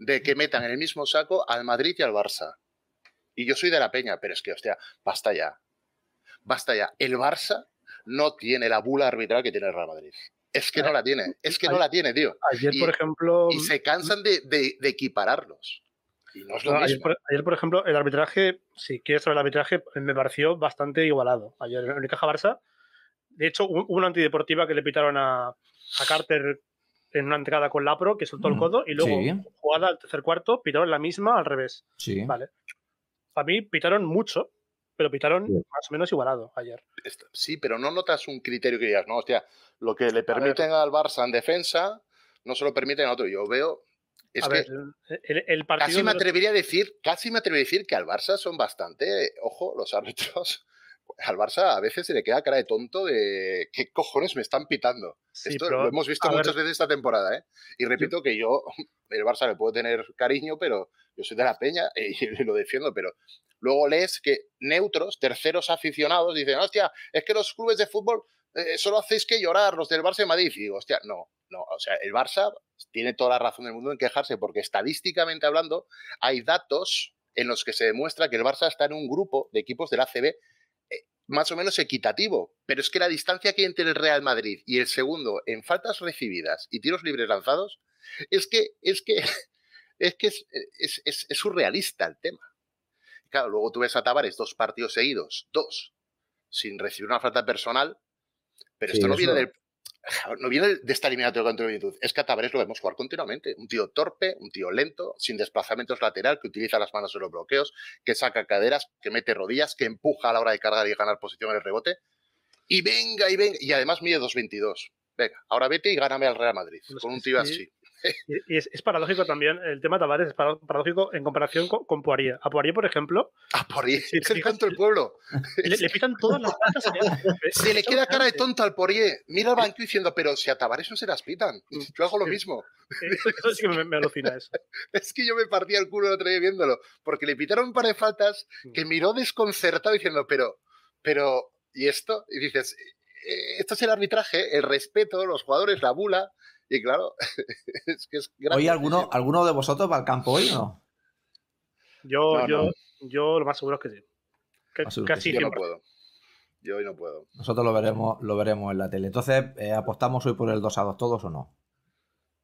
de que metan en el mismo saco al Madrid y al Barça. Y yo soy de la Peña, pero es que, hostia, basta ya. Basta ya. El Barça no tiene la bula arbitral que tiene el Real Madrid. Es que no la tiene, es que no la tiene, tío. Ayer, por ejemplo. Y se cansan de, de, equipararlos. ayer, por, ejemplo, el arbitraje, si quieres saber el arbitraje, me pareció bastante igualado. Ayer en el Caja Barça de hecho, hubo una antideportiva que le pitaron a, Carter en una entrada con Lapro, que soltó el mm, codo, y luego, jugada al tercer cuarto, pitaron la misma al revés. Sí. Vale. A mí pitaron mucho, pero pitaron más o menos igualado ayer. Sí, pero no notas un criterio que digas, no, hostia, lo que le permiten al Barça en defensa, no se lo permiten a otro. Yo veo. Es que el, partido casi me atrevería a decir, casi me atrevería a decir que al Barça son bastante, ojo, los árbitros al Barça a veces se le queda cara de tonto de qué cojones me están pitando. Esto lo hemos visto muchas veces esta temporada, ¿eh? Y repito que yo, el Barça le puedo tener cariño, pero yo soy de la peña y lo defiendo, pero luego lees que neutros, terceros aficionados, dicen, hostia, es que los clubes de fútbol eh, solo hacéis que llorar, los del Barça y Madrid. Y digo, hostia, no, no, o sea, el Barça tiene toda la razón del mundo en quejarse, porque estadísticamente hablando, hay datos en los que se demuestra que el Barça está en un grupo de equipos del ACB más o menos equitativo, pero es que la distancia que hay entre el Real Madrid y el segundo en faltas recibidas y tiros libres lanzados es que es que es que es, es, surrealista el tema. Claro, luego tú ves a Tavares dos partidos seguidos, dos, sin recibir una falta personal, pero esto no viene del, no viene de esta eliminatoria contra el Es que a Tavares lo vemos jugar continuamente. Un tío torpe, un tío lento, sin desplazamientos lateral, que utiliza las manos en los bloqueos, que saca caderas, que mete rodillas, que empuja a la hora de cargar y ganar posición en el rebote. Y venga, y venga. Y además mide 2.22. Venga, ahora vete y gáname al Real Madrid. con un tío así. Y es, paradójico también, el tema de Tavares es paradójico en comparación con, con Poirier. A Poirier, por ejemplo. A Poirier, es el canto del pueblo. Le, pitan todas las patas. Se le queda cara de tonto al Poirier. Mira al banco diciendo, pero si a Tavares no se las pitan. Yo hago lo mismo. Eso, sí que me, alucina eso. Es que yo me partía el culo el otro día viéndolo. Porque le pitaron un par de faltas que miró desconcertado diciendo, pero, pero, ¿y esto? Y dices, eh, esto es el arbitraje, el respeto, los jugadores, la bula. Y claro, es que es ¿Hoy alguno, alguno de vosotros va al campo hoy o no? Yo, yo, yo lo más seguro es que sí. casi Yo no puedo. Yo hoy no puedo. Nosotros lo veremos, lo veremos en la tele. Entonces, eh, ¿apostamos hoy por el 2 a 2 todos o no?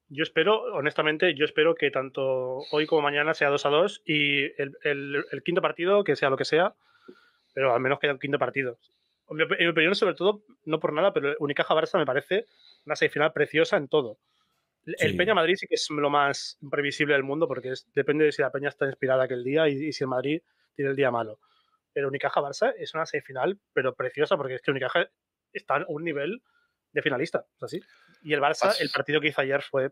Yo espero, honestamente, yo espero que tanto hoy como mañana sea 2 a 2 y el, el- el quinto partido, que sea lo que sea, pero al menos que haya un quinto partido. En mi, opinión, sobre todo, no por nada, pero Unicaja Barça me parece una semifinal preciosa en todo. El Sí. Peña Madrid sí que es lo más imprevisible del mundo porque es- depende de si la Peña está inspirada aquel día y, y si el Madrid tiene el día malo. Pero Unicaja Barça es una semifinal, pero preciosa porque es que Unicaja está a un nivel de finalista, así. Y el Barça, el partido que hizo ayer fue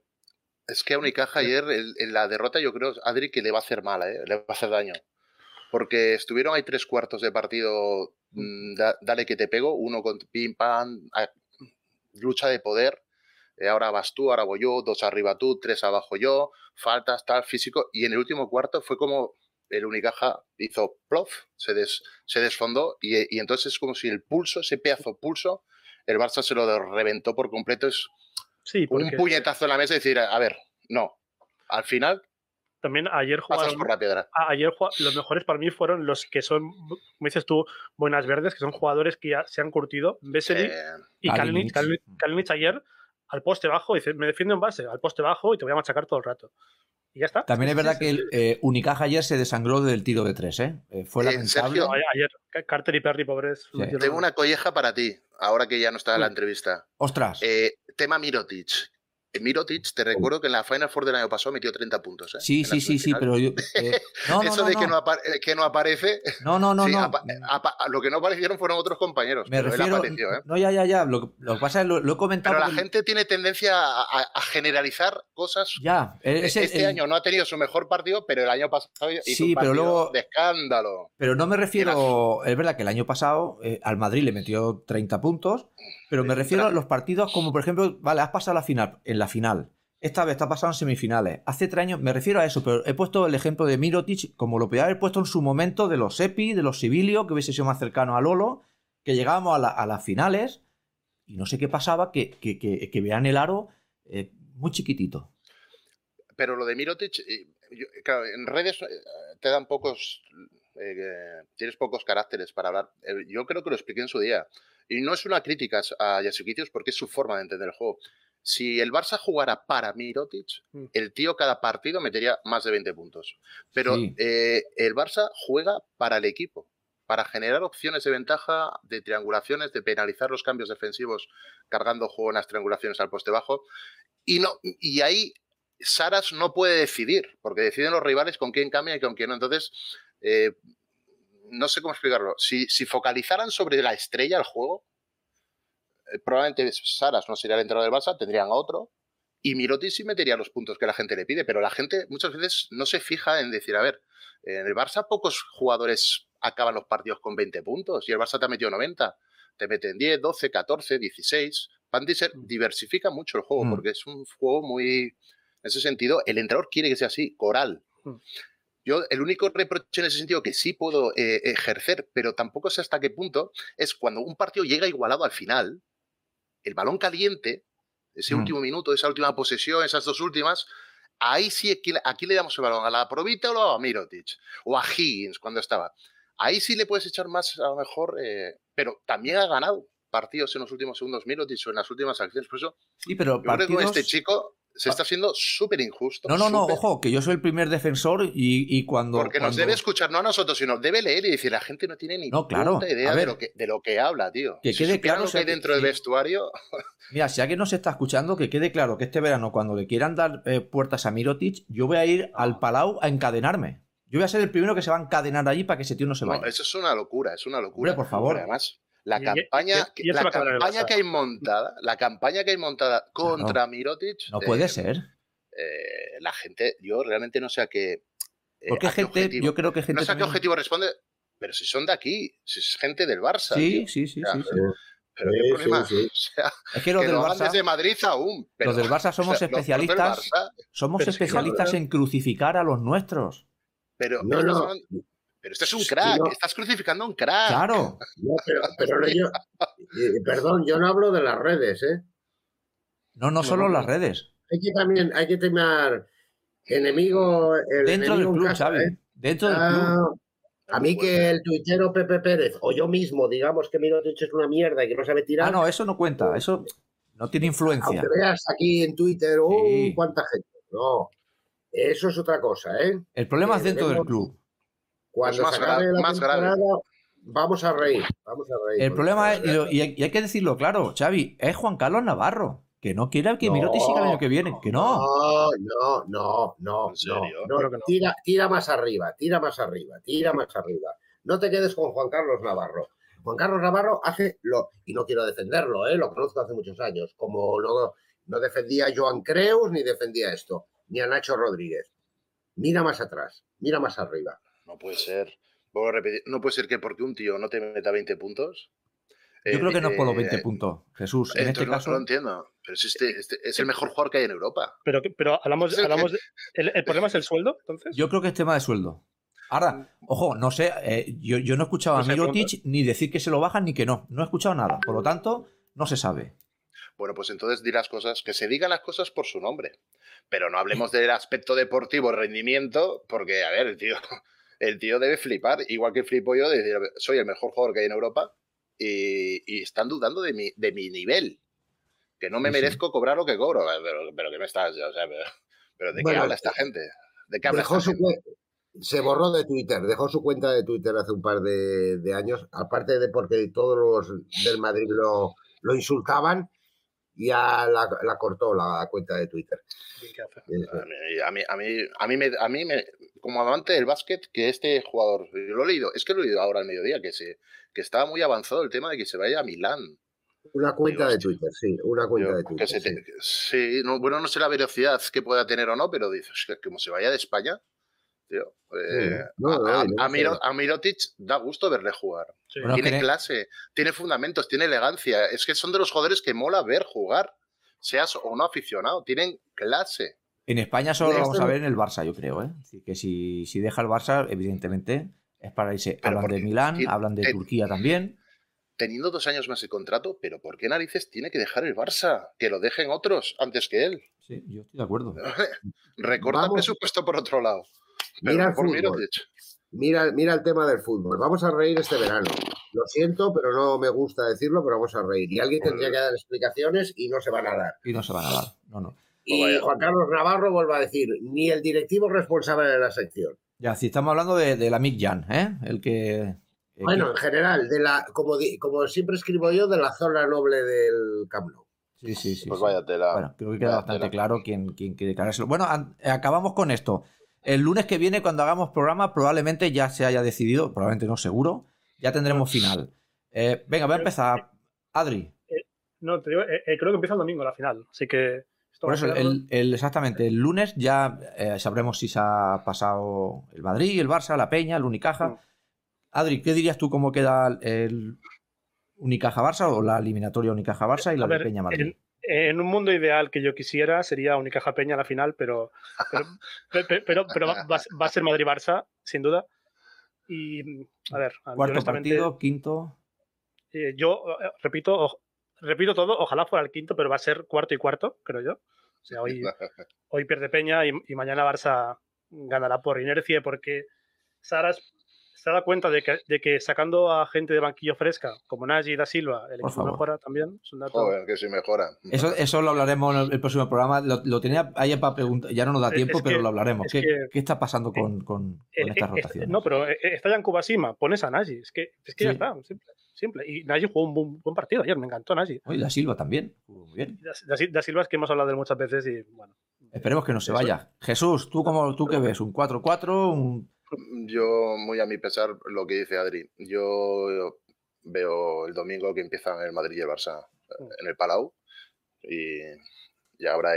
Es que a Unicaja ayer, en la derrota, yo creo, Adri, que le va a hacer mal, ¿eh? le va a hacer daño. Porque estuvieron ahí tres cuartos de partido, mm, da- dale que te pego, uno con pim pam, a- lucha de poder. eh, ahora vas tú, ahora voy yo, dos arriba tú, tres abajo yo, faltas, tal, físico. Y en el último cuarto fue como el Unicaja hizo plof, se, des- se desfondó y, y entonces es como si el pulso, ese pedazo pulso, el Barça se lo reventó por completo. Es Sí, un puñetazo en la mesa y decir, a ver, no. Al final también ayer jugaron. por la piedra. Ayer los mejores para mí fueron los que son, como dices tú, buenas verdes, que son jugadores que ya se han curtido. Vesely Eh, y Kalinic. Kalinic. Ayer al poste bajo, dice, me defiendo en base, al poste bajo y te voy a machacar todo el rato. Y ya está. También es verdad sí, que sí. el eh, Unicaja ayer se desangró del tiro de tres, ¿eh? Eh, fue Eh, lamentable. Sergio, Ayer, ayer, Ca- Carter y Perry, pobres. Sí. tengo una colleja para ti, ahora que ya no está en la entrevista. Ostras. Eh, tema Mirotic. Mirotic, te recuerdo que en la Final Four del año pasado metió 30 puntos. ¿eh? sí, En sí, sí, sí, pero yo. eh, no, Eso no, de no. Que, no eh, que no aparece. No, no, no, sí, lo que no aparecieron fueron otros compañeros. Me pero él refiero. apareció, ¿eh? No, ya, ya, ya. Lo, que- lo que pasa es lo, lo he comentado. Pero la porque- gente tiene tendencia a, generalizar cosas. Ya, es el- este el- año no ha tenido su mejor partido, pero el año pasado hizo Sí, un pero luego- de escándalo. Pero no me refiero. Es verdad que el año pasado al Madrid le metió 30 puntos, pero me refiero a los partidos como, por ejemplo, vale, has pasado la final, en la final. Esta vez está pasado en semifinales. Hace tres años me refiero a eso, pero he puesto el ejemplo de Mirotic como lo podía haber puesto en su momento de los Epi, de los Sibilio, que hubiese sido más cercano a Lolo, que llegábamos a, la- a las finales y no sé qué pasaba, que, que, que, que vean el aro eh, muy chiquitito. Pero lo de Mirotic, eh, yo- claro, en redes eh, te dan pocos, eh, tienes pocos caracteres para hablar. Eh, Yo creo que lo expliqué en su día. Y no es una crítica a Yasikitius porque es su forma de entender el juego. Si el Barça jugara para Mirotic, Mm. el tío cada partido metería más de 20 puntos. Pero Sí. eh, el Barça juega para el equipo, para generar opciones de ventaja, de triangulaciones, de penalizar los cambios defensivos cargando juego en las triangulaciones al poste bajo. Y, no, y ahí Saras no puede decidir, porque deciden los rivales con quién cambia y con quién no. Entonces, eh, no sé cómo explicarlo. Si, si focalizaran sobre la estrella el juego, eh, probablemente Saras no sería el entrenador del Barça, tendrían a otro. Y Mirotic sí metería los puntos que la gente le pide, pero la gente muchas veces no se fija en decir, a ver, en el Barça pocos jugadores acaban los partidos con 20 puntos y el Barça te ha metido 90. Te meten 10, 12, 14, 16. Van ser, diversifica mucho el juego Mm. porque es un juego muy... En ese sentido, el entrenador quiere que sea así, coral. Mm. Yo, el único reproche en ese sentido que sí puedo eh, ejercer, pero tampoco sé hasta qué punto, es cuando un partido llega igualado al final, el balón caliente, ese Mm. último minuto, esa última posesión, esas dos últimas, ahí sí, aquí, aquí le damos el balón, a la Provita o a Mirotic, o a Higgins cuando estaba. Ahí sí le puedes echar más, a lo mejor, eh, pero también ha ganado partidos en los últimos segundos Mirotic o en las últimas acciones. Por eso, Sí, pero yo creo que este chico se está siendo súper injusto. No, no, no, ojo, que yo soy el primer defensor y, y cuando... Porque nos debe escuchar, no a nosotros, sino debe leer y decir, la gente no tiene ni No, claro, puta idea de lo, que, de lo que habla, tío. Que si quede claro, lo que hay que- dentro del vestuario, Mira, si alguien nos está escuchando, que quede claro que este verano, cuando le quieran dar eh, puertas a Mirotic, yo voy a ir al Palau a encadenarme. Yo voy a ser el primero que se va a encadenar allí para que ese tío no se no, vaya. eso es una locura, es una locura. Hombre, por favor. Además, la y- campaña, y- y eso la campaña que hay montada, la campaña que hay montada contra Mirotic, No eh, puede ser. eh, la gente, yo realmente no sé a qué. eh, Porque a qué gente, objetivo- yo creo que gente no sé a qué objetivo responde, pero si son de aquí, si es gente del Barça. Sí, tío. sí, sí, Ya, sí, sí. Pero qué sí, problema. sí. O sea, Es que los que del lo Barça, desde Madrid aún. pero- los del Barça somos o sea, especialistas, Barça, somos Pero es que especialistas en crucificar a los nuestros. pero, No, pero este es un crack, no. estás crucificando a un crack. Claro. No, pero, yo, perdón, yo no hablo de las redes, ¿eh? No, no solo no, las redes. Hay que también, hay que tener enemigo, el Dentro del enemigo club, Xavi. ¿eh? Dentro del Ah, club. a mí que el tuitero Pepe Pérez o yo mismo digamos que Mirotic es una mierda y que no sabe tirar. Ah, no, eso no cuenta. Eso No tiene influencia. Aunque veas aquí en Twitter, oh, cuánta gente. No, eso es otra cosa, ¿eh? El problema es dentro del club. Cuando se acabe la temporada, vamos a reír, vamos a reír. El problema es, y, hay que decirlo claro, Xavi, es Juan Carlos Navarro. Que no quiera que Miroti siga el año que viene, que no. No, no, no, no. no, Tira, tira más arriba, tira más arriba, tira más arriba. No te quedes con Juan Carlos Navarro. Juan Carlos Navarro hace lo, y no quiero defenderlo, ¿eh? lo conozco hace muchos años, como no, no defendía a Joan Creus ni defendía esto, ni a Nacho Rodríguez. Mira más atrás, mira más arriba. No puede ser. no puede ser que porque un tío no te meta 20 puntos, yo creo que no es por los 20 eh, puntos, Jesús. En este caso. No lo entiendo. Pero es, este, este, es el mejor jugador que hay en Europa. Pero, pero hablamos, hablamos el, problema es el sueldo, entonces. Yo creo que es tema de sueldo. Ahora, mm. ojo, no sé, eh, yo, yo, no he escuchado a Mirotic ni decir que se lo bajan ni que no. No he escuchado nada. Por lo tanto, no se sabe. Bueno, pues entonces dirás cosas, que se digan las cosas por su nombre. Pero no hablemos del aspecto deportivo, rendimiento, porque, a ver, tío, el tío debe flipar, igual que flipo yo de decir, soy el mejor jugador que hay en Europa, y, están dudando de mi, de mi nivel. Que no me merezco cobrar lo que cobro. Pero, pero ¿qué me estás? O sea, pero, ¿de qué habla esta gente? ¿De qué habla esta gente? Se borró de Twitter, dejó su cuenta de Twitter hace un par de, años, aparte de porque todos los del Madrid lo, lo insultaban, ya la, la, cortó la cuenta de Twitter. A mí, a mí, a mí, me, a mí me, como amante del básquet, que este jugador, lo he leído, es que lo he leído ahora al mediodía, que se, que estaba muy avanzado el tema de que se vaya a Milán. Una cuenta de Twitter, sí, una cuenta de Twitter. sí, bueno, no sé la velocidad que pueda tener o no, pero dices que como se vaya de España, tío, eh, a, Mirotic da gusto verle jugar. tiene clase, tiene fundamentos, tiene elegancia. Es que son de los jugadores que mola ver jugar, seas o no aficionado, tienen clase. En España solo lo vamos a ver en el Barça, yo creo. ¿eh? Así que si, si deja el Barça, evidentemente es para irse. hablan de Milán, hablan de Turquía también. Teniendo dos años más de contrato, pero ¿por qué narices tiene que dejar el Barça? Que lo dejen otros antes que él. Sí, yo estoy de acuerdo. Recorta presupuesto por otro lado. mira, el fútbol. Mira, mira el tema del fútbol. Vamos a reír este verano. Lo siento, pero no me gusta decirlo, pero vamos a reír. Y alguien tendría que dar explicaciones y no se van a dar. Y no se van a dar. No, no. Y Juan Carlos Navarro vuelve a decir, ni el directivo responsable de la sección. Ya, si estamos hablando de, la Mick Jan, ¿eh? El que. bueno, en general, de la, como, como siempre escribo yo, de la zona noble del Camp Nou. Sí, sí, sí. Pues vaya tela. Bueno, creo que queda bastante claro quién, quién quiere declarárselo. Bueno, acabamos con esto. El lunes que viene, cuando hagamos programa, probablemente ya se haya decidido, probablemente no seguro, ya tendremos final. Eh, venga, voy a empezar. Adri. Eh, no, te digo, eh, creo que empieza el domingo la final, así que por eso, el, exactamente, el lunes ya eh, sabremos si se ha pasado el Madrid, el Barça, la Peña, el Unicaja. Mm. Adri, ¿qué dirías tú cómo queda el Unicaja-Barça o la eliminatoria Unicaja-Barça y la de Peña-Madrid? En, un mundo ideal que yo quisiera sería Unicaja-Peña la final, pero, pero, pero, va, a ser Madrid-Barça, sin duda. Y, a ver, cuarto partido, quinto. Eh, yo eh, repito, repito todo, ojalá fuera el quinto, pero va a ser cuarto y cuarto, creo yo. O sea, hoy, hoy pierde Peña y, mañana Barça ganará por inercia porque Saras se da cuenta de que, de que, sacando a gente de banquillo fresca, como Nagy y Da Silva, el equipo mejora también. Es un dato. Joder, que sí mejora. Eso, eso lo hablaremos en el próximo programa. Lo, tenía ahí para preguntar, ya no nos da tiempo, pero lo hablaremos. ¿Qué, ¿Qué, está pasando con, con, esta rotación? No, pero eh, está ya en Kubasima, pones a Nagy. Es que, es que ya está, simple. Simple. Y Nagy jugó un buen, partido ayer, me encantó Nagy. Y Da Silva también. Muy bien. Da, Silva es que hemos hablado de él muchas veces y bueno. Esperemos que no se vaya. Jesús, ¿tú, cómo, tú qué ves? ¿Un 4-4? Yo, muy a mi pesar, lo que dice Adri. Yo veo el domingo que empiezan el Madrid y el Barça mm. en el Palau y, ya habrá,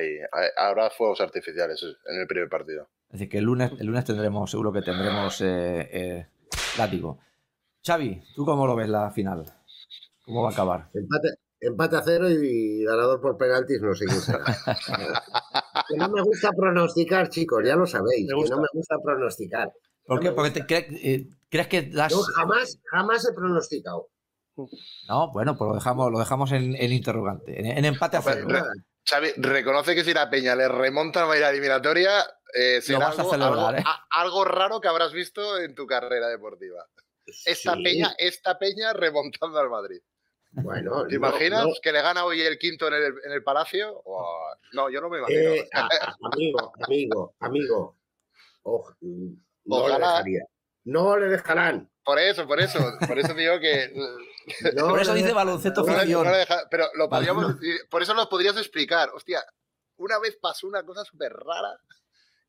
habrá fuegos artificiales en el primer partido. Es decir, que el lunes, el lunes tendremos, seguro que tendremos eh, eh, látigo. Xavi, ¿tú cómo lo ves la final? ¿Cómo va a acabar? Empate, a cero y ganador por penaltis no sé que no me gusta pronosticar, chicos, ya lo sabéis, que no me gusta pronosticar. ¿Por qué? Porque eh, crees que das... jamás, jamás he pronosticado. No, bueno, pues lo dejamos, lo dejamos en, interrogante, en, empate a cero. Xavi, reconoce que si la Peña le remonta a la eliminatoria, eh, será algo, ¿eh? algo, raro que habrás visto en tu carrera deportiva. Esta peña, esta peña remontando al Madrid. Bueno, ¿Te no, imaginas no. que le gana hoy el quinto en el, en el Palacio? No, yo no me imagino. Eh, a- a- amigo, amigo, amigo. No le Ojalá. No le dejarán. Por eso, por eso, por eso digo que. No Por eso dice baloncesto ficción. pero lo podríamos, por eso lo podrías explicar. Hostia, una vez pasó una cosa súper rara.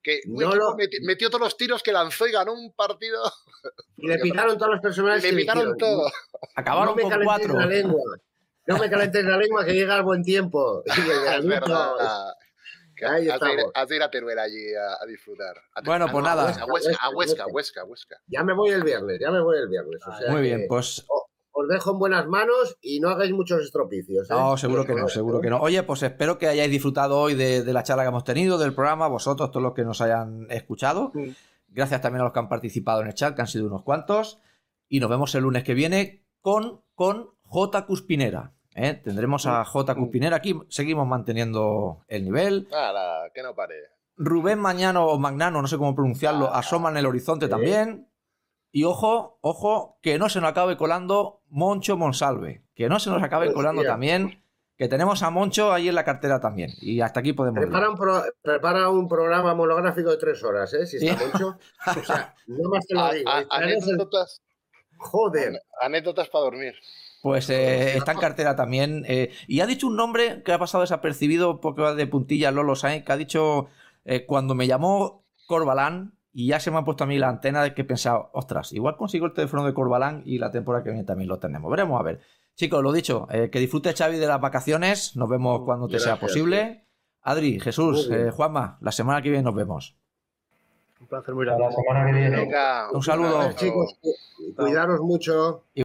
Que No lo- metió todos los tiros que lanzó y ganó un partido. Y le pitaron todas las Y personas le pitaron todo. Acabaron no me con calentéis cuatro. la lengua. No me calentéis la lengua que llega el buen tiempo. Es verdad. Que Ahí has, de ir, a Teruel allí a, a disfrutar. A- Bueno, a- pues no, a nada. Huesca, a Huesca, a Huesca, Huesca, Huesca, Huesca. Ya me voy el viernes, ya me voy el viernes. o sea Muy bien, que pues Os dejo en buenas manos y no hagáis muchos estropicios. ¿eh? No, seguro que no, seguro que no. Oye, pues espero que hayáis disfrutado hoy de, de la charla que hemos tenido, del programa, vosotros, todos los que nos hayan escuchado. Gracias también a los que han participado en el chat, que han sido unos cuantos. Y nos vemos el lunes que viene con, con J. Cuspinera. ¿eh? Tendremos a J. Cuspinera aquí, seguimos manteniendo el nivel. Nada, que no pare. Rubén Mañano o Magnano, no sé cómo pronunciarlo, asoma en el horizonte también. Y ojo, ojo, que no se nos acabe colando Moncho Monsalve. Que no se nos acabe Hostia. colando también. Que tenemos a Moncho ahí en la cartera también. Y hasta aquí podemos ir. Prepara un, pro- prepara un programa monográfico de tres horas, ¿eh? Si está Sí. mucho. O sea, no más te lo digo. a- ¿eh? El- anécdotas, Joder. anécdotas para dormir. Pues eh, está en cartera también. eh, y ha dicho un nombre que ha pasado desapercibido porque va de puntilla Lolo Sainz, que ha dicho eh, cuando me llamó Corbalán y ya se me ha puesto a mí la antena de que he pensado, ostras, igual consigo el teléfono de Corbalán y la temporada que viene también lo tenemos. Veremos a ver. Chicos, lo dicho, eh, que disfrute Xavi de las vacaciones. Nos vemos cuando te sea posible. Adri, Jesús, eh, Juanma, la semana que viene nos vemos. Un placer muy grande. la semana que viene. Venga, Un saludo. Chicos, cuidaros mucho.